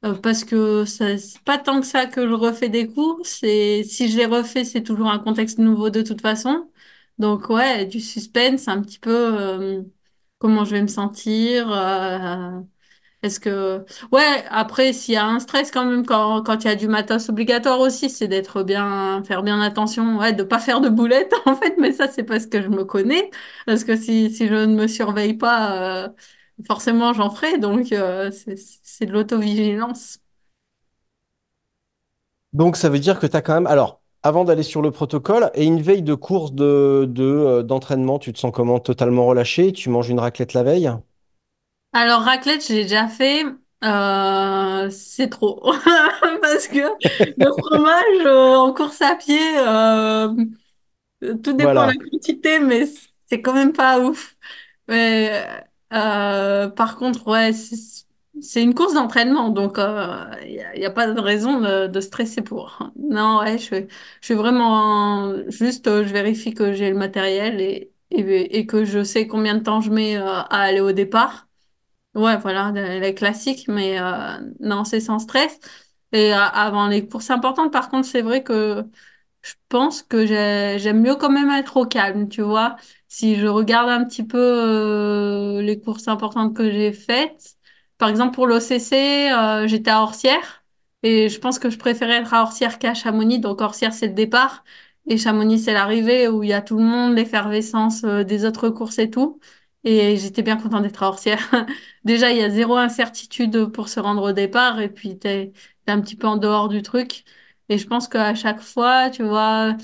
S3: Euh, parce que c'est pas tant que ça que je refais des courses et si je les refais, c'est toujours un contexte nouveau de toute façon. Donc ouais, du suspense, un petit peu euh, comment je vais me sentir. Est-ce que... Ouais, après, s'il y a un stress quand même, quand, quand il y a du matos obligatoire aussi, c'est d'être bien, faire bien attention, ouais, de pas faire de boulettes en fait, mais ça, c'est parce que je me connais. Parce que si, je ne me surveille pas, euh, forcément, j'en ferai. Donc, euh, c'est de l'autovigilance.
S2: Donc, ça veut dire que tu as quand même. Alors, avant d'aller sur le protocole, et une veille de course euh, d'entraînement, tu te sens comment? Totalement relâché? Tu manges une raclette la veille?
S3: Alors, raclette, j'ai déjà fait. Euh, c'est trop. Parce que le fromage euh, en course à pied, euh, tout dépend de la quantité, mais c'est quand même pas ouf. Mais, euh, par contre, ouais, c'est- c'est une course d'entraînement, donc il n'y a, y a pas de raison de, de stresser pour. Non, ouais, je, fais- je suis vraiment juste, euh, je vérifie que j'ai le matériel et, et, et que je sais combien de temps je mets euh, à aller au départ. Ouais, voilà, les classiques, mais euh, non, c'est sans stress. Et euh, avant les courses importantes, par contre, c'est vrai que je pense que j'ai- j'aime mieux quand même être au calme, tu vois. Si je regarde un petit peu euh, les courses importantes que j'ai faites, par exemple pour l'OCC, euh, j'étais à Orsières et je pense que je préférais être à Orsières qu'à Chamonix. Donc Orsières, c'est le départ et Chamonix, c'est l'arrivée où il y a tout le monde, l'effervescence euh, des autres courses et tout. Et j'étais bien contente d'être à Orsières. Déjà, il y a zéro incertitude pour se rendre au départ et puis t'es, t'es un petit peu en dehors du truc. Et je pense qu'à chaque fois, tu vois,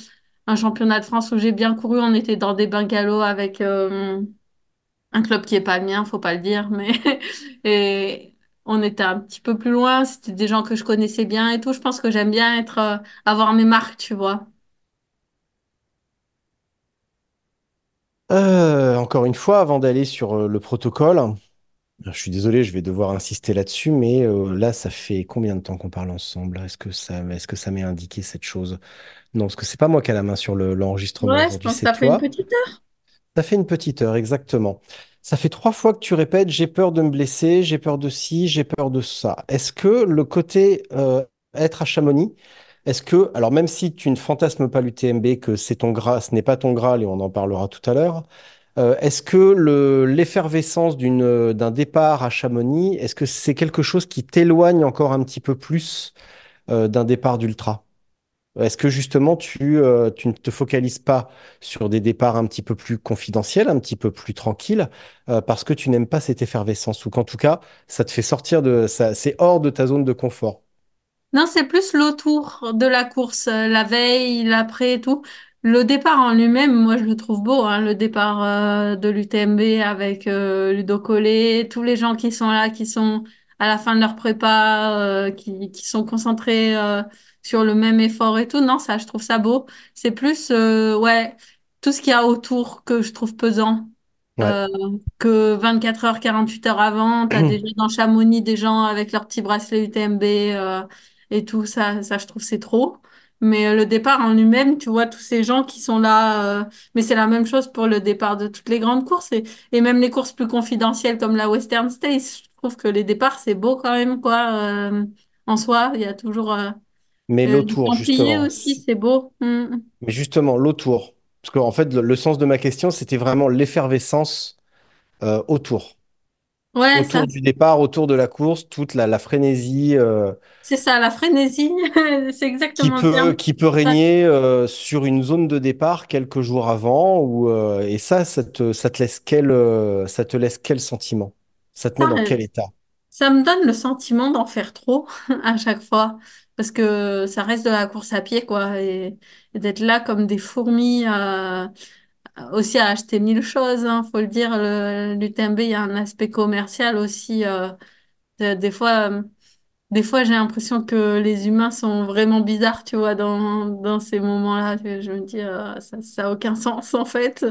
S3: un championnat de France où j'ai bien couru, on était dans des bungalows avec euh, un club qui est pas le mien, faut pas le dire, mais et on était un petit peu plus loin, c'était des gens que je connaissais bien et tout. Je pense que j'aime bien être euh, avoir mes marques, tu vois.
S2: Euh, encore une fois, avant d'aller sur euh, le protocole, je suis désolé, je vais devoir insister là-dessus, mais euh, là, ça fait combien de temps qu'on parle ensemble? Est-ce que ça, est-ce que ça m'est indiqué cette chose? Non, parce que c'est pas moi qui ai la main sur le- l'enregistrement
S3: Ouais, je
S2: aujourd'hui,
S3: pense que
S2: c'est
S3: ça fait une
S2: toi.
S3: petite heure.
S2: Ça fait une petite heure, exactement. Ça fait trois fois que tu répètes, j'ai peur de me blesser, j'ai peur de ci, j'ai peur de ça. Est-ce que le côté euh, être à Chamonix, est-ce que, alors même si tu ne fantasmes pas l'UTMB, que c'est ton Graal, ce n'est pas ton Graal et on en parlera tout à l'heure, euh, est-ce que le, l'effervescence d'un départ à Chamonix, est-ce que c'est quelque chose qui t'éloigne encore un petit peu plus euh, d'un départ d'ultra? Est-ce que justement tu, euh, tu ne te focalises pas sur des départs un petit peu plus confidentiels, un petit peu plus tranquilles, parce que tu n'aimes pas cette effervescence ou qu'en tout cas, ça te fait sortir de c'est hors de ta zone de confort?
S3: Non, c'est plus l'autour de la course, euh, la veille, l'après et tout. Le départ en lui-même, moi je le trouve beau, hein, le départ euh, de l'UTMB avec euh, Ludo Collet, tous les gens qui sont là, qui sont à la fin de leur prépa, euh, qui, qui sont concentrés euh, sur le même effort et tout. Non, ça, je trouve ça beau. C'est plus, euh, ouais, tout ce qu'il y a autour que je trouve pesant.
S2: Ouais.
S3: Euh, que 24 heures, 48 heures avant, t'as déjà dans Chamonix des gens avec leur petit bracelet UTMB euh, et tout ça, ça je trouve c'est trop. Mais euh, le départ en lui-même, tu vois, tous ces gens qui sont là, euh, mais c'est la même chose pour le départ de toutes les grandes courses et, et même les courses plus confidentielles comme la Western States. Je trouve que les départs, c'est beau quand même, quoi. euh, en soi, il y a toujours euh,
S2: Mais l'autour, justement,
S3: aussi, c'est beau. Mm.
S2: mais justement, l'autour, parce qu'en fait, le, le sens de ma question, c'était vraiment l'effervescence autour,
S3: Ouais, ça,
S2: autour du départ, autour de la course, toute la, la frénésie. euh,
S3: c'est ça, la frénésie, c'est
S2: qui
S3: exactement le
S2: peut, qui peut régner euh, sur une zone de départ quelques jours avant ou euh, et ça, ça te, ça te laisse quel, ça te laisse quel sentiment? Ça te met dans quel état?
S3: Ça me donne le sentiment d'en faire trop à chaque fois, parce que ça reste de la course à pied, quoi, et, et d'être là comme des fourmis, euh, aussi à acheter mille choses, hein, faut le dire, l'UTMB, il y a un aspect commercial aussi. euh, de- des fois, euh, des fois, j'ai l'impression que les humains sont vraiment bizarres, tu vois, dans, dans ces moments-là. Je, me dis, euh, ça, ça a aucun sens, en fait.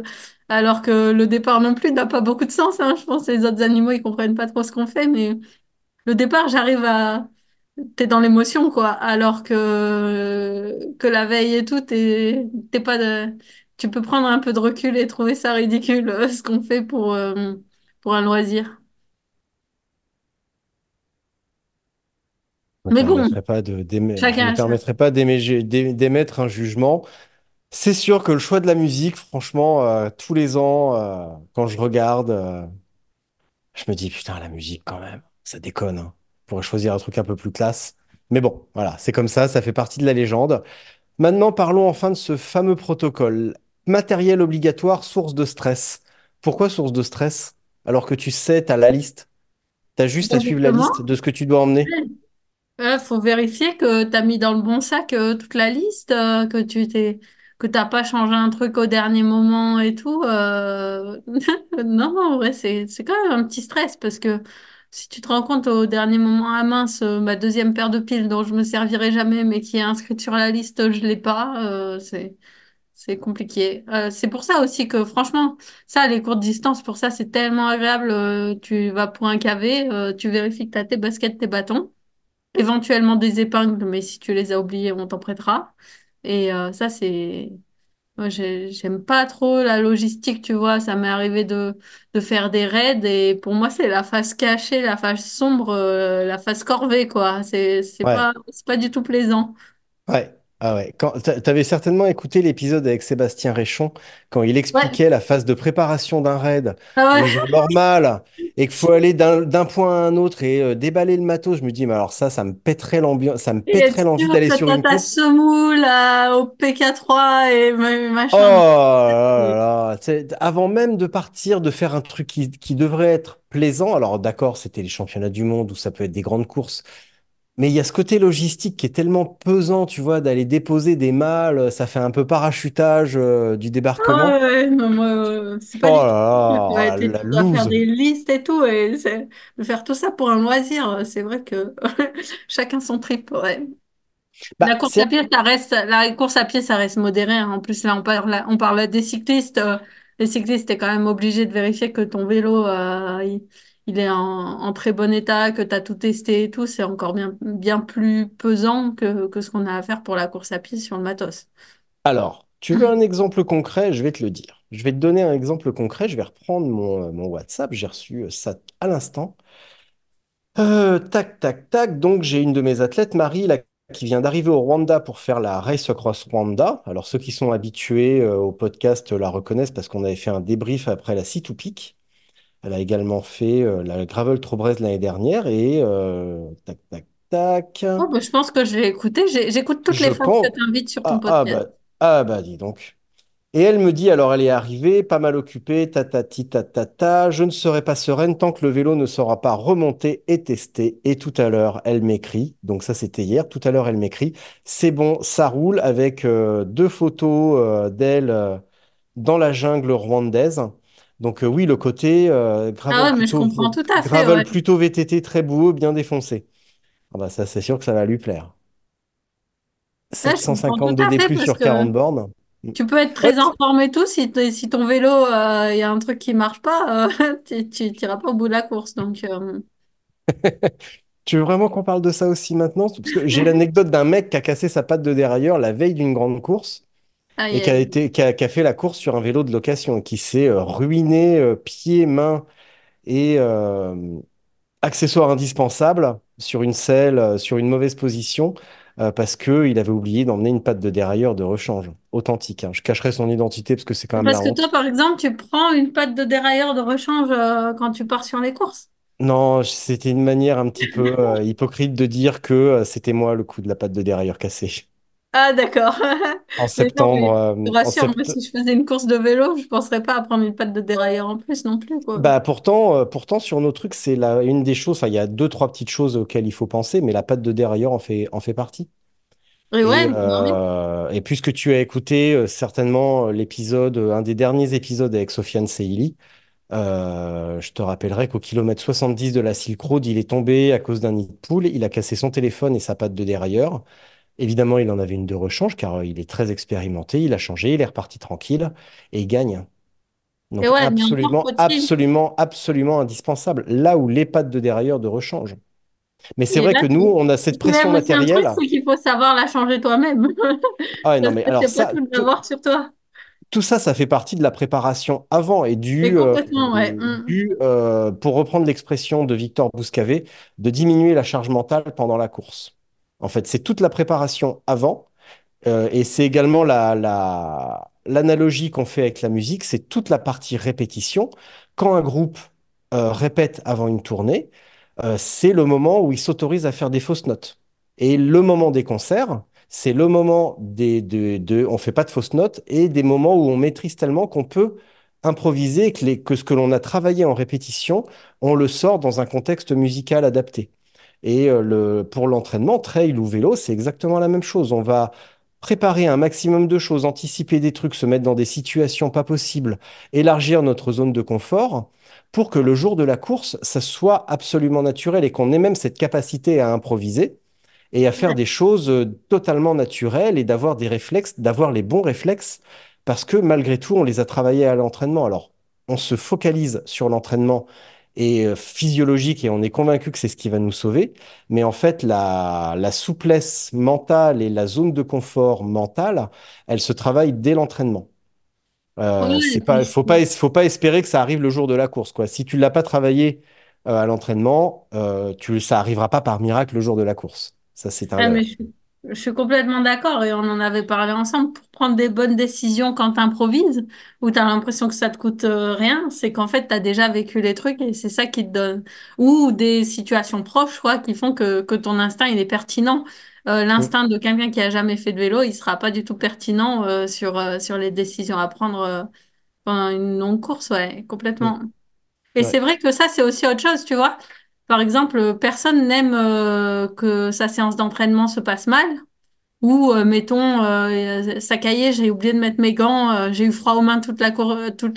S3: Alors que le départ non plus n'a pas beaucoup de sens, hein. Je pense que les autres animaux, ils comprennent pas trop ce qu'on fait, mais le départ, j'arrive à... T'es dans l'émotion, quoi. Alors que, que la veille et tout, t'es, pas. Tu peux prendre un peu de recul et trouver ça ridicule, euh, ce qu'on fait pour, euh, pour un loisir.
S2: Je me
S3: Mais bon,
S2: permettrai pas de, d'émet- je me
S3: chacun a ça.
S2: permettrai pas d'é- d'émettre un jugement. C'est sûr que le choix de la musique, franchement, euh, tous les ans, euh, quand je regarde, euh, je me dis putain, la musique quand même, ça déconne. hein. Je pourrais choisir un truc un peu plus classe. Mais bon, voilà, c'est comme ça, ça fait partie de la légende. Maintenant, parlons enfin de ce fameux protocole. Matériel obligatoire, source de stress. Pourquoi source de stress? Alors que tu sais, tu as la liste. Tu as juste à suivre la liste de ce que tu dois emmener.
S3: il faut vérifier que tu as mis dans le bon sac euh, toute la liste, euh, que tu t'es que t'as pas changé un truc au dernier moment et tout. euh, Non, en vrai, c'est quand même un petit stress parce que si tu te rends compte au dernier moment, ah mince, ma deuxième paire de piles dont je me servirai jamais mais qui est inscrite sur la liste, je l'ai pas. c'est c'est compliqué. Euh, c'est pour ça aussi que franchement, ça, les courtes distances, pour ça, c'est tellement agréable. Euh, tu vas pour un cavé, euh, tu vérifies que tu as tes baskets, tes bâtons, éventuellement des épingles, mais si tu les as oubliés, on t'en prêtera. Et ça, c'est... Moi, j'ai- j'aime pas trop la logistique, tu vois. Ça m'est arrivé de, de faire des raids et pour moi, c'est la face cachée, la face sombre, la face corvée, quoi. C'est, c'est
S2: Ouais.
S3: pas, c'est pas du tout plaisant.
S2: Ouais, ah ouais. Quand, t'a- t'avais certainement écouté l'épisode avec Sébastien Réchon quand il
S3: Ouais.
S2: expliquait la phase de préparation d'un raid,
S3: Ah ouais.
S2: jour normal, et qu'il faut aller d'un d'un point à un autre et euh, déballer le matos. Je me dis, mais alors ça, ça me pèterait l'ambiance, ça me
S3: Et être
S2: pèterait l'envie
S3: sûr
S2: d'aller
S3: que
S2: sur
S3: t'as
S2: une
S3: ta
S2: course?
S3: semoule euh, au PK3 et ma-
S2: Oh
S3: machin.
S2: là là, tu sais, avant même de partir, de faire un truc qui, qui devrait être plaisant. Alors d'accord, c'était les championnats du monde où ça peut être des grandes courses. Mais il y a ce côté logistique qui est tellement pesant, tu vois, d'aller déposer des malles, ça fait un peu parachutage euh, du
S3: Ah
S2: débarquement.
S3: ouais, ouais, non, moi, euh, c'est pas
S2: Oh là là, la
S3: tu dois faire
S2: loose.
S3: des listes et tout, et c'est- faire tout ça pour un loisir, c'est vrai que chacun son trip, ouais. La
S2: Bah,
S3: course à
S2: c'est...
S3: pied, ça reste, la course à pied, ça reste modéré. hein. En plus, là, on parle, on parle des cyclistes. euh, les cyclistes, t'es quand même obligé de vérifier que ton vélo, euh, il, il est en, très bon état, que tu as tout testé et tout. C'est encore bien, bien plus pesant que, que ce qu'on a à faire pour la course à pied sur le matos.
S2: Alors, tu veux un exemple concret? Je vais te le dire. Je vais te donner un exemple concret. Je vais reprendre mon, mon WhatsApp. J'ai reçu ça à l'instant. Euh, tac, tac, tac. Donc, j'ai une de mes athlètes, Marie, qui vient d'arriver au Rwanda pour faire la Race Across Rwanda. Alors, ceux qui sont habitués euh, au podcast la reconnaissent parce qu'on avait fait un débrief après la Peak. Elle a également fait euh, la Gravel Trobrez l'année dernière et euh, tac, tac, tac.
S3: Oh, bah, je pense que je vais écouter. J'ai- J'écoute toutes
S2: Je
S3: les fois que
S2: pense.
S3: tu t'invites sur ton
S2: Ah, ah,
S3: podcast.
S2: bah, ah, bah, dis donc. Et elle me dit, alors elle est arrivée, pas mal occupée, tatati tatata, je ne serai pas sereine tant que le vélo ne sera pas remonté et testé. Et tout à l'heure, elle m'écrit, donc ça c'était hier, tout à l'heure elle m'écrit, c'est bon, ça roule avec euh, deux photos euh, d'elle euh, dans la jungle rwandaise. Donc euh, oui, le côté euh,
S3: Ah
S2: gravel
S3: ouais, mais je
S2: plutôt,
S3: comprends tout à fait,
S2: gravel
S3: ouais.
S2: plutôt VTT très boueux, bien défoncé. Ah bah ça c'est sûr que ça va lui plaire.
S3: Ouais, je comprends tout
S2: 750 de
S3: à
S2: D+,
S3: fait
S2: sur
S3: que
S2: 40 bornes.
S3: Tu peux être
S2: Ouais,
S3: très informé et tout, si, ton vélo, il y a un truc qui marche pas, euh, tu t'iras pas au bout de la course. Donc, euh,
S2: Tu veux vraiment qu'on parle de ça aussi maintenant? Parce que j'ai l'anecdote d'un mec qui a cassé sa patte de dérailleur la veille d'une grande course
S3: aïe,
S2: et qui a
S3: aïe.
S2: été, qui a, qui a fait la course sur un vélo de location, qui s'est euh, ruiné euh, pieds, mains et euh, accessoires indispensables sur une selle, sur une mauvaise position, euh, parce qu'il avait oublié d'emmener une patte de dérailleur de rechange, authentique. hein. Je cacherai son identité parce que c'est quand même
S3: Parce
S2: la
S3: que toi, par exemple, tu prends une patte de dérailleur de rechange euh, quand tu pars sur les courses.
S2: Non, c'était une manière un petit peu euh, hypocrite de dire que c'était moi le coup de la patte de dérailleur cassée.
S3: Ah, d'accord.
S2: En septembre, euh,
S3: je te rassure, moi, si je faisais une course de vélo, je penserais pas à prendre une patte de dérailleur en plus non plus, quoi.
S2: Bah pourtant, euh, pourtant sur nos trucs, c'est la, une des choses, enfin il y a deux, trois petites choses auxquelles il faut penser, mais la patte de dérailleur en fait, en fait partie.
S3: Et
S2: Et,
S3: ouais, mais non, mais-
S2: euh, et puisque tu as écouté euh, certainement euh, l'épisode, euh, un des derniers épisodes avec Sofiane Seili, euh, je te rappellerai qu'au kilomètre 70 de la Silk Road, il est tombé à cause d'un nid de poule, il a cassé son téléphone et sa patte de dérailleur. Évidemment, il en avait une de rechange car euh, il est très expérimenté, il a changé, il est reparti tranquille et il gagne. Donc
S3: ouais,
S2: absolument, absolument, absolument indispensable. Là où les pattes de dérailleur de rechange. Mais c'est vrai
S3: là,
S2: que nous, on a cette pression matérielle.
S3: c'est qu'il faut savoir la changer toi-même.
S2: Ah non, mais alors
S3: c'est pas
S2: ça,
S3: tout sur toi.
S2: tout ça, ça fait partie de la préparation avant et du, euh,
S3: ouais. Mm.
S2: du euh, pour reprendre l'expression de Victor Bouscavé, de diminuer la charge mentale pendant la course. En fait, c'est toute la préparation avant. Euh, et c'est également la, la- l'analogie qu'on fait avec la musique, c'est toute la partie répétition. Quand un groupe euh, répète avant une tournée, euh, c'est le moment où il s'autorise à faire des fausses notes. Et le moment des concerts, c'est le moment des, de, de- on fait pas de fausses notes et des moments où on maîtrise tellement qu'on peut improviser que, les- que ce que l'on a travaillé en répétition, on le sort dans un contexte musical adapté. Et euh, le, pour l'entraînement, trail ou vélo, c'est exactement la même chose. On va préparer un maximum de choses, anticiper des trucs, se mettre dans des situations pas possibles, élargir notre zone de confort pour que le jour de la course, ça soit absolument naturel et qu'on ait même cette capacité à improviser et à faire des choses euh, totalement naturelles et d'avoir des réflexes, d'avoir les bons réflexes parce que malgré tout, on les a travaillés à l'entraînement. Alors, on se focalise sur l'entraînement et euh, physiologique et on est convaincu que c'est ce qui va nous sauver. Mais en fait, la, la souplesse mentale et la zone de confort mentale, elle se travaille dès l'entraînement. Euh,
S3: et
S2: c'est pas, faut pas, faut pas espérer que ça arrive le jour de la course, quoi. Si tu l'as pas travaillé euh, à l'entraînement, euh, tu, ça arrivera pas par miracle le jour de la course. Ça, c'est un
S3: Ah, mais
S2: leurre.
S3: je, suis je suis complètement d'accord et on en avait parlé ensemble. Pour prendre des bonnes décisions quand tu improvises ou tu as l'impression que ça te coûte euh, rien, c'est qu'en fait, tu as déjà vécu les trucs et c'est ça qui te donne. Ou des situations proches, quoi, qui font que, que ton instinct, il est pertinent. Euh,
S2: Mm,
S3: l'instinct de quelqu'un qui a jamais fait de vélo, il sera pas du tout pertinent euh, sur, euh, sur les décisions à prendre pendant une longue course, ouais,
S2: mm,
S3: complètement. Et
S2: ouais.
S3: c'est vrai que ça, c'est aussi autre chose, tu vois. Par exemple, personne n'aime euh, que sa séance d'entraînement se passe mal. Ou, euh, mettons, euh, ça j'ai oublié de mettre mes gants, euh, j'ai eu froid aux mains tout,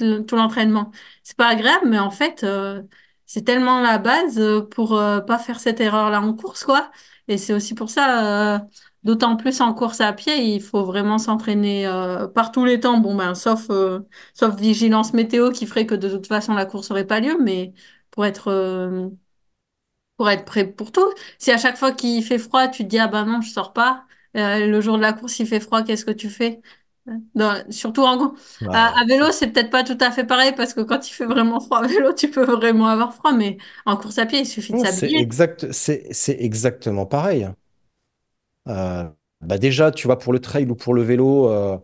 S3: le- tout l'entraînement. C'est pas agréable, mais en fait, c'est tellement la base pour pas faire cette erreur-là en course, quoi. Et c'est aussi pour ça, d'autant plus en course à pied, il faut vraiment s'entraîner par tous les temps. Bon, ben, sauf, sauf vigilance météo qui ferait que de toute façon la course aurait pas lieu, mais pour être pour être prêt pour tout. Si à chaque fois qu'il fait froid, tu te dis, ah ben non, je sors pas. Euh, le jour de la course, il fait froid, qu'est-ce que tu fais? Surtout en, à,
S2: Ouais,
S3: à vélo, c'est peut-être pas tout à fait pareil parce que quand il fait vraiment froid à vélo, tu peux vraiment avoir froid, mais en course à pied, il suffit de
S2: Non, c'est
S3: s'habiller.
S2: exact, c'est, c'est exactement pareil. Euh, bah déjà, tu vois, pour le trail ou pour le vélo, euh,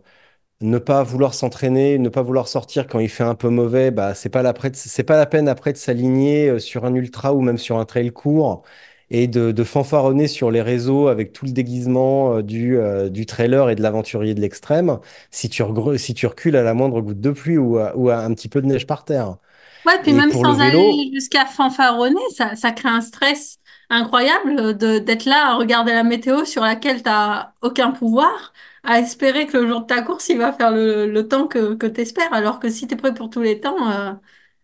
S2: ne pas vouloir s'entraîner, ne pas vouloir sortir quand il fait un peu mauvais, bah, c'est pas la, c'est pas la peine après de s'aligner euh, sur un ultra ou même sur un trail court et de, de fanfaronner sur les réseaux avec tout le déguisement euh, du, euh, du trailer et de l'aventurier de l'extrême si tu, si tu recules à la moindre goutte de pluie ou à, ou à un petit peu de neige par terre.
S3: Ouais, puis
S2: Et
S3: même sans
S2: vélo,
S3: aller jusqu'à fanfaronner, ça, ça crée un stress incroyable de, d'être là à regarder la météo sur laquelle t'as aucun pouvoir, à espérer que le jour de ta course, il va faire le, le temps que, que t'espères, alors que si t'es prêt pour tous les temps, euh,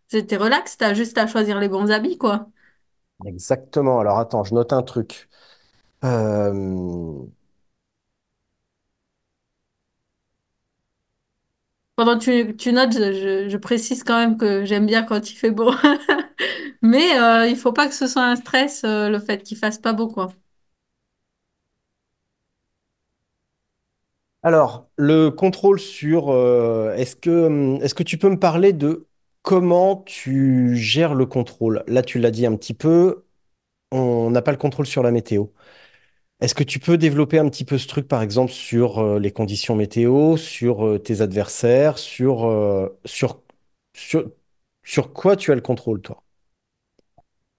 S3: t'es relax, t'as juste à choisir les bons habits, quoi.
S2: exactement. Alors attends, je note un truc. Euh,
S3: Pendant que tu, tu notes, je, je- je précise quand même que j'aime bien quand il fait beau. Mais euh, il faut pas que ce soit un stress, euh, le fait qu'il fasse pas beau, quoi.
S2: Alors, le contrôle sur, euh, est-ce que, hum, est-ce que tu peux me parler de comment tu gères le contrôle? Là, tu l'as dit un petit peu, on n'a pas le contrôle sur la météo. Est-ce que tu peux développer un petit peu ce truc, par exemple, sur euh, les conditions météo, sur euh, tes adversaires, sur, sur, sur, quoi tu as le contrôle, toi?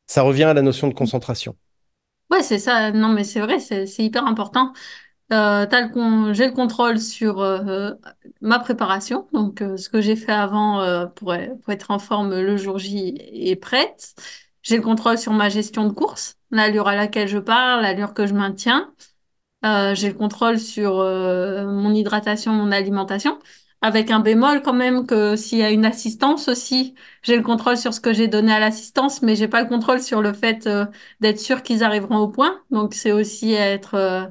S2: Ça revient à la notion de concentration.
S3: Ouais, c'est ça. Non, mais c'est vrai, c'est hyper important. Euh, t'as le J'ai le contrôle sur euh, ma préparation, donc euh, ce que j'ai fait avant euh, pour, pour être en forme le jour J est prête. J'ai le contrôle sur ma gestion de course, l'allure à laquelle je pars, l'allure que je maintiens. Euh, j'ai le contrôle sur euh, mon hydratation, mon alimentation, avec un bémol quand même que s'il y a une assistance aussi, j'ai le contrôle sur ce que j'ai donné à l'assistance, mais j'ai pas le contrôle sur le fait euh, d'être sûr qu'ils arriveront au point. Donc c'est aussi être euh,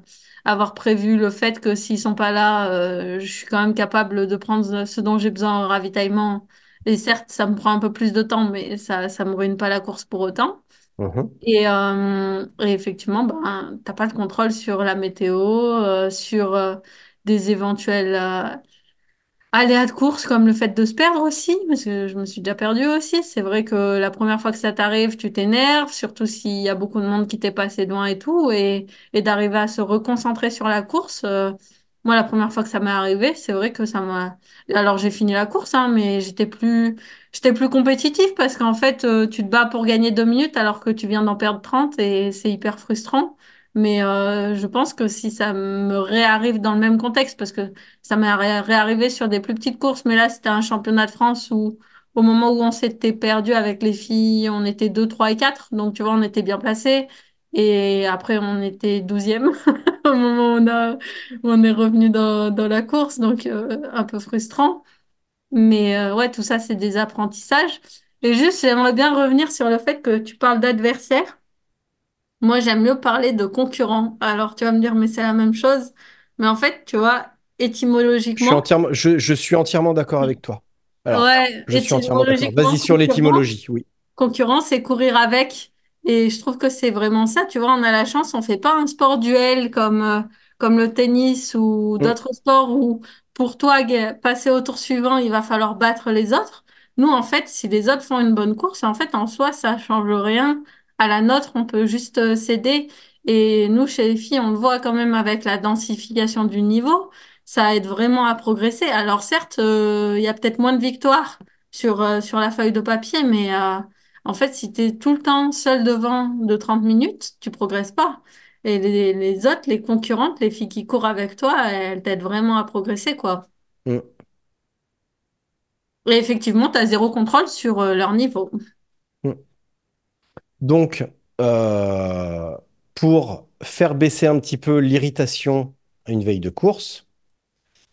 S3: avoir prévu le fait que s'ils sont pas là, euh, je suis quand même capable de prendre ce dont j'ai besoin en ravitaillement. Et certes, ça me prend un peu plus de temps, mais ça ça me ruine pas la course pour autant.
S2: Mhm,
S3: Et, euh, et effectivement, ben, t'as pas de contrôle sur la météo, euh, sur euh, des éventuels aléas de course, comme le fait de se perdre aussi, parce que je me suis déjà perdue aussi. C'est vrai que la première fois que ça t'arrive, tu t'énerves, surtout s'il y a beaucoup de monde qui t'est passé loin et tout, et, et d'arriver à se reconcentrer sur la course. euh, moi, la première fois que ça m'est arrivé, c'est vrai que ça m'a... Alors, j'ai fini la course, hein, mais j'étais plus... J'étais plus compétitive parce qu'en fait, euh, tu te bats pour gagner deux minutes alors que tu viens d'en perdre 30 et c'est hyper frustrant. Mais euh, je pense que si ça me réarrive dans le même contexte, parce que ça m'est ré- réarrivé sur des plus petites courses, mais là, c'était un championnat de France où, au moment où on s'était perdu avec les filles, on était 2 3 et 4 donc tu vois, on était bien placés. Et après, on était douzième au moment où on a, où on est revenu dans, dans la course, donc euh, un peu frustrant. Mais euh, ouais, tout ça, c'est des apprentissages. Et juste, j'aimerais bien revenir sur le fait que tu parles d'adversaire. Moi, j'aime mieux parler de concurrents. Alors, tu vas me dire, mais c'est la même chose. Mais en fait, tu vois,
S2: Je suis
S3: étymologiquement,
S2: entièrement, je, je suis entièrement d'accord avec toi. Alors,
S3: ouais,
S2: je suis entièrement d'accord.
S3: étymologiquement,
S2: Vas-y sur
S3: concurrent.
S2: l'étymologie, oui.
S3: concurrence et courir avec. Et je trouve que c'est vraiment ça. Tu vois, on a la chance, on fait pas un sport duel comme, euh, comme le tennis ou
S2: Mm,
S3: d'autres sports où pour toi, ga- passer au tour suivant, il va falloir battre les autres. Nous, en fait, si les autres font une bonne course, en fait, en soi, ça change rien à la nôtre. On peut juste euh, s'aider. Et nous, chez les filles, on le voit quand même avec la densification du niveau. Ça aide vraiment à progresser. Alors certes, euh, il y a peut-être moins de victoires sur, euh, sur la feuille de papier, mais euh, en fait, si tu es tout le temps seul devant de 30 minutes, tu progresses pas. Et les, les autres, les concurrentes, les filles qui courent avec toi, elles t'aident vraiment à progresser, quoi.
S2: mm,
S3: Et effectivement, tu as zéro contrôle sur euh, leur niveau.
S2: Donc, euh, pour faire baisser un petit peu l'irritation à une veille de course,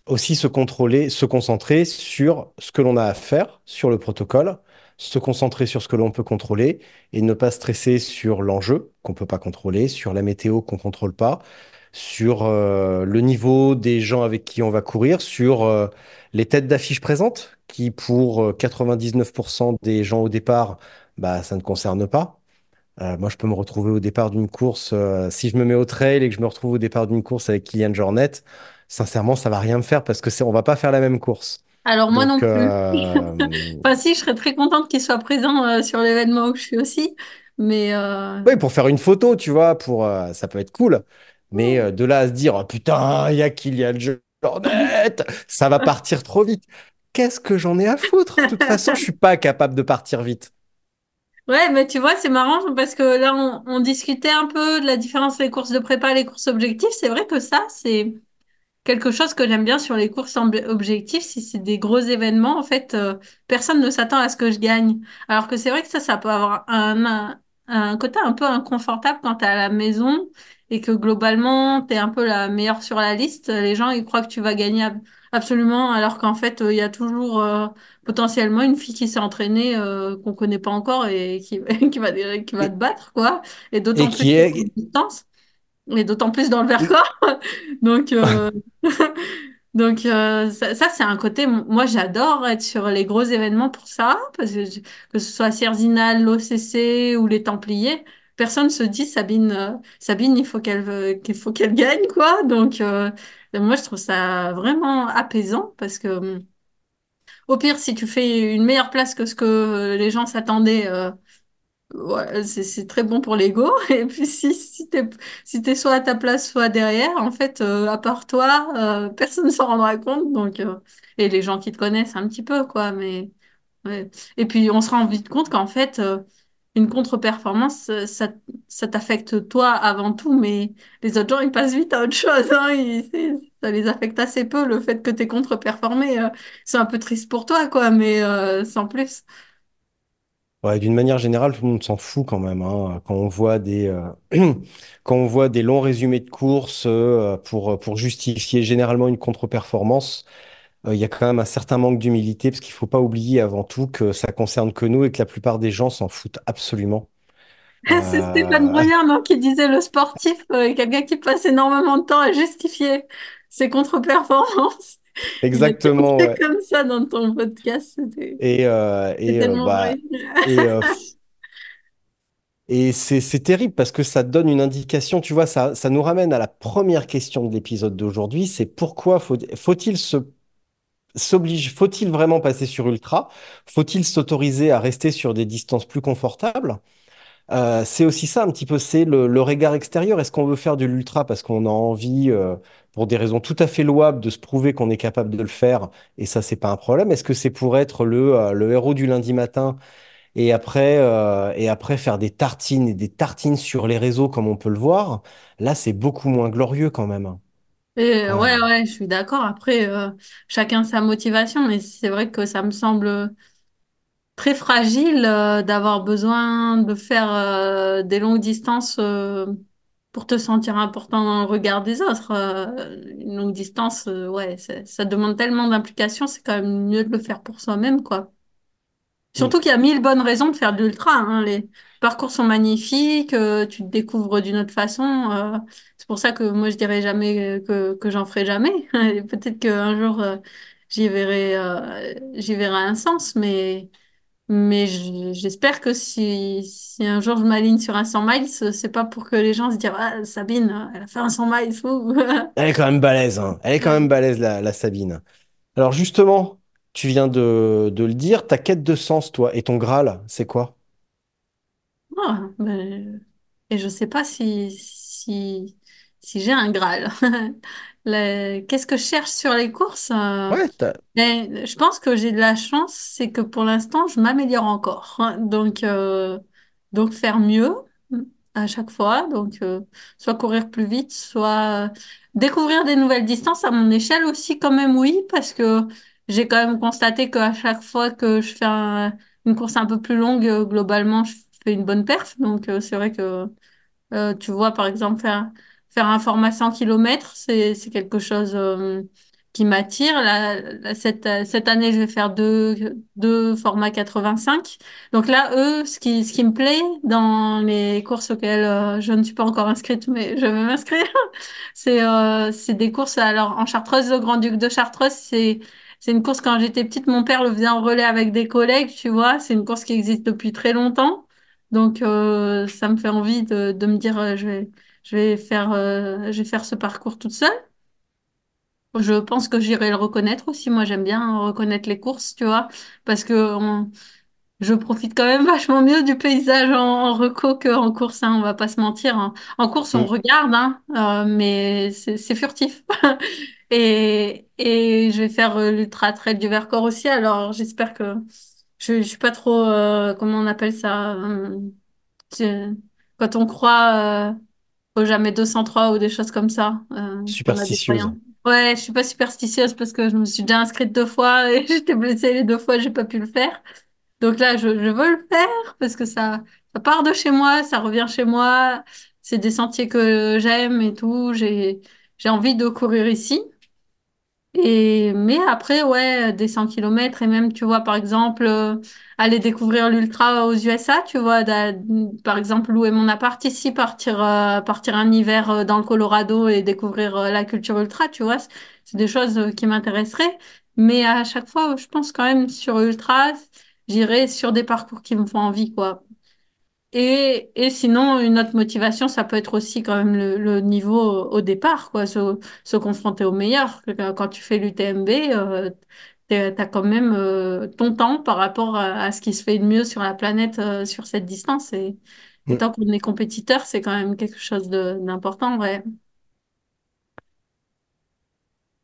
S2: aussi se contrôler, se concentrer sur ce que l'on a à faire, sur le protocole, se concentrer sur ce que l'on peut contrôler et ne pas stresser sur l'enjeu qu'on peut pas contrôler, sur la météo qu'on contrôle pas, sur euh, le niveau des gens avec qui on va courir, sur euh, les têtes d'affiche présentes, qui pour euh, 99% des gens au départ, bah, ça ne concerne pas. Euh, moi, je peux me retrouver au départ d'une course, euh, si je me mets au trail et que je me retrouve au départ d'une course avec Kylian Jornet, sincèrement, ça va rien me faire parce que c'est, on va pas faire la même course.
S3: Alors moi non plus.
S2: euh,
S3: Enfin si, je serais très contente qu'ils soient présents euh, sur l'événement où je suis aussi. Mais
S2: oui, pour faire une photo, tu vois, pour, ça peut être cool. Mais de là à se dire, oh, putain, il y a Kylian Jornet, ça va partir trop vite. Qu'est-ce que j'en ai à foutre? De toute façon, je suis pas capable de partir vite.
S3: Ouais, mais tu vois, c'est marrant parce que là, on, discutait un peu de la différence les courses de prépa et les courses objectives. C'est vrai que ça, c'est quelque chose que j'aime bien sur les courses ob- objectives. Si c'est des gros événements, en fait, euh, personne ne s'attend à ce que je gagne. Alors que c'est vrai que ça, ça peut avoir un, un, un côté un peu inconfortable quand t'es à la maison et que globalement, t'es un peu la meilleure sur la liste. Les gens, ils croient que tu vas gagner absolument, alors qu'en fait, il y a toujours euh, potentiellement une fille qui s'est entraînée euh, qu'on connaît pas encore et qui, qui va, qui va
S2: Et,
S3: te battre, quoi. Et
S2: et
S3: d'autant plus
S2: qui
S3: sur une
S2: est,
S3: distance, et d'autant plus dans le Vercors. Donc, euh, donc euh, ça, ça, c'est un côté, moi j'adore être sur les gros événements pour ça, parce que je- que ce soit Sierzinal, l'OCC ou les Templiers, personne se dit Sabine, euh, Sabine, il faut qu'elle qu'il faut qu'elle gagne, quoi. Donc euh, moi je trouve ça vraiment apaisant, parce que hum, au pire, si tu fais une meilleure place que ce que euh, les gens s'attendaient, euh, Ouais, c'est très bon pour l'ego. Et puis si, si t'es si soit à ta place, soit derrière, en fait, euh, à part toi, euh, personne ne s'en rendra compte. Donc, et les gens qui te connaissent un petit peu, quoi. Mais. Et puis on se rend vite compte qu'en fait, une contre-performance, euh, ça, ça t'affecte toi avant tout, mais les autres gens, ils passent vite à autre chose. Hein. Ça les affecte assez peu, le fait que t'aies contre-performé. euh, c'est un peu triste pour toi, quoi, mais euh, sans plus.
S2: Ouais, d'une manière générale, tout le monde s'en fout quand même, hein. Quand on voit des, quand longs résumés de courses pour, justifier généralement une contre-performance, il y a quand même un certain manque d'humilité parce qu'il faut pas oublier avant tout que ça concerne que nous et que la plupart des gens s'en foutent absolument.
S3: C'est Stéphane
S2: Euh,
S3: Brognard, non, qui disait le sportif, euh, quelqu'un qui passe énormément de temps à justifier ses contre-performances.
S2: Exactement, ouais.
S3: comme ça dans ton podcast.
S2: Et, euh, et, euh, bah, et, euh, et c'est, c'est terrible parce que ça donne une indication, tu vois, ça, ça nous ramène à la première question de l'épisode d'aujourd'hui, c'est pourquoi faut, faut-il se s'oblige, faut-il vraiment passer sur ultra? Faut-il s'autoriser à rester sur des distances plus confortables? Euh, c'est aussi ça un petit peu, c'est le, le regard extérieur. Est-ce qu'on veut faire de l'ultra parce qu'on a envie, euh, pour des raisons tout à fait louables, de se prouver qu'on est capable de le faire, et ça, c'est pas un problème. Est-ce que c'est pour être le, euh, le héros du lundi matin et après, euh, et après faire des tartines et des tartines sur les réseaux comme on peut le voir? Là, c'est beaucoup moins glorieux quand même.
S3: Et, euh, ouais, ouais, je suis d'accord. Après, euh, chacun sa motivation, mais c'est vrai que ça me semble très fragile euh, d'avoir besoin de faire euh, des longues distances euh, pour te sentir important dans le regard des autres. Euh, une longue distance, euh, ouais, ça, ça demande tellement d'implication, c'est quand même mieux de le faire pour soi-même, quoi.
S2: mm,
S3: Surtout qu'il y a mille bonnes raisons de faire de l'ultra, hein. Les parcours sont magnifiques, euh, tu te découvres d'une autre façon. euh, c'est pour ça que moi je dirais jamais que, que j'en ferai jamais. Et Peut-être qu'un jour euh, j'y verrai, euh, j'y verrai un sens, mais, mais j- j'espère que si, si un jour je m'aligne sur un 100 miles, c'est pas pour que les gens se disent Ah, Sabine, elle a fait un 100 miles, fou.
S2: Elle est quand même balèze, hein. Elle est quand même balèze, la, la Sabine. Alors justement, tu viens de, de le dire, ta quête de sens, toi, et ton Graal, c'est quoi?
S3: Ah, ben, et je sais pas si, si, si j'ai un Graal. Le- Qu'est-ce que je cherche sur les courses? euh,
S2: Ouais, t'as-
S3: mais je pense que j'ai de la chance, c'est que pour l'instant, je m'améliore encore. hein. Donc, euh, donc faire mieux à chaque fois. Donc, euh, soit courir plus vite, soit découvrir des nouvelles distances à mon échelle aussi, quand même, oui, parce que j'ai quand même constaté qu'à chaque fois que je fais un- une course un peu plus longue, euh, globalement, je fais une bonne perf. Donc, euh, c'est vrai que euh, tu vois, par exemple, faire, faire un format 100 km, c'est, quelque chose euh, qui m'attire. Cette, euh, cette année, je vais faire deux, deux formats 85. Donc là, eux, ce qui, ce qui me plaît dans les courses auxquelles euh, je ne suis pas encore inscrite, mais je vais m'inscrire, c'est euh, des courses. Alors, en Chartreuse, le Grand-Duc de Chartreuse, c'est c'est une course quand j'étais petite, mon père le faisait en relais avec des collègues, tu vois. C'est une course qui existe depuis très longtemps. Donc, euh, ça me fait envie de, de me dire, je vais, je vais faire, euh, je vais faire ce parcours toute seule. Je pense que j'irai le reconnaître aussi. Moi, j'aime bien reconnaître les courses, tu vois, parce que on- je profite quand même vachement mieux du paysage en, en reco qu'en course, hein, on va pas se mentir. hein. En course, on
S2: Mm.
S3: regarde, hein, euh, mais c'est furtif. Et, et je vais faire euh, l'Ultra Trail du Vercors aussi, alors j'espère que je, je suis pas trop, euh, comment on appelle ça, quand on croit au jamais 203 ou des choses comme ça, euh,
S2: superstitieuse.
S3: Ouais, je suis pas superstitieuse parce que je me suis déjà inscrite deux fois et j'étais blessée les deux fois, j'ai pas pu le faire. Donc là, je, je veux le faire parce que ça, ça part de chez moi, ça revient chez moi. C'est des sentiers que j'aime et tout. J'ai, j'ai envie de courir ici. Et, mais après, ouais, des 100 kilomètres et même, tu vois, par exemple, euh, aller découvrir l'ultra aux USA, tu vois, par exemple, louer mon appart ici, partir, euh, partir un hiver euh, dans le Colorado et découvrir euh, la culture ultra, tu vois, c'est c'est des choses euh, qui m'intéresseraient. Mais à chaque fois, je pense quand même sur ultra, j'irai sur des parcours qui me font envie, quoi. Et, et sinon, une autre motivation, ça peut être aussi quand même le, le niveau au départ, quoi, se, se confronter au meilleur. Quand tu fais l'UTMB, euh, t'es- t'as quand même euh, ton temps par rapport à, à ce qui se fait de mieux sur la planète euh, sur cette distance. Et, et
S2: Mm.
S3: tant qu'on est compétiteur, c'est quand même quelque chose d'important, ouais.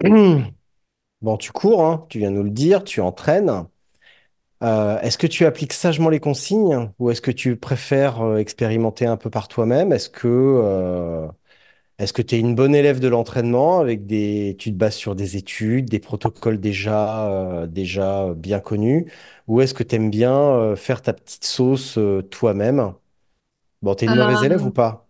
S2: Bon, tu cours, hein, tu viens nous le dire, tu entraînes. Euh, est-ce que tu appliques sagement les consignes ou est-ce que tu préfères euh, expérimenter un peu par toi-même? Est-ce que euh, est-ce que tu es une bonne élève de l'entraînement avec des tu te bases sur des études, des protocoles déjà euh, déjà bien connus? Ou est-ce que tu aimes bien euh, faire ta petite sauce euh, toi-même? Bon, t'es une mauvaise élève ou pas?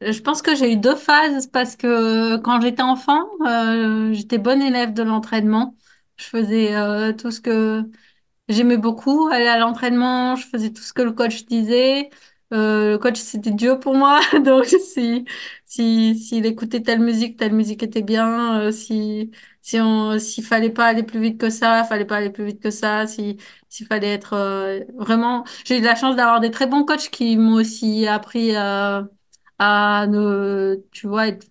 S3: je pense que j'ai eu deux phases parce que quand j'étais enfant, euh, j'étais bonne élève de l'entraînement. Je faisais euh, tout ce que J'aimais beaucoup aller à l'entraînement, je faisais tout ce que le coach disait. Euh, le coach, c'était Dieu pour moi. Donc, si, si, s'il écoutait telle musique, telle musique était bien. Euh, si, si on, s'il fallait pas aller plus vite que ça, fallait pas aller plus vite que ça. Si, s'il fallait être euh, vraiment, j'ai eu la chance d'avoir des très bons coachs qui m'ont aussi appris euh, à ne, tu vois, être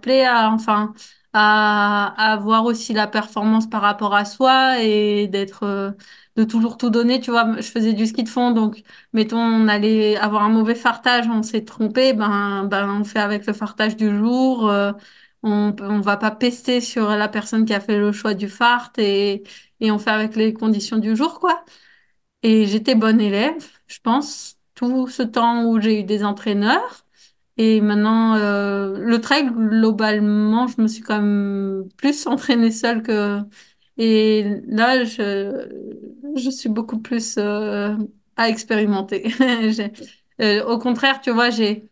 S3: play, à, enfin, à, à voir aussi la performance par rapport à soi et d'être, euh, de toujours tout donner. Tu vois, je faisais du ski de fond, donc mettons, on allait avoir un mauvais fartage, on s'est trompé, ben, ben, on fait avec le fartage du jour. euh, on, on va pas pester sur la personne qui a fait le choix du fart et, et on fait avec les conditions du jour, quoi. Et j'étais bonne élève, je pense, tout ce temps où j'ai eu des entraîneurs. Et maintenant, euh, le trail, globalement, je me suis quand même plus entraînée seule que... Et là, je, je suis beaucoup plus euh, à expérimenter. Euh, au contraire, tu vois, j'ai...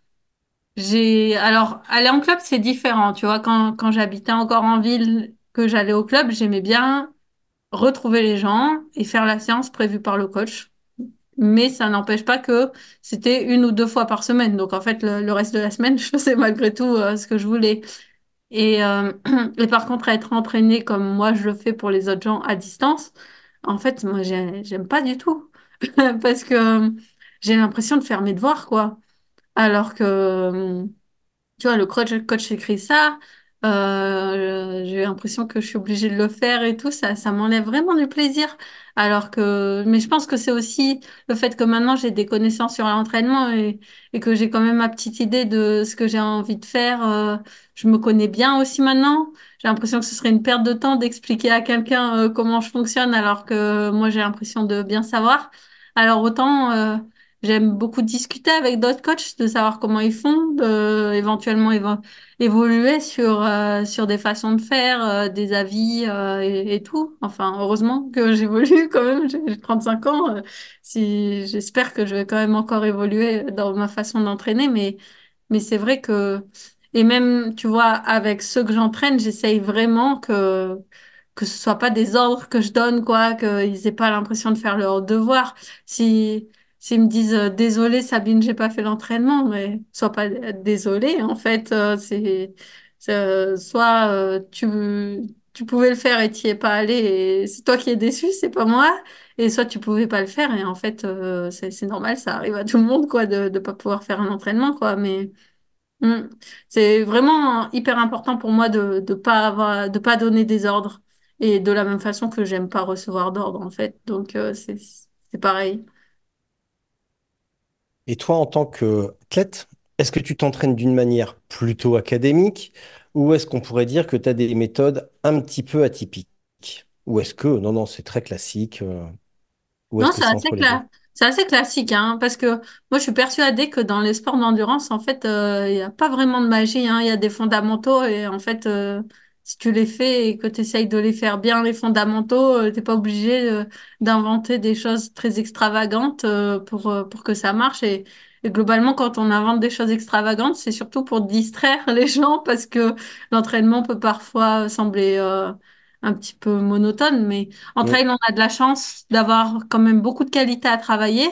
S3: J'ai... Alors, aller en club, c'est différent. Tu vois, quand, quand j'habitais encore en ville, que j'allais au club, j'aimais bien retrouver les gens et faire la séance prévue par le coach. mais ça n'empêche pas que c'était une ou deux fois par semaine. Donc en fait, le, le reste de la semaine, je faisais malgré tout euh, ce que je voulais. Et, euh, et par contre, être entraîné comme moi je le fais pour les autres gens à distance, en fait, moi, j'ai- j'aime pas du tout. Parce que euh, j'ai l'impression de faire mes devoirs, quoi. Alors que, euh, tu vois, le coach, coach écrit ça, j'ai l'impression que je suis obligée de le faire et tout, ça, ça m'enlève vraiment du plaisir. Alors que, mais je pense que c'est aussi le fait que maintenant j'ai des connaissances sur l'entraînement et, que j'ai quand même ma petite idée de ce que j'ai envie de faire. Je me connais bien aussi maintenant. J'ai l'impression que ce serait une perte de temps d'expliquer à quelqu'un euh, comment je fonctionne alors que moi j'ai l'impression de bien savoir. Alors autant, euh, J'aime beaucoup discuter avec d'autres coachs, de savoir comment ils font, de éventuellement évo- évoluer sur, euh, sur des façons de faire, euh, des avis euh, et, et tout. Enfin, heureusement que j'évolue quand même, j'ai j'ai 35 ans. euh, si, j'espère que je vais quand même encore évoluer dans ma façon d'entraîner, mais, mais c'est vrai que, et même, tu vois, avec ceux que j'entraîne, j'essaye vraiment que, que ce soit pas des ordres que je donne, quoi, qu'ils aient pas l'impression de faire leur devoir. Si, S'ils me disent euh, désolé Sabine, j'ai pas fait l'entraînement, mais sois pas désolé. En fait, euh, c'est euh, soit tu tu pouvais le faire et tu es pas allé c'est toi qui es déçu, c'est pas moi. Et soit tu pouvais pas le faire et en fait euh, c'est normal, ça arrive à tout le monde quoi de de pas pouvoir faire un entraînement quoi. Mais hmm, c'est vraiment hyper important pour moi de de pas avoir de pas donner des ordres et de la même façon que j'aime pas recevoir d'ordre en fait. Donc euh, c'est c'est pareil.
S2: Et toi, en tant qu'athlète, est-ce que tu t'entraînes d'une manière plutôt académique ou est-ce qu'on pourrait dire que tu as des méthodes un petit peu atypiques? Ou est-ce que, non, non, c'est très classique, euh, ou est-ce
S3: Non,
S2: que
S3: c'est
S2: c'est
S3: assez
S2: entre les deux?
S3: cla- c'est assez classique, hein, parce que moi, je suis persuadée que dans les sports d'endurance, en fait, euh, il n'y a pas vraiment de magie, hein. Il y a des fondamentaux et en fait, euh, si tu les fais et que tu essayes de les faire bien, les fondamentaux, euh, t'es pas obligé euh, d'inventer des choses très extravagantes euh, pour, euh, pour que ça marche. Et, et globalement, quand on invente des choses extravagantes, c'est surtout pour distraire les gens parce que l'entraînement peut parfois sembler euh, un petit peu monotone, mais en
S2: Mm,
S3: trail, on a de la chance d'avoir quand même beaucoup de qualité à travailler.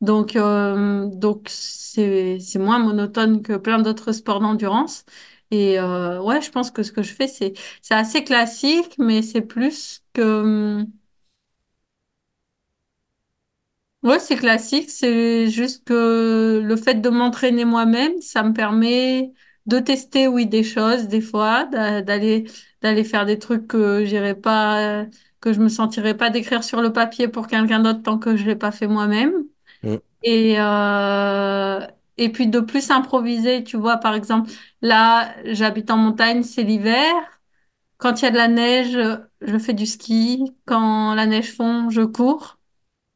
S3: Donc, euh, donc c'est, c'est moins monotone que plein d'autres sports d'endurance. Et euh, ouais, je pense que ce que je fais, c'est, c'est assez classique, mais c'est plus que... Ouais, c'est classique. C'est juste que le fait de m'entraîner moi-même, ça me permet de tester, oui, des choses, des fois, d'a- d'aller, d'aller faire des trucs que j'irais pas, que je me sentirais pas d'écrire sur le papier pour quelqu'un d'autre tant que je l'ai pas fait moi-même.
S2: mm,
S3: Et, euh, et puis de plus improviser, tu vois, par exemple, là, j'habite en montagne, c'est l'hiver. Quand il y a de la neige, je fais du ski. Quand la neige fond, je cours.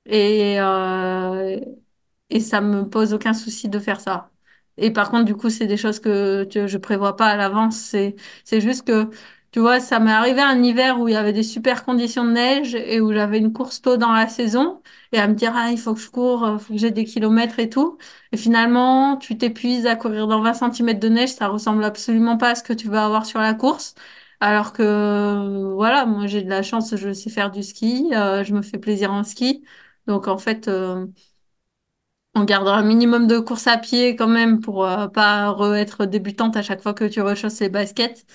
S3: Et, euh, et ça me pose aucun souci de faire ça. Et par contre, du coup, c'est des choses que tu- je prévois pas à l'avance. C'est, c'est juste que, tu vois, ça m'est arrivé un hiver où il y avait des super conditions de neige et où j'avais une course tôt dans la saison et à me dire, ah, il faut que je cours, il faut que j'ai des kilomètres et tout. Et finalement, tu t'épuises à courir dans 20 centimètres de neige, ça ressemble absolument pas à ce que tu vas avoir sur la course. Alors que, voilà, moi, j'ai de la chance, je sais faire du ski, euh, je me fais plaisir en ski. Donc, en fait, euh, on gardera un minimum de course à pied quand même pour euh, pas re- être débutante à chaque fois que tu rechausses les baskets.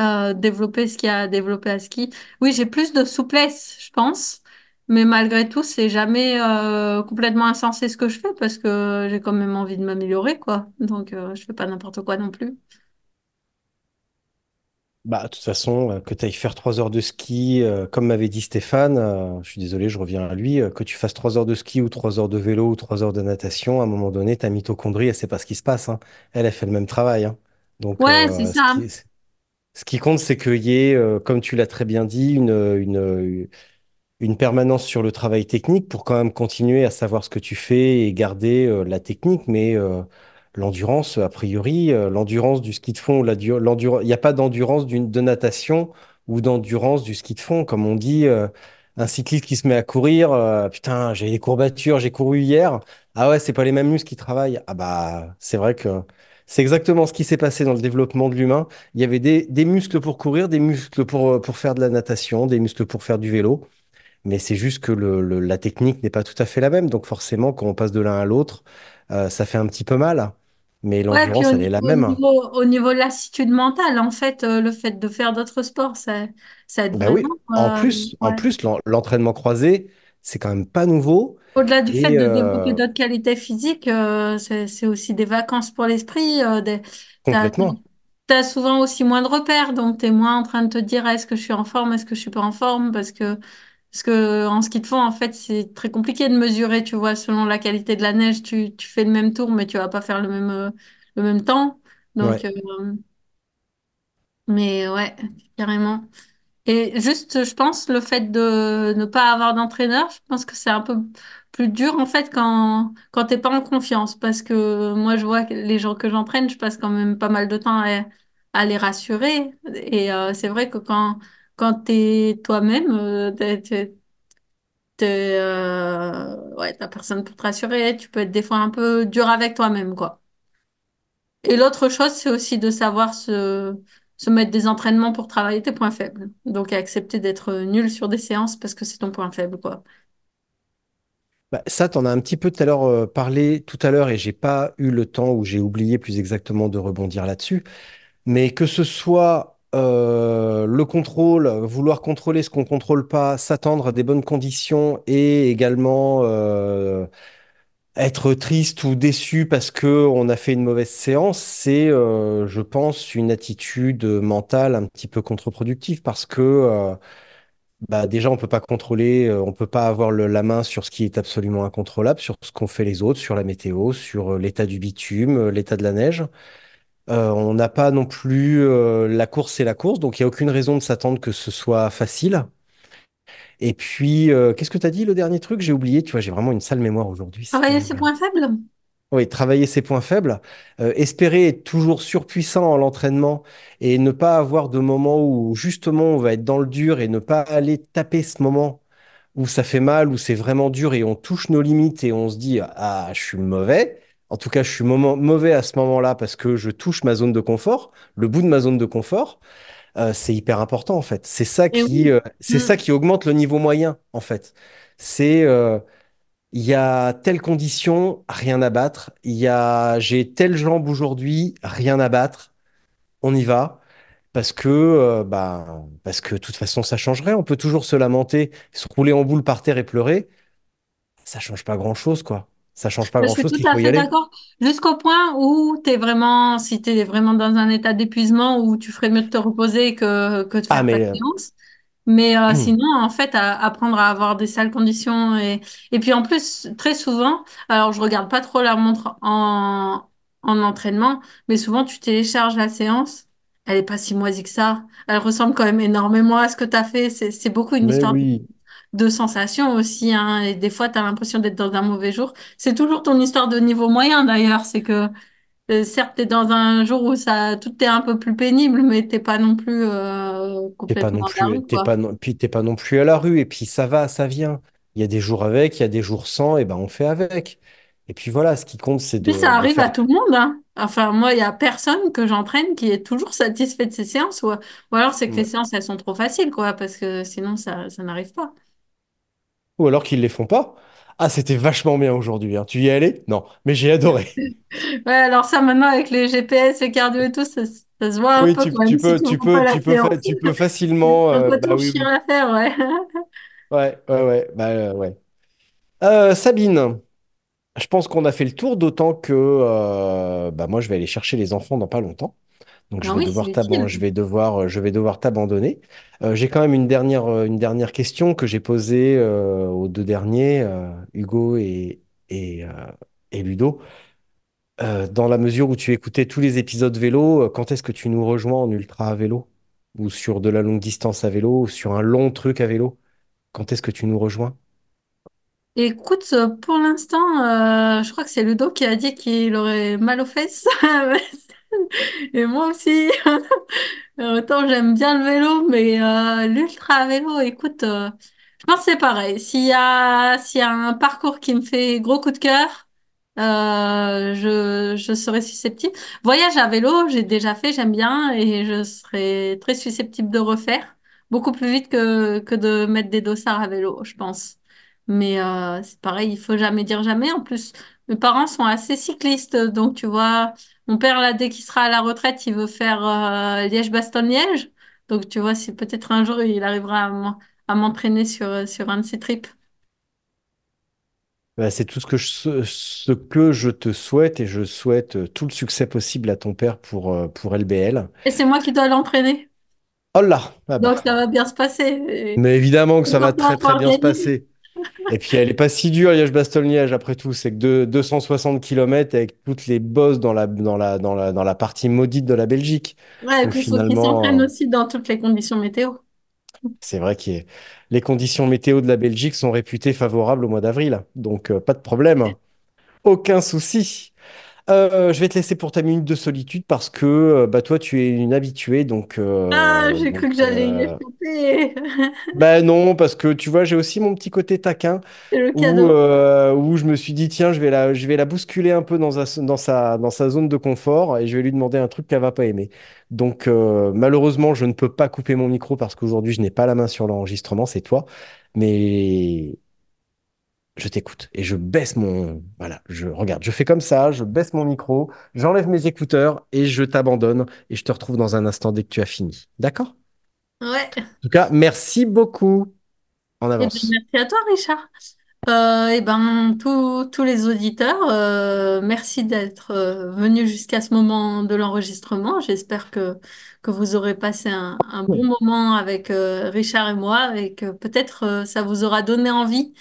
S3: Euh, développer ce qu'il y a à développer à ski. Oui, j'ai plus de souplesse, je pense. Mais malgré tout, c'est jamais euh, complètement insensé ce que je fais parce que j'ai quand même envie de m'améliorer, quoi. Donc, euh, je fais pas n'importe quoi non plus.
S2: Bah, de toute façon, euh, que tu ailles faire trois heures de ski, euh, comme m'avait dit Stéphane, euh, je suis désolé, je reviens à lui, euh, que tu fasses trois heures de ski ou trois heures de vélo ou trois heures de natation, à un moment donné, ta mitochondrie, elle sait pas ce qui se passe. hein. Elle, elle fait le même travail. hein. Donc,
S3: Ouais, c'est
S2: euh, ce
S3: ça.
S2: qui, ce qui compte, c'est qu'il y ait, euh, comme tu l'as très bien dit, une, une, une permanence sur le travail technique pour quand même continuer à savoir ce que tu fais et garder euh, la technique, mais euh, l'endurance, a priori, euh, l'endurance du ski de fond, il n'y a pas d'endurance de natation ou d'endurance du ski de fond. Comme on dit, euh, un cycliste qui se met à courir, euh, putain, j'ai des courbatures, j'ai couru hier. Ah ouais, c'est pas les mêmes muscles qui travaillent. Ah bah, c'est vrai que c'est exactement ce qui s'est passé dans le développement de l'humain. Il y avait des, muscles pour courir, des muscles pour, faire de la natation, des muscles pour faire du vélo. mais c'est juste que le, la technique n'est pas tout à fait la même. Donc forcément, quand on passe de l'un à l'autre, ça fait un petit peu mal. Mais
S3: Ouais,
S2: l'endurance,
S3: au,
S2: elle est la
S3: au
S2: même.
S3: niveau, au niveau de lassitude mentale, en fait, euh, le fait de faire d'autres sports, ça, ça aide
S2: Ben oui, en
S3: euh,
S2: plus, en
S3: ouais.
S2: plus, l'en- l'entraînement croisé, c'est quand même pas nouveau.
S3: Au-delà du fait de développer
S2: euh,
S3: d'autres qualités physiques, c'est, aussi des vacances pour l'esprit. Des, t'as,
S2: complètement.
S3: t'as souvent aussi moins de repères, donc t'es moins en train de te dire est-ce que je suis en forme, est-ce que je suis pas en forme, parce que, parce que en ski de fond, en fait, c'est très compliqué de mesurer, tu vois, selon la qualité de la neige, tu, tu fais le même tour, mais tu vas pas faire le même, euh, le même temps. Donc,
S2: Ouais.
S3: euh, mais ouais, carrément. Et juste, je pense, le fait de ne pas avoir d'entraîneur, je pense que c'est un peu plus dur en fait quand, quand t'es pas en confiance. Parce que moi, je vois que les gens que j'entraîne, je passe quand même pas mal de temps à, à les rassurer. Et euh, c'est vrai que quand, quand t'es toi-même, euh, euh, ouais, personne pour te rassurer, tu peux être des fois un peu dur avec toi-même, quoi. Et l'autre chose, c'est aussi de savoir se, se mettre des entraînements pour travailler tes points faibles. Donc, accepter d'être nul sur des séances parce que c'est ton point faible, quoi.
S2: Bah, ça, t'en as un petit peu tout à l'heure euh, parlé tout à l'heure et j'ai pas eu le temps ou j'ai oublié plus exactement de rebondir là-dessus. Mais que ce soit euh, le contrôle, vouloir contrôler ce qu'on contrôle pas, s'attendre à des bonnes conditions et également euh, être triste ou déçu parce que on a fait une mauvaise séance, c'est, euh, je pense, une attitude mentale un petit peu contre-productive parce que bah, déjà on peut pas contrôler, on peut pas avoir la main sur ce qui est absolument incontrôlable, sur ce qu'ont fait les autres, sur la météo, sur l'état du bitume, l'état de la neige. Euh, on n'a pas non plus euh, la course, c'est la course, donc il n'y a aucune raison de s'attendre que ce soit facile. Et puis, euh, qu'est-ce que tu as dit le dernier truc? J'ai oublié, tu vois, j'ai vraiment une sale mémoire aujourd'hui.
S3: Travailler ses points faibles?
S2: oui, travailler ses points faibles, espérer être toujours surpuissant en l'entraînement et ne pas avoir de moments où justement on va être dans le dur et ne pas aller taper ce moment où ça fait mal, où c'est vraiment dur et on touche nos limites et on se dit, ah, je suis mauvais. En tout cas, je suis moment- mauvais à ce moment-là parce que je touche ma zone de confort, le bout de ma zone de confort. Euh, c'est hyper important en fait. C'est ça qui,
S3: oui.
S2: euh, c'est
S3: Mm.
S2: ça qui augmente le niveau moyen en fait. C'est, euh, il y a telle condition, rien à battre. Il y a, j'ai telle jambe aujourd'hui, rien à battre. On y va. Parce que, euh, bah, parce que de toute façon, ça changerait. On peut toujours se lamenter, se rouler en boule par terre et pleurer. Ça change pas grand-chose, quoi. Ça change pas
S3: Je suis
S2: grand-chose
S3: tout à fait d'accord. Jusqu'au point où t'es vraiment, si t'es vraiment dans un état d'épuisement où tu ferais mieux de te reposer que, que de
S2: Ah,
S3: faire ta
S2: mais
S3: séance. Mais euh,
S2: euh,
S3: sinon, en fait, à- apprendre à avoir des sales conditions et, et puis en plus, très souvent, alors je regarde pas trop la montre en, en entraînement, mais souvent tu télécharges la séance, elle est pas si moisie que ça. Elle ressemble quand même énormément à ce que tu as fait. C'est, beaucoup une
S2: mais
S3: histoire de,
S2: oui.
S3: de sensations aussi, hein, et des fois, tu as l'impression d'être dans un mauvais jour. C'est toujours ton histoire de niveau moyen d'ailleurs, c'est que euh, certes, tu es dans un jour où ça, tout est un peu plus pénible, mais t'es pas non plus euh,
S2: T'es pas
S3: complètement
S2: non
S3: la
S2: plus,
S3: rue,
S2: t'es
S3: quoi.
S2: pas non, puis t'es pas non plus à la rue. Et puis ça va, ça vient. Il y a des jours avec, il y a des jours sans, et ben on fait avec. Et puis voilà, ce qui compte, c'est
S3: Puis ça
S2: de, de
S3: arrive à tout le monde, hein. Enfin, moi, il y a personne que j'entraîne qui est toujours satisfait de ses séances, ou, ou alors c'est que les
S2: Ouais.
S3: séances, elles sont trop faciles, quoi, parce que sinon, ça, ça n'arrive pas.
S2: Ou alors qu'ils les font pas. Ah, c'était vachement bien aujourd'hui. hein. Tu y es allé? Non, mais j'ai adoré.
S3: Ouais, alors ça, maintenant, avec les GPS et cardio et tout, ça, ça se voit un
S2: Oui,
S3: peu
S2: tu,
S3: quand même
S2: tu
S3: si
S2: peux,
S3: tu
S2: tu
S3: vois pas
S2: peux,
S3: la
S2: tu peux,
S3: séance.
S2: fa- tu peux
S3: C'est
S2: facilement.
S3: un
S2: euh,
S3: peu
S2: bah oui, oui.
S3: à faire, ouais.
S2: Ouais, ouais, ouais. Bah euh, ouais. Euh, Sabine, je pense qu'on a fait le tour, d'autant que euh, bah moi je vais aller chercher les enfants dans pas longtemps. Donc je
S3: Ah
S2: vais
S3: oui, c'est
S2: devoir je vais devoir, je vais devoir t'abandonner. Euh, j'ai quand même une dernière, euh, une dernière question que j'ai posée euh, aux deux derniers, euh, Hugo et, et, et Ludo. Dans la mesure où tu écoutais tous les épisodes vélo, quand est-ce que tu nous rejoins en ultra à vélo? Ou sur de la longue distance à vélo, ou sur un long truc à vélo? Quand est-ce que tu nous rejoins?
S3: Écoute, pour l'instant, je crois que c'est Ludo qui a dit qu'il aurait mal aux fesses. Et moi aussi. Euh, Autant j'aime bien le vélo, mais euh, l'ultra vélo, écoute, euh, je pense que c'est pareil. S'il y a, s'il y a un parcours qui me fait gros coup de cœur, euh, je, je serais susceptible. Voyage à vélo, j'ai déjà fait, j'aime bien et je serais très susceptible de refaire. beaucoup plus vite que, que de mettre des dossards à vélo, je pense. Mais c'est pareil, il faut jamais dire jamais. En plus, mes parents sont assez cyclistes, donc tu vois, mon père, là, dès qu'il sera à la retraite, il veut faire euh, Liège-Bastogne-Liège. Donc tu vois, si peut-être un jour il arrivera à m'en- à m'entraîner sur, sur un de ces trips.
S2: Bah, c'est tout ce que je, ce que je te souhaite et je souhaite euh, tout le succès possible à ton père pour, euh, pour LBL.
S3: Et c'est moi qui dois l'entraîner.
S2: Oh là! Ah
S3: Donc
S2: bah.
S3: ça va bien se passer. Et-
S2: Mais évidemment que ça va très très bien se passer. Et puis elle est pas si dure, Liège-Bastogne-Liège, après tout. C'est que de, 260 km avec toutes les bosses dans la, dans la, dans la, dans la partie maudite de la Belgique.
S3: Ouais, et puis il faut qu'il
S2: finalement,
S3: s'entraîne
S2: euh,
S3: aussi dans toutes les conditions météo.
S2: c'est vrai que les conditions météo de la Belgique sont réputées favorables au mois d'avril. Donc euh, pas de problème. Aucun souci. Euh, je vais te laisser pour ta minute de solitude parce que euh, bah, toi, tu es une habituée. Donc,
S3: Ah,
S2: euh,
S3: j'ai cru que j'allais y
S2: euh,
S3: échapper.
S2: bah non, parce que tu vois, j'ai aussi mon petit côté taquin.
S3: C'est le
S2: où,
S3: cadeau.
S2: euh, où je me suis dit, tiens, je vais la, je vais la bousculer un peu dans, sa- dans sa, dans sa zone de confort et je vais lui demander un truc qu'elle va pas aimer. Donc, malheureusement, je ne peux pas couper mon micro parce qu'aujourd'hui, je n'ai pas la main sur l'enregistrement, c'est toi. Mais je t'écoute et je baisse mon... Voilà, je regarde, je fais comme ça, je baisse mon micro, j'enlève mes écouteurs et je t'abandonne et je te retrouve dans un instant dès que tu as fini. D'accord?
S3: Ouais.
S2: En tout cas, merci beaucoup en
S3: Eh bien,
S2: avance.
S3: merci à toi, Richard. Euh, eh ben, tous les auditeurs, euh, merci d'être euh, venus jusqu'à ce moment de l'enregistrement. J'espère que, que vous aurez passé un, un bon moment avec euh, Richard et moi et que peut-être euh, ça vous aura donné envie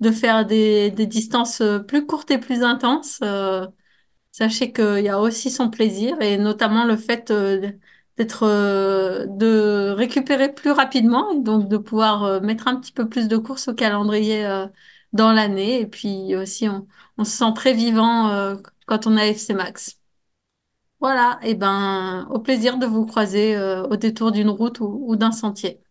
S3: de faire des, distances euh, plus courtes et plus intenses. Euh, Sachez qu'il y a aussi son plaisir et notamment le fait euh, d'être, de récupérer plus rapidement et donc de pouvoir mettre un petit peu plus de courses au calendrier dans l'année. Et puis aussi, on, se sent très vivant quand on a FC Max. Voilà, et ben, au plaisir de vous croiser au détour d'une route ou ou d'un sentier.